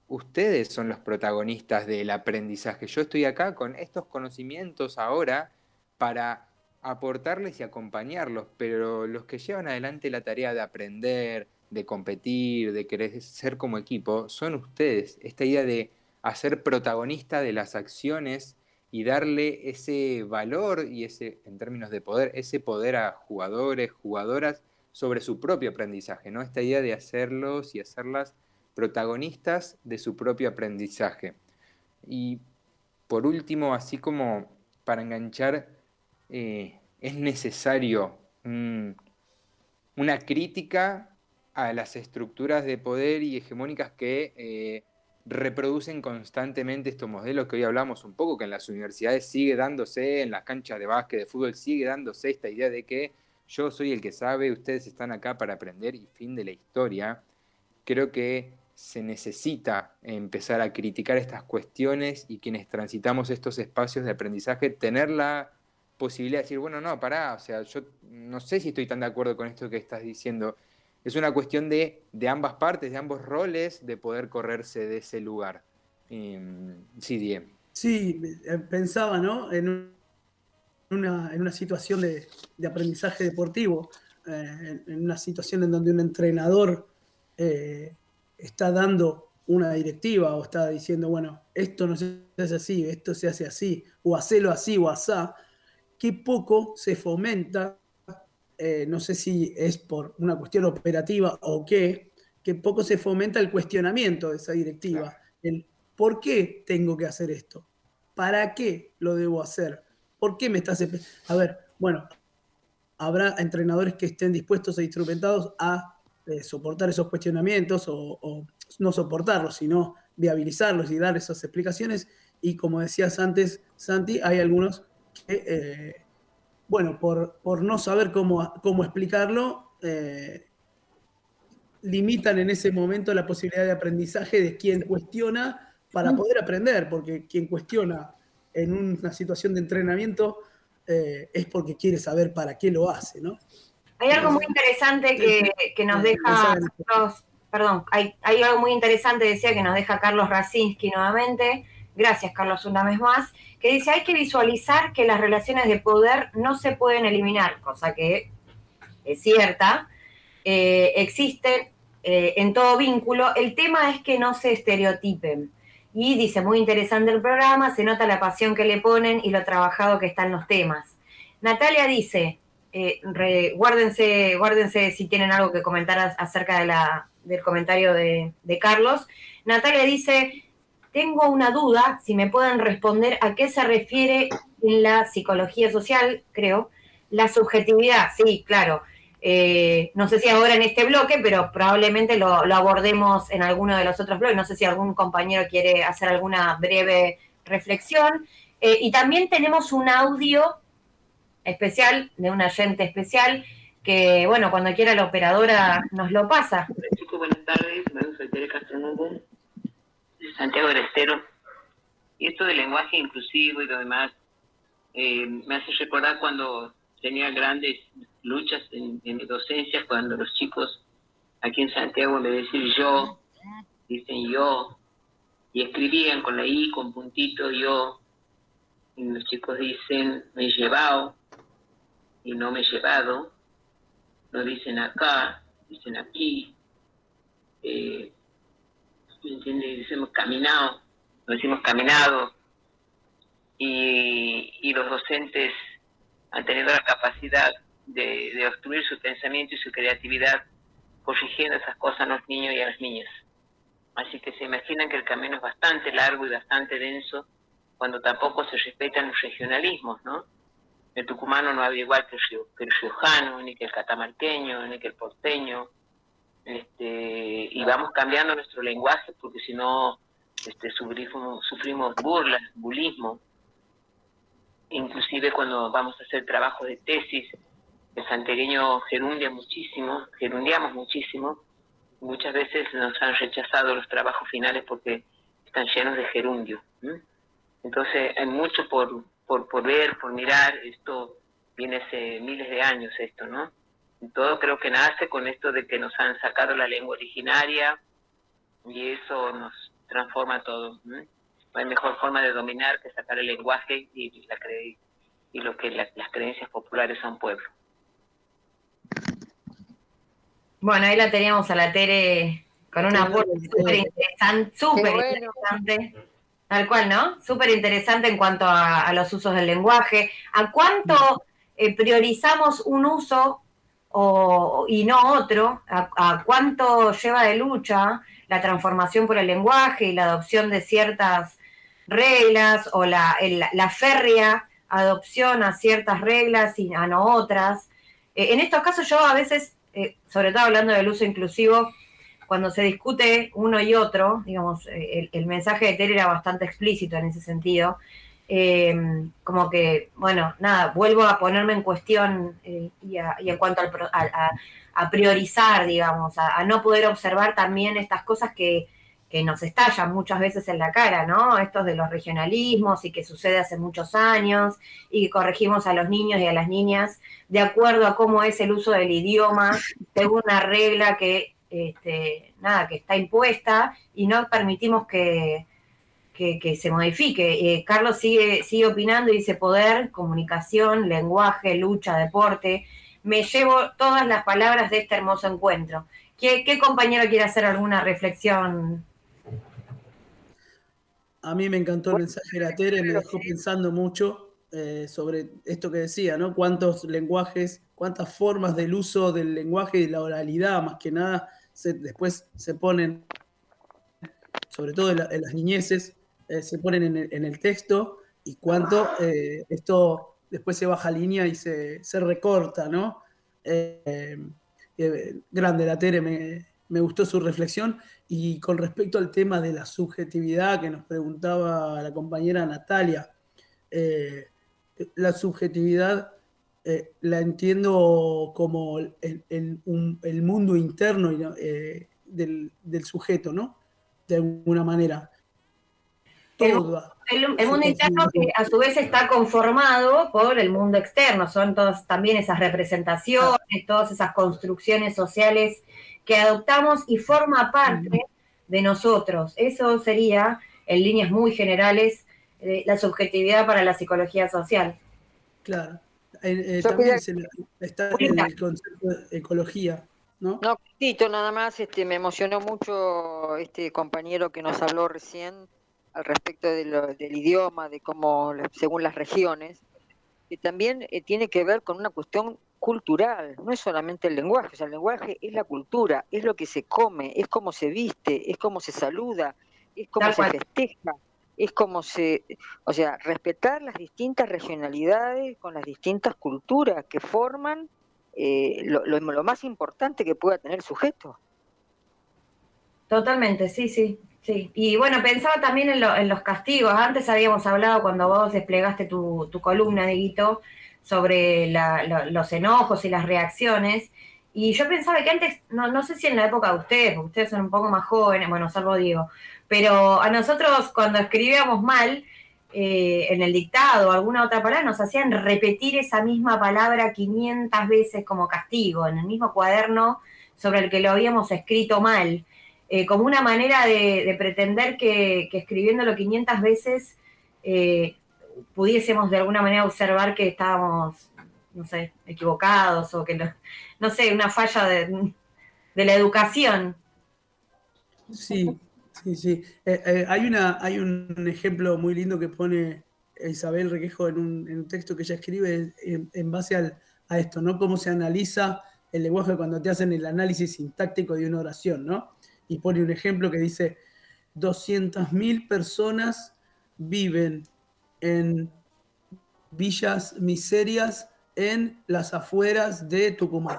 ustedes son los protagonistas del aprendizaje, yo estoy acá con estos conocimientos ahora para aportarles y acompañarlos, pero los que llevan adelante la tarea de aprender, de competir, de querer ser como equipo, son ustedes. Esta idea de hacer protagonista de las acciones y darle ese valor y ese, en términos de poder, ese poder a jugadores, jugadoras sobre su propio aprendizaje, ¿no? Esta idea de hacerlos y hacerlas protagonistas de su propio aprendizaje. Y por último, así como para enganchar, eh, es necesario una crítica a las estructuras de poder y hegemónicas que eh, reproducen constantemente estos modelos que hoy hablamos un poco, que en las universidades sigue dándose, en las canchas de básquet, de fútbol, sigue dándose esta idea de que yo soy el que sabe, ustedes están acá para aprender y fin de la historia. Creo que se necesita empezar a criticar estas cuestiones y quienes transitamos estos espacios de aprendizaje, tener la posibilidad de decir, bueno, no, pará, o sea, yo no sé si estoy tan de acuerdo con esto que estás diciendo es una cuestión de, de, ambas partes, de ambos roles, de poder correrse de ese lugar. Eh, sí. Sí, eh, pensaba, ¿no? En una, en una situación de, de, aprendizaje deportivo, eh, en una situación en donde un entrenador eh, está dando una directiva o está diciendo, bueno, esto no se hace así, esto se hace así, o hacelo así o asá, qué poco se fomenta eh, no sé si es por una cuestión operativa o qué, que poco se fomenta el cuestionamiento de esa directiva. Claro. El por qué tengo que hacer esto, para qué lo debo hacer, por qué me estás. A ver, bueno, habrá entrenadores que estén dispuestos e instrumentados a eh, soportar esos cuestionamientos o, o, no soportarlos, sino viabilizarlos y dar esas explicaciones. Y como decías antes, Santi, hay algunos que eh, bueno, por, por no saber cómo, cómo explicarlo, eh, limitan en ese momento la posibilidad de aprendizaje de quien cuestiona para poder aprender, porque quien cuestiona en una situación de entrenamiento eh, es porque quiere saber para qué lo hace, ¿no? Hay algo muy interesante que, que nos deja Carlos, perdón, hay, hay, algo muy interesante, decía, que nos deja Carlos Racinski nuevamente. Gracias, Carlos, una vez más que dice hay que visualizar que las relaciones de poder no se pueden eliminar, cosa que es cierta, eh, existen eh, en todo vínculo, el tema es que no se estereotipen. Y dice, muy interesante el programa, se nota la pasión que le ponen y lo trabajado que están los temas. Natalia dice, eh, re, guárdense, si tienen algo que comentar acerca de del comentario de Carlos. Natalia dice, tengo una duda, si me pueden responder a qué se refiere en la psicología social, creo, la subjetividad. Sí, claro. Eh, no sé si ahora en este bloque, pero probablemente lo, abordemos en alguno de los otros bloques. No sé si algún compañero quiere hacer alguna breve reflexión. Eh, y también tenemos un audio especial de un agente especial que, bueno, cuando quiera la operadora nos lo pasa. Hola chicos, buenas tardes. Soy Tere Castronovo Santiago del Estero. Esto del lenguaje inclusivo y lo demás eh, me hace recordar cuando tenía grandes luchas en, en mi docencia, cuando los chicos aquí en Santiago me decían yo, dicen yo, y escribían con la I, con puntito yo, y los chicos dicen me he llevado y no me he llevado, lo dicen acá, dicen aquí, eh, ¿me? Decimos caminado, lo decimos caminado, y, los docentes han tenido la capacidad de, de obstruir su pensamiento y su creatividad corrigiendo esas cosas a los niños y a las niñas. Así que se imaginan que el camino es bastante largo y bastante denso cuando tampoco se respetan los regionalismos, ¿no? El tucumano no había igual que el, que el riojano, ni que el catamarqueño, ni que el porteño. Este, y vamos cambiando nuestro lenguaje porque si no este, sufrimos, sufrimos burlas, bulismo. Inclusive cuando vamos a hacer trabajos de tesis, el santereño gerundia muchísimo, gerundiamos muchísimo. Muchas veces nos han rechazado los trabajos finales porque están llenos de gerundio. Entonces hay mucho por, por, por ver, por mirar. Esto viene hace miles de años esto, ¿no? Todo creo que nace con esto de que nos han sacado la lengua originaria y eso nos transforma todo. No hay mejor forma de dominar que sacar el lenguaje y, la cre- y lo que la- las creencias populares a un pueblo. Bueno, ahí la teníamos a la Tere con un aporte súper interesante, súper bueno. interesante. Tal cual, ¿no? Súper interesante en cuanto a, a los usos del lenguaje. ¿A cuánto eh, priorizamos un uso o- y no otro? ¿A, cuánto lleva de lucha la transformación por el lenguaje y la adopción de ciertas reglas o la, la férrea adopción a ciertas reglas y a no otras? Eh, en estos casos yo a veces, eh, sobre todo hablando del uso inclusivo, cuando se discute uno y otro, digamos, eh, el, el mensaje de Tere era bastante explícito en ese sentido, eh, como que, bueno, nada, vuelvo a ponerme en cuestión eh, y, a- y en cuanto al a, a- priorizar, digamos, a, a no poder observar también estas cosas que, que nos estallan muchas veces en la cara, ¿no? Estos de los regionalismos y que sucede hace muchos años y que corregimos a los niños y a las niñas de acuerdo a cómo es el uso del idioma, según una regla que, este, nada, que está impuesta y no permitimos que, que, se modifique. Eh, Carlos sigue, sigue opinando y dice poder, comunicación, lenguaje, lucha, deporte. Me llevo todas las palabras de este hermoso encuentro. ¿Qué, compañero quiere hacer alguna reflexión? A mí me encantó el mensaje de la Tere, me dejó pensando mucho eh, sobre esto que decía, ¿no? Cuántos lenguajes, cuántas formas del uso del lenguaje y la oralidad, más que nada, después se ponen, sobre todo en, en las niñeces, eh, se ponen en el, texto y cuánto eh, esto después se baja línea y se, se recorta, ¿no? Eh, grande la Tere, me, me gustó su reflexión. Y con respecto al tema de la subjetividad que nos preguntaba la compañera Natalia, la subjetividad la entiendo como el, el- un- el mundo interno del, del sujeto, ¿no? De alguna manera. El, el mundo interno que a su vez está conformado por el mundo externo, son todas también esas representaciones, todas esas construcciones sociales que adoptamos y forma parte de nosotros. Eso sería, en líneas muy generales, eh, la subjetividad para la psicología social. Claro. Eh, eh, también quería- se le- está el, el concepto de ecología, ¿no? No, Tito, nada más, este, me emocionó mucho este compañero que nos habló recién al respecto de lo- del idioma, de cómo, según las regiones, que también eh, tiene que ver con una cuestión cultural, no es solamente el lenguaje, o sea, el lenguaje es la cultura, es lo que se come, es cómo se viste, es cómo se saluda, es cómo Tal se cual. festeja, es como se, o sea, respetar las distintas regionalidades con las distintas culturas que forman eh, lo, lo- lo más importante que pueda tener el sujeto. Totalmente, sí, sí, sí. Y bueno, pensaba también en, lo- en los castigos. Antes habíamos hablado cuando vos desplegaste tu, columna, Dieguito, sobre los enojos y las reacciones. Y yo pensaba que antes, no, no sé si en la época de ustedes, porque ustedes son un poco más jóvenes, bueno, salvo Diego, pero a nosotros cuando escribíamos mal eh, en el dictado o alguna otra palabra, nos hacían repetir esa misma palabra 500 veces como castigo, en el mismo cuaderno sobre el que lo habíamos escrito mal eh, como una manera de, de pretender que, escribiéndolo 500 veces eh, pudiésemos de alguna manera observar que estábamos, no sé, equivocados o que no, no sé, una falla de, la educación. Sí, sí, sí. Eh, hay, una, hay un ejemplo muy lindo que pone Isabel Requejo en un, en un texto que ella escribe en, base a esto, ¿no? Cómo se analiza el lenguaje cuando te hacen el análisis sintáctico de una oración, ¿no? Y pone un ejemplo que dice, 200.000 personas viven en villas miserias en las afueras de Tucumán,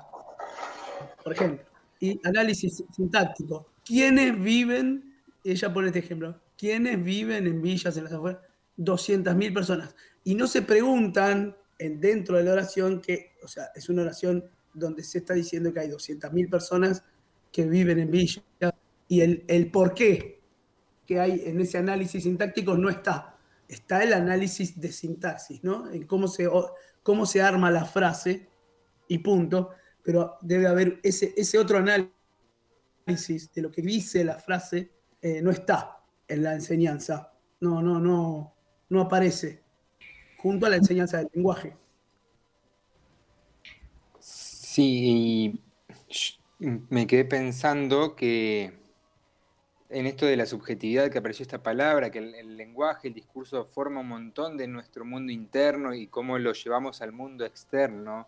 por ejemplo. Y análisis sintáctico. ¿Quiénes viven? Ella pone este ejemplo. ¿Quiénes viven en villas en las afueras? 200.000 personas. Y no se preguntan en, dentro de la oración que, o sea, es una oración donde se está diciendo que hay 200.000 personas que viven en villas y el, el por qué que hay en ese análisis sintáctico no está. Está el análisis de sintaxis, ¿no? En cómo se, cómo se arma la frase y punto, pero debe haber ese, ese otro análisis de lo que dice la frase, eh, no está en la enseñanza. No, no, no, no aparece junto a la enseñanza del lenguaje. Sí, me quedé pensando que en esto de la subjetividad que apareció esta palabra, que el, lenguaje, el discurso forma un montón de nuestro mundo interno y cómo lo llevamos al mundo externo.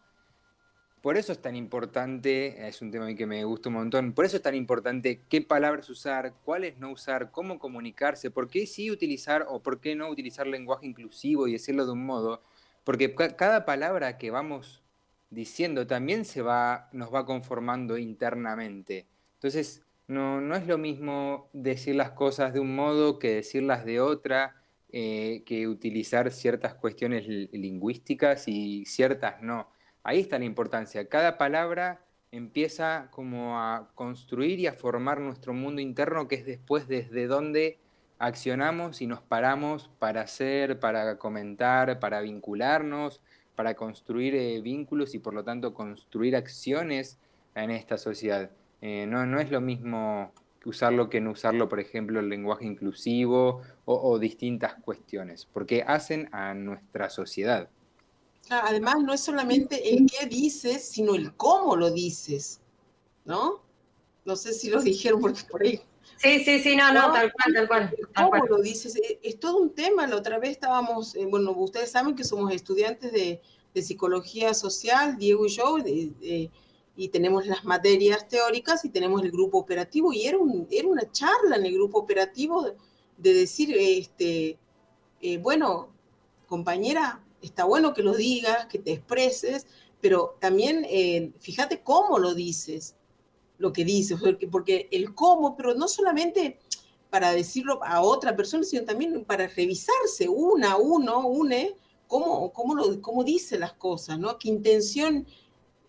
Por eso es tan importante, es un tema que me gusta un montón, por eso es tan importante qué palabras usar, cuáles no usar, cómo comunicarse, por qué sí utilizar o por qué no utilizar lenguaje inclusivo y decirlo de un modo, porque ca- cada palabra que vamos diciendo también se va, nos va conformando internamente. Entonces, no, no es lo mismo decir las cosas de un modo que decirlas de otra, eh, que utilizar ciertas cuestiones li- lingüísticas y ciertas no. Ahí está la importancia. Cada palabra empieza como a construir y a formar nuestro mundo interno, que es después desde donde accionamos y nos paramos para hacer, para comentar, para vincularnos, para construir eh, vínculos y por lo tanto construir acciones en esta sociedad. Eh, no, no es lo mismo usarlo que no usarlo, por ejemplo, el lenguaje inclusivo o, o distintas cuestiones, porque hacen a nuestra sociedad. Claro, Además, no es solamente el qué dices, sino el cómo lo dices, ¿no? No sé si lo dijeron porque por ahí. Sí, sí, sí, no, no, tal cual, tal cual. tal ¿Cómo cual. lo dices? Eh, Es todo un tema. La otra vez estábamos, eh, bueno, ustedes saben que somos estudiantes de, de psicología social, Diego y yo, de- de- y tenemos las materias teóricas y tenemos el grupo operativo, y era, un, era una charla en el grupo operativo de, de decir, este, eh, bueno, compañera, está bueno que lo digas, que te expreses, pero también eh, fíjate cómo lo dices, lo que dices, porque, el cómo, pero no solamente para decirlo a otra persona, sino también para revisarse una a uno, une, cómo, cómo, lo, cómo dice las cosas, ¿no? ¿Qué intención,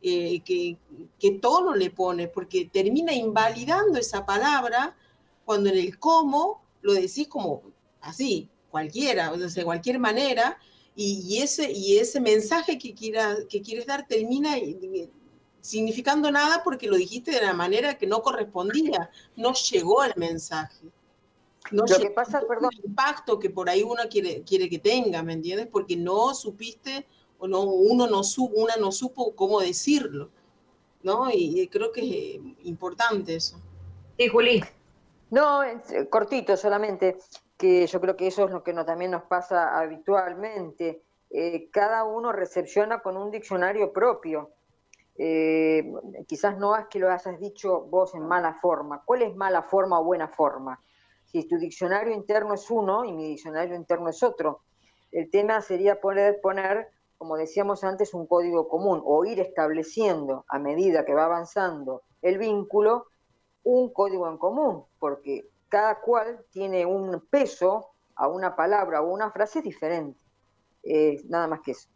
eh, qué, qué tono le pone? Porque termina invalidando esa palabra cuando en el cómo lo decís como así, cualquiera, o de cualquier manera, y, y ese, y ese mensaje que, quiera, que quieres dar termina significando nada porque lo dijiste de la manera que no correspondía, no llegó el mensaje. No Lo que llegó pasa, perdón. el impacto que por ahí uno quiere, quiere que tenga, ¿me entiendes? Porque no supiste o no, uno no supo, una no supo cómo decirlo, ¿no? Y, y creo que es eh, importante eso. Sí, Juli. No, eh, cortito solamente, que yo creo que eso es lo que no, también nos pasa habitualmente. Eh, cada uno recepciona con un diccionario propio. Eh, quizás no es que lo hayas dicho vos en mala forma. ¿Cuál es mala forma o buena forma? Si tu diccionario interno es uno y mi diccionario interno es otro. El tema sería poder poner, como decíamos antes, un código común o ir estableciendo a medida que va avanzando el vínculo un código en común, porque cada cual tiene un peso a una palabra o una frase diferente. Eh, nada más que eso.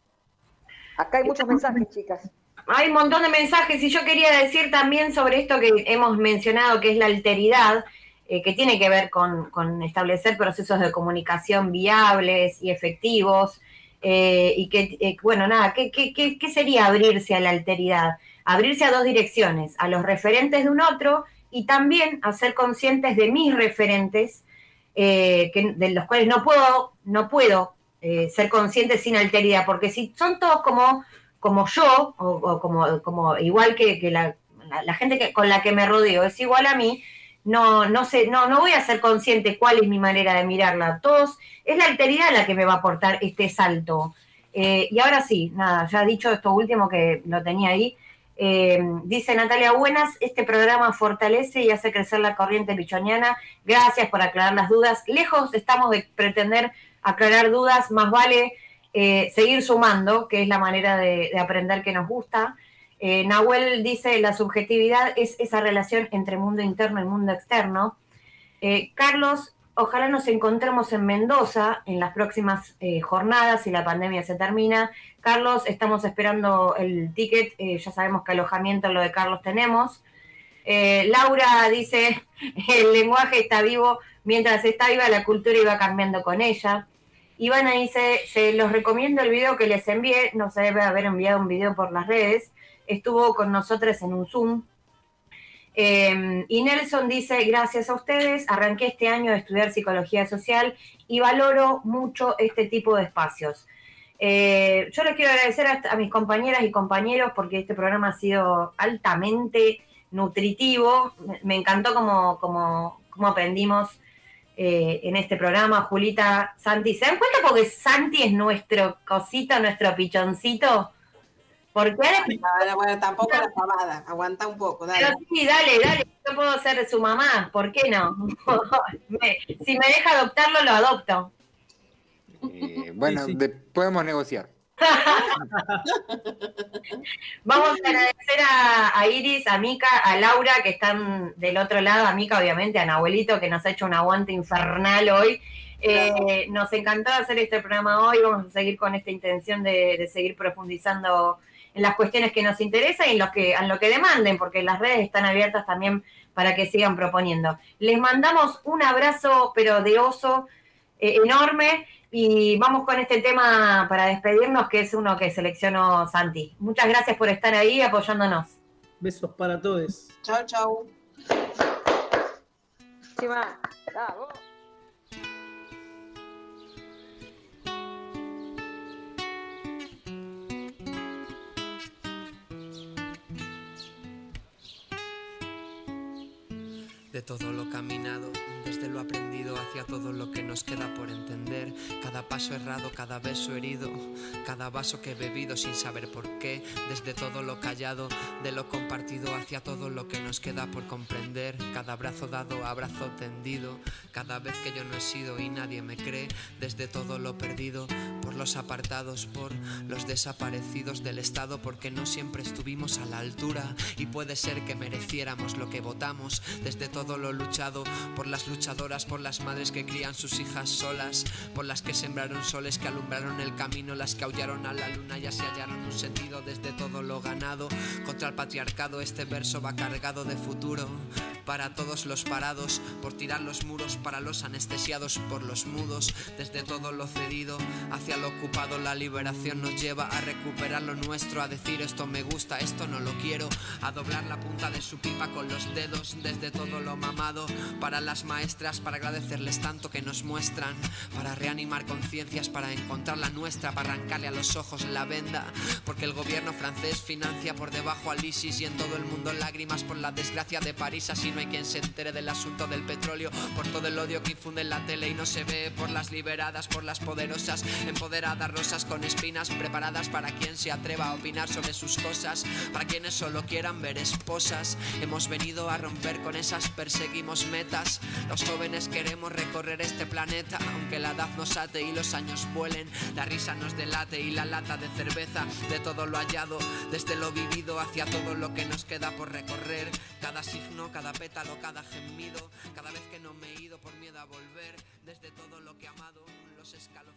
Acá hay muchos mensajes, chicas. Hay un montón de mensajes y yo quería decir también sobre esto que hemos mencionado, que es la alteridad, eh, que tiene que ver con, establecer procesos de comunicación viables y efectivos. eh, y que, eh, bueno, nada, ¿qué, qué, qué, sería abrirse a la alteridad? Abrirse a dos direcciones, a los referentes de un otro y también a ser conscientes de mis referentes, que, de los cuales no puedo, no puedo ser consciente sin alteridad, porque si son todos como como yo, o, o como, como igual que, la gente que, con la que me rodeo es igual a mí, no, no sé, no, no voy a ser consciente cuál es mi manera de mirarla. Todos, es la alteridad la que me va a aportar este salto. Eh, y ahora sí, nada, ya dicho esto último que lo tenía ahí. eh, dice Natalia Buenas, este programa fortalece y hace crecer la corriente pichoniana. Gracias por aclarar las dudas. Lejos estamos de pretender aclarar dudas, más vale eh, seguir sumando, que es la manera de, de aprender que nos gusta. Eh, Nahuel dice, la subjetividad es esa relación entre mundo interno y mundo externo. Eh, Carlos, ojalá nos encontremos en Mendoza en las próximas eh, jornadas si la pandemia se termina. Carlos, estamos esperando el ticket, ya sabemos que alojamiento lo de Carlos tenemos. Laura dice, el lenguaje está vivo, mientras está viva la cultura iba cambiando con ella. Ivana dice, se los recomiendo el video que les envié, no se debe haber enviado un video por las redes, estuvo con nosotros en un Zoom. Eh, y Nelson dice, gracias a ustedes, arranqué este año de estudiar psicología social y valoro mucho este tipo de espacios. Eh, yo les quiero agradecer a, mis compañeras y compañeros porque este programa ha sido altamente nutritivo. Me, me encantó como, como, como aprendimos eh, en este programa, Julita, Santi. ¿Se dan cuenta porque Santi es nuestro cosito, nuestro pichoncito? Porque ahora Bueno, bueno, tampoco la pavada, aguanta un poco, dale. pero sí, dale, dale, yo puedo ser su mamá, ¿por qué no? Si me deja adoptarlo, lo adopto. Eh, bueno, de- podemos negociar. Vamos a agradecer a, Iris, a Mica, a Laura, que están del otro lado, a Mica, obviamente, a Nahuelito, que nos ha hecho un aguante infernal hoy. Eh, nos encantó hacer este programa hoy, vamos a seguir con esta intención de, de seguir profundizando en las cuestiones que nos interesan y en, los que, en lo que demanden, porque las redes están abiertas también para que sigan proponiendo. Les mandamos un abrazo, pero de oso, eh, enorme, y vamos con este tema para despedirnos, que es uno que seleccionó Santi. Muchas gracias por estar ahí apoyándonos. Besos para todos. Chao, chao. Bravo. De todo lo caminado, desde lo aprendido hacia todo lo que nos queda por entender. Cada paso errado, cada beso herido, cada vaso que he bebido sin saber por qué. Desde todo lo callado, de lo compartido hacia todo lo que nos queda por comprender. Cada abrazo dado, abrazo tendido. Cada vez que yo no he sido y nadie me cree. Desde todo lo perdido, por los apartados, por los desaparecidos del Estado, porque no siempre estuvimos a la altura. Y puede ser que mereciéramos lo que votamos. Desde todo lo luchado, por las luchadoras, por las madres que crían sus hijas solas, por las que sembraron soles que alumbraron el camino, las que aullaron a la luna y así hallaron un sentido desde todo lo ganado. Contra el patriarcado este verso va cargado de futuro. Para todos los parados, por tirar los muros, para los anestesiados, por los mudos, desde todo lo cedido hacia lo ocupado, la liberación nos lleva a recuperar lo nuestro, a decir esto me gusta, esto no lo quiero, a doblar la punta de su pipa con los dedos, desde todo lo mamado, para las maestras, para agradecerles tanto que nos muestran, para reanimar conciencias, para encontrar la nuestra, para arrancarle a los ojos la venda, porque el gobierno francés financia por debajo al ISIS y en todo el mundo lágrimas por la desgracia de París, así no hay quien se entere del asunto del petróleo, por todo el odio que infunde en la tele y no se ve, por las liberadas, por las poderosas, empoderadas rosas con espinas, preparadas para quien se atreva a opinar sobre sus cosas, para quienes solo quieran ver esposas, hemos venido a romper con esas perseguimos metas, los jóvenes queremos recorrer este planeta, aunque la edad nos ate y los años vuelen, la risa nos delate y la lata de cerveza, de todo lo hallado, desde lo vivido hacia todo lo que nos queda por recorrer, cada signo, cada pétalo, cada gemido, cada vez que no me he ido por miedo a volver, desde todo lo que he amado, los escalofríos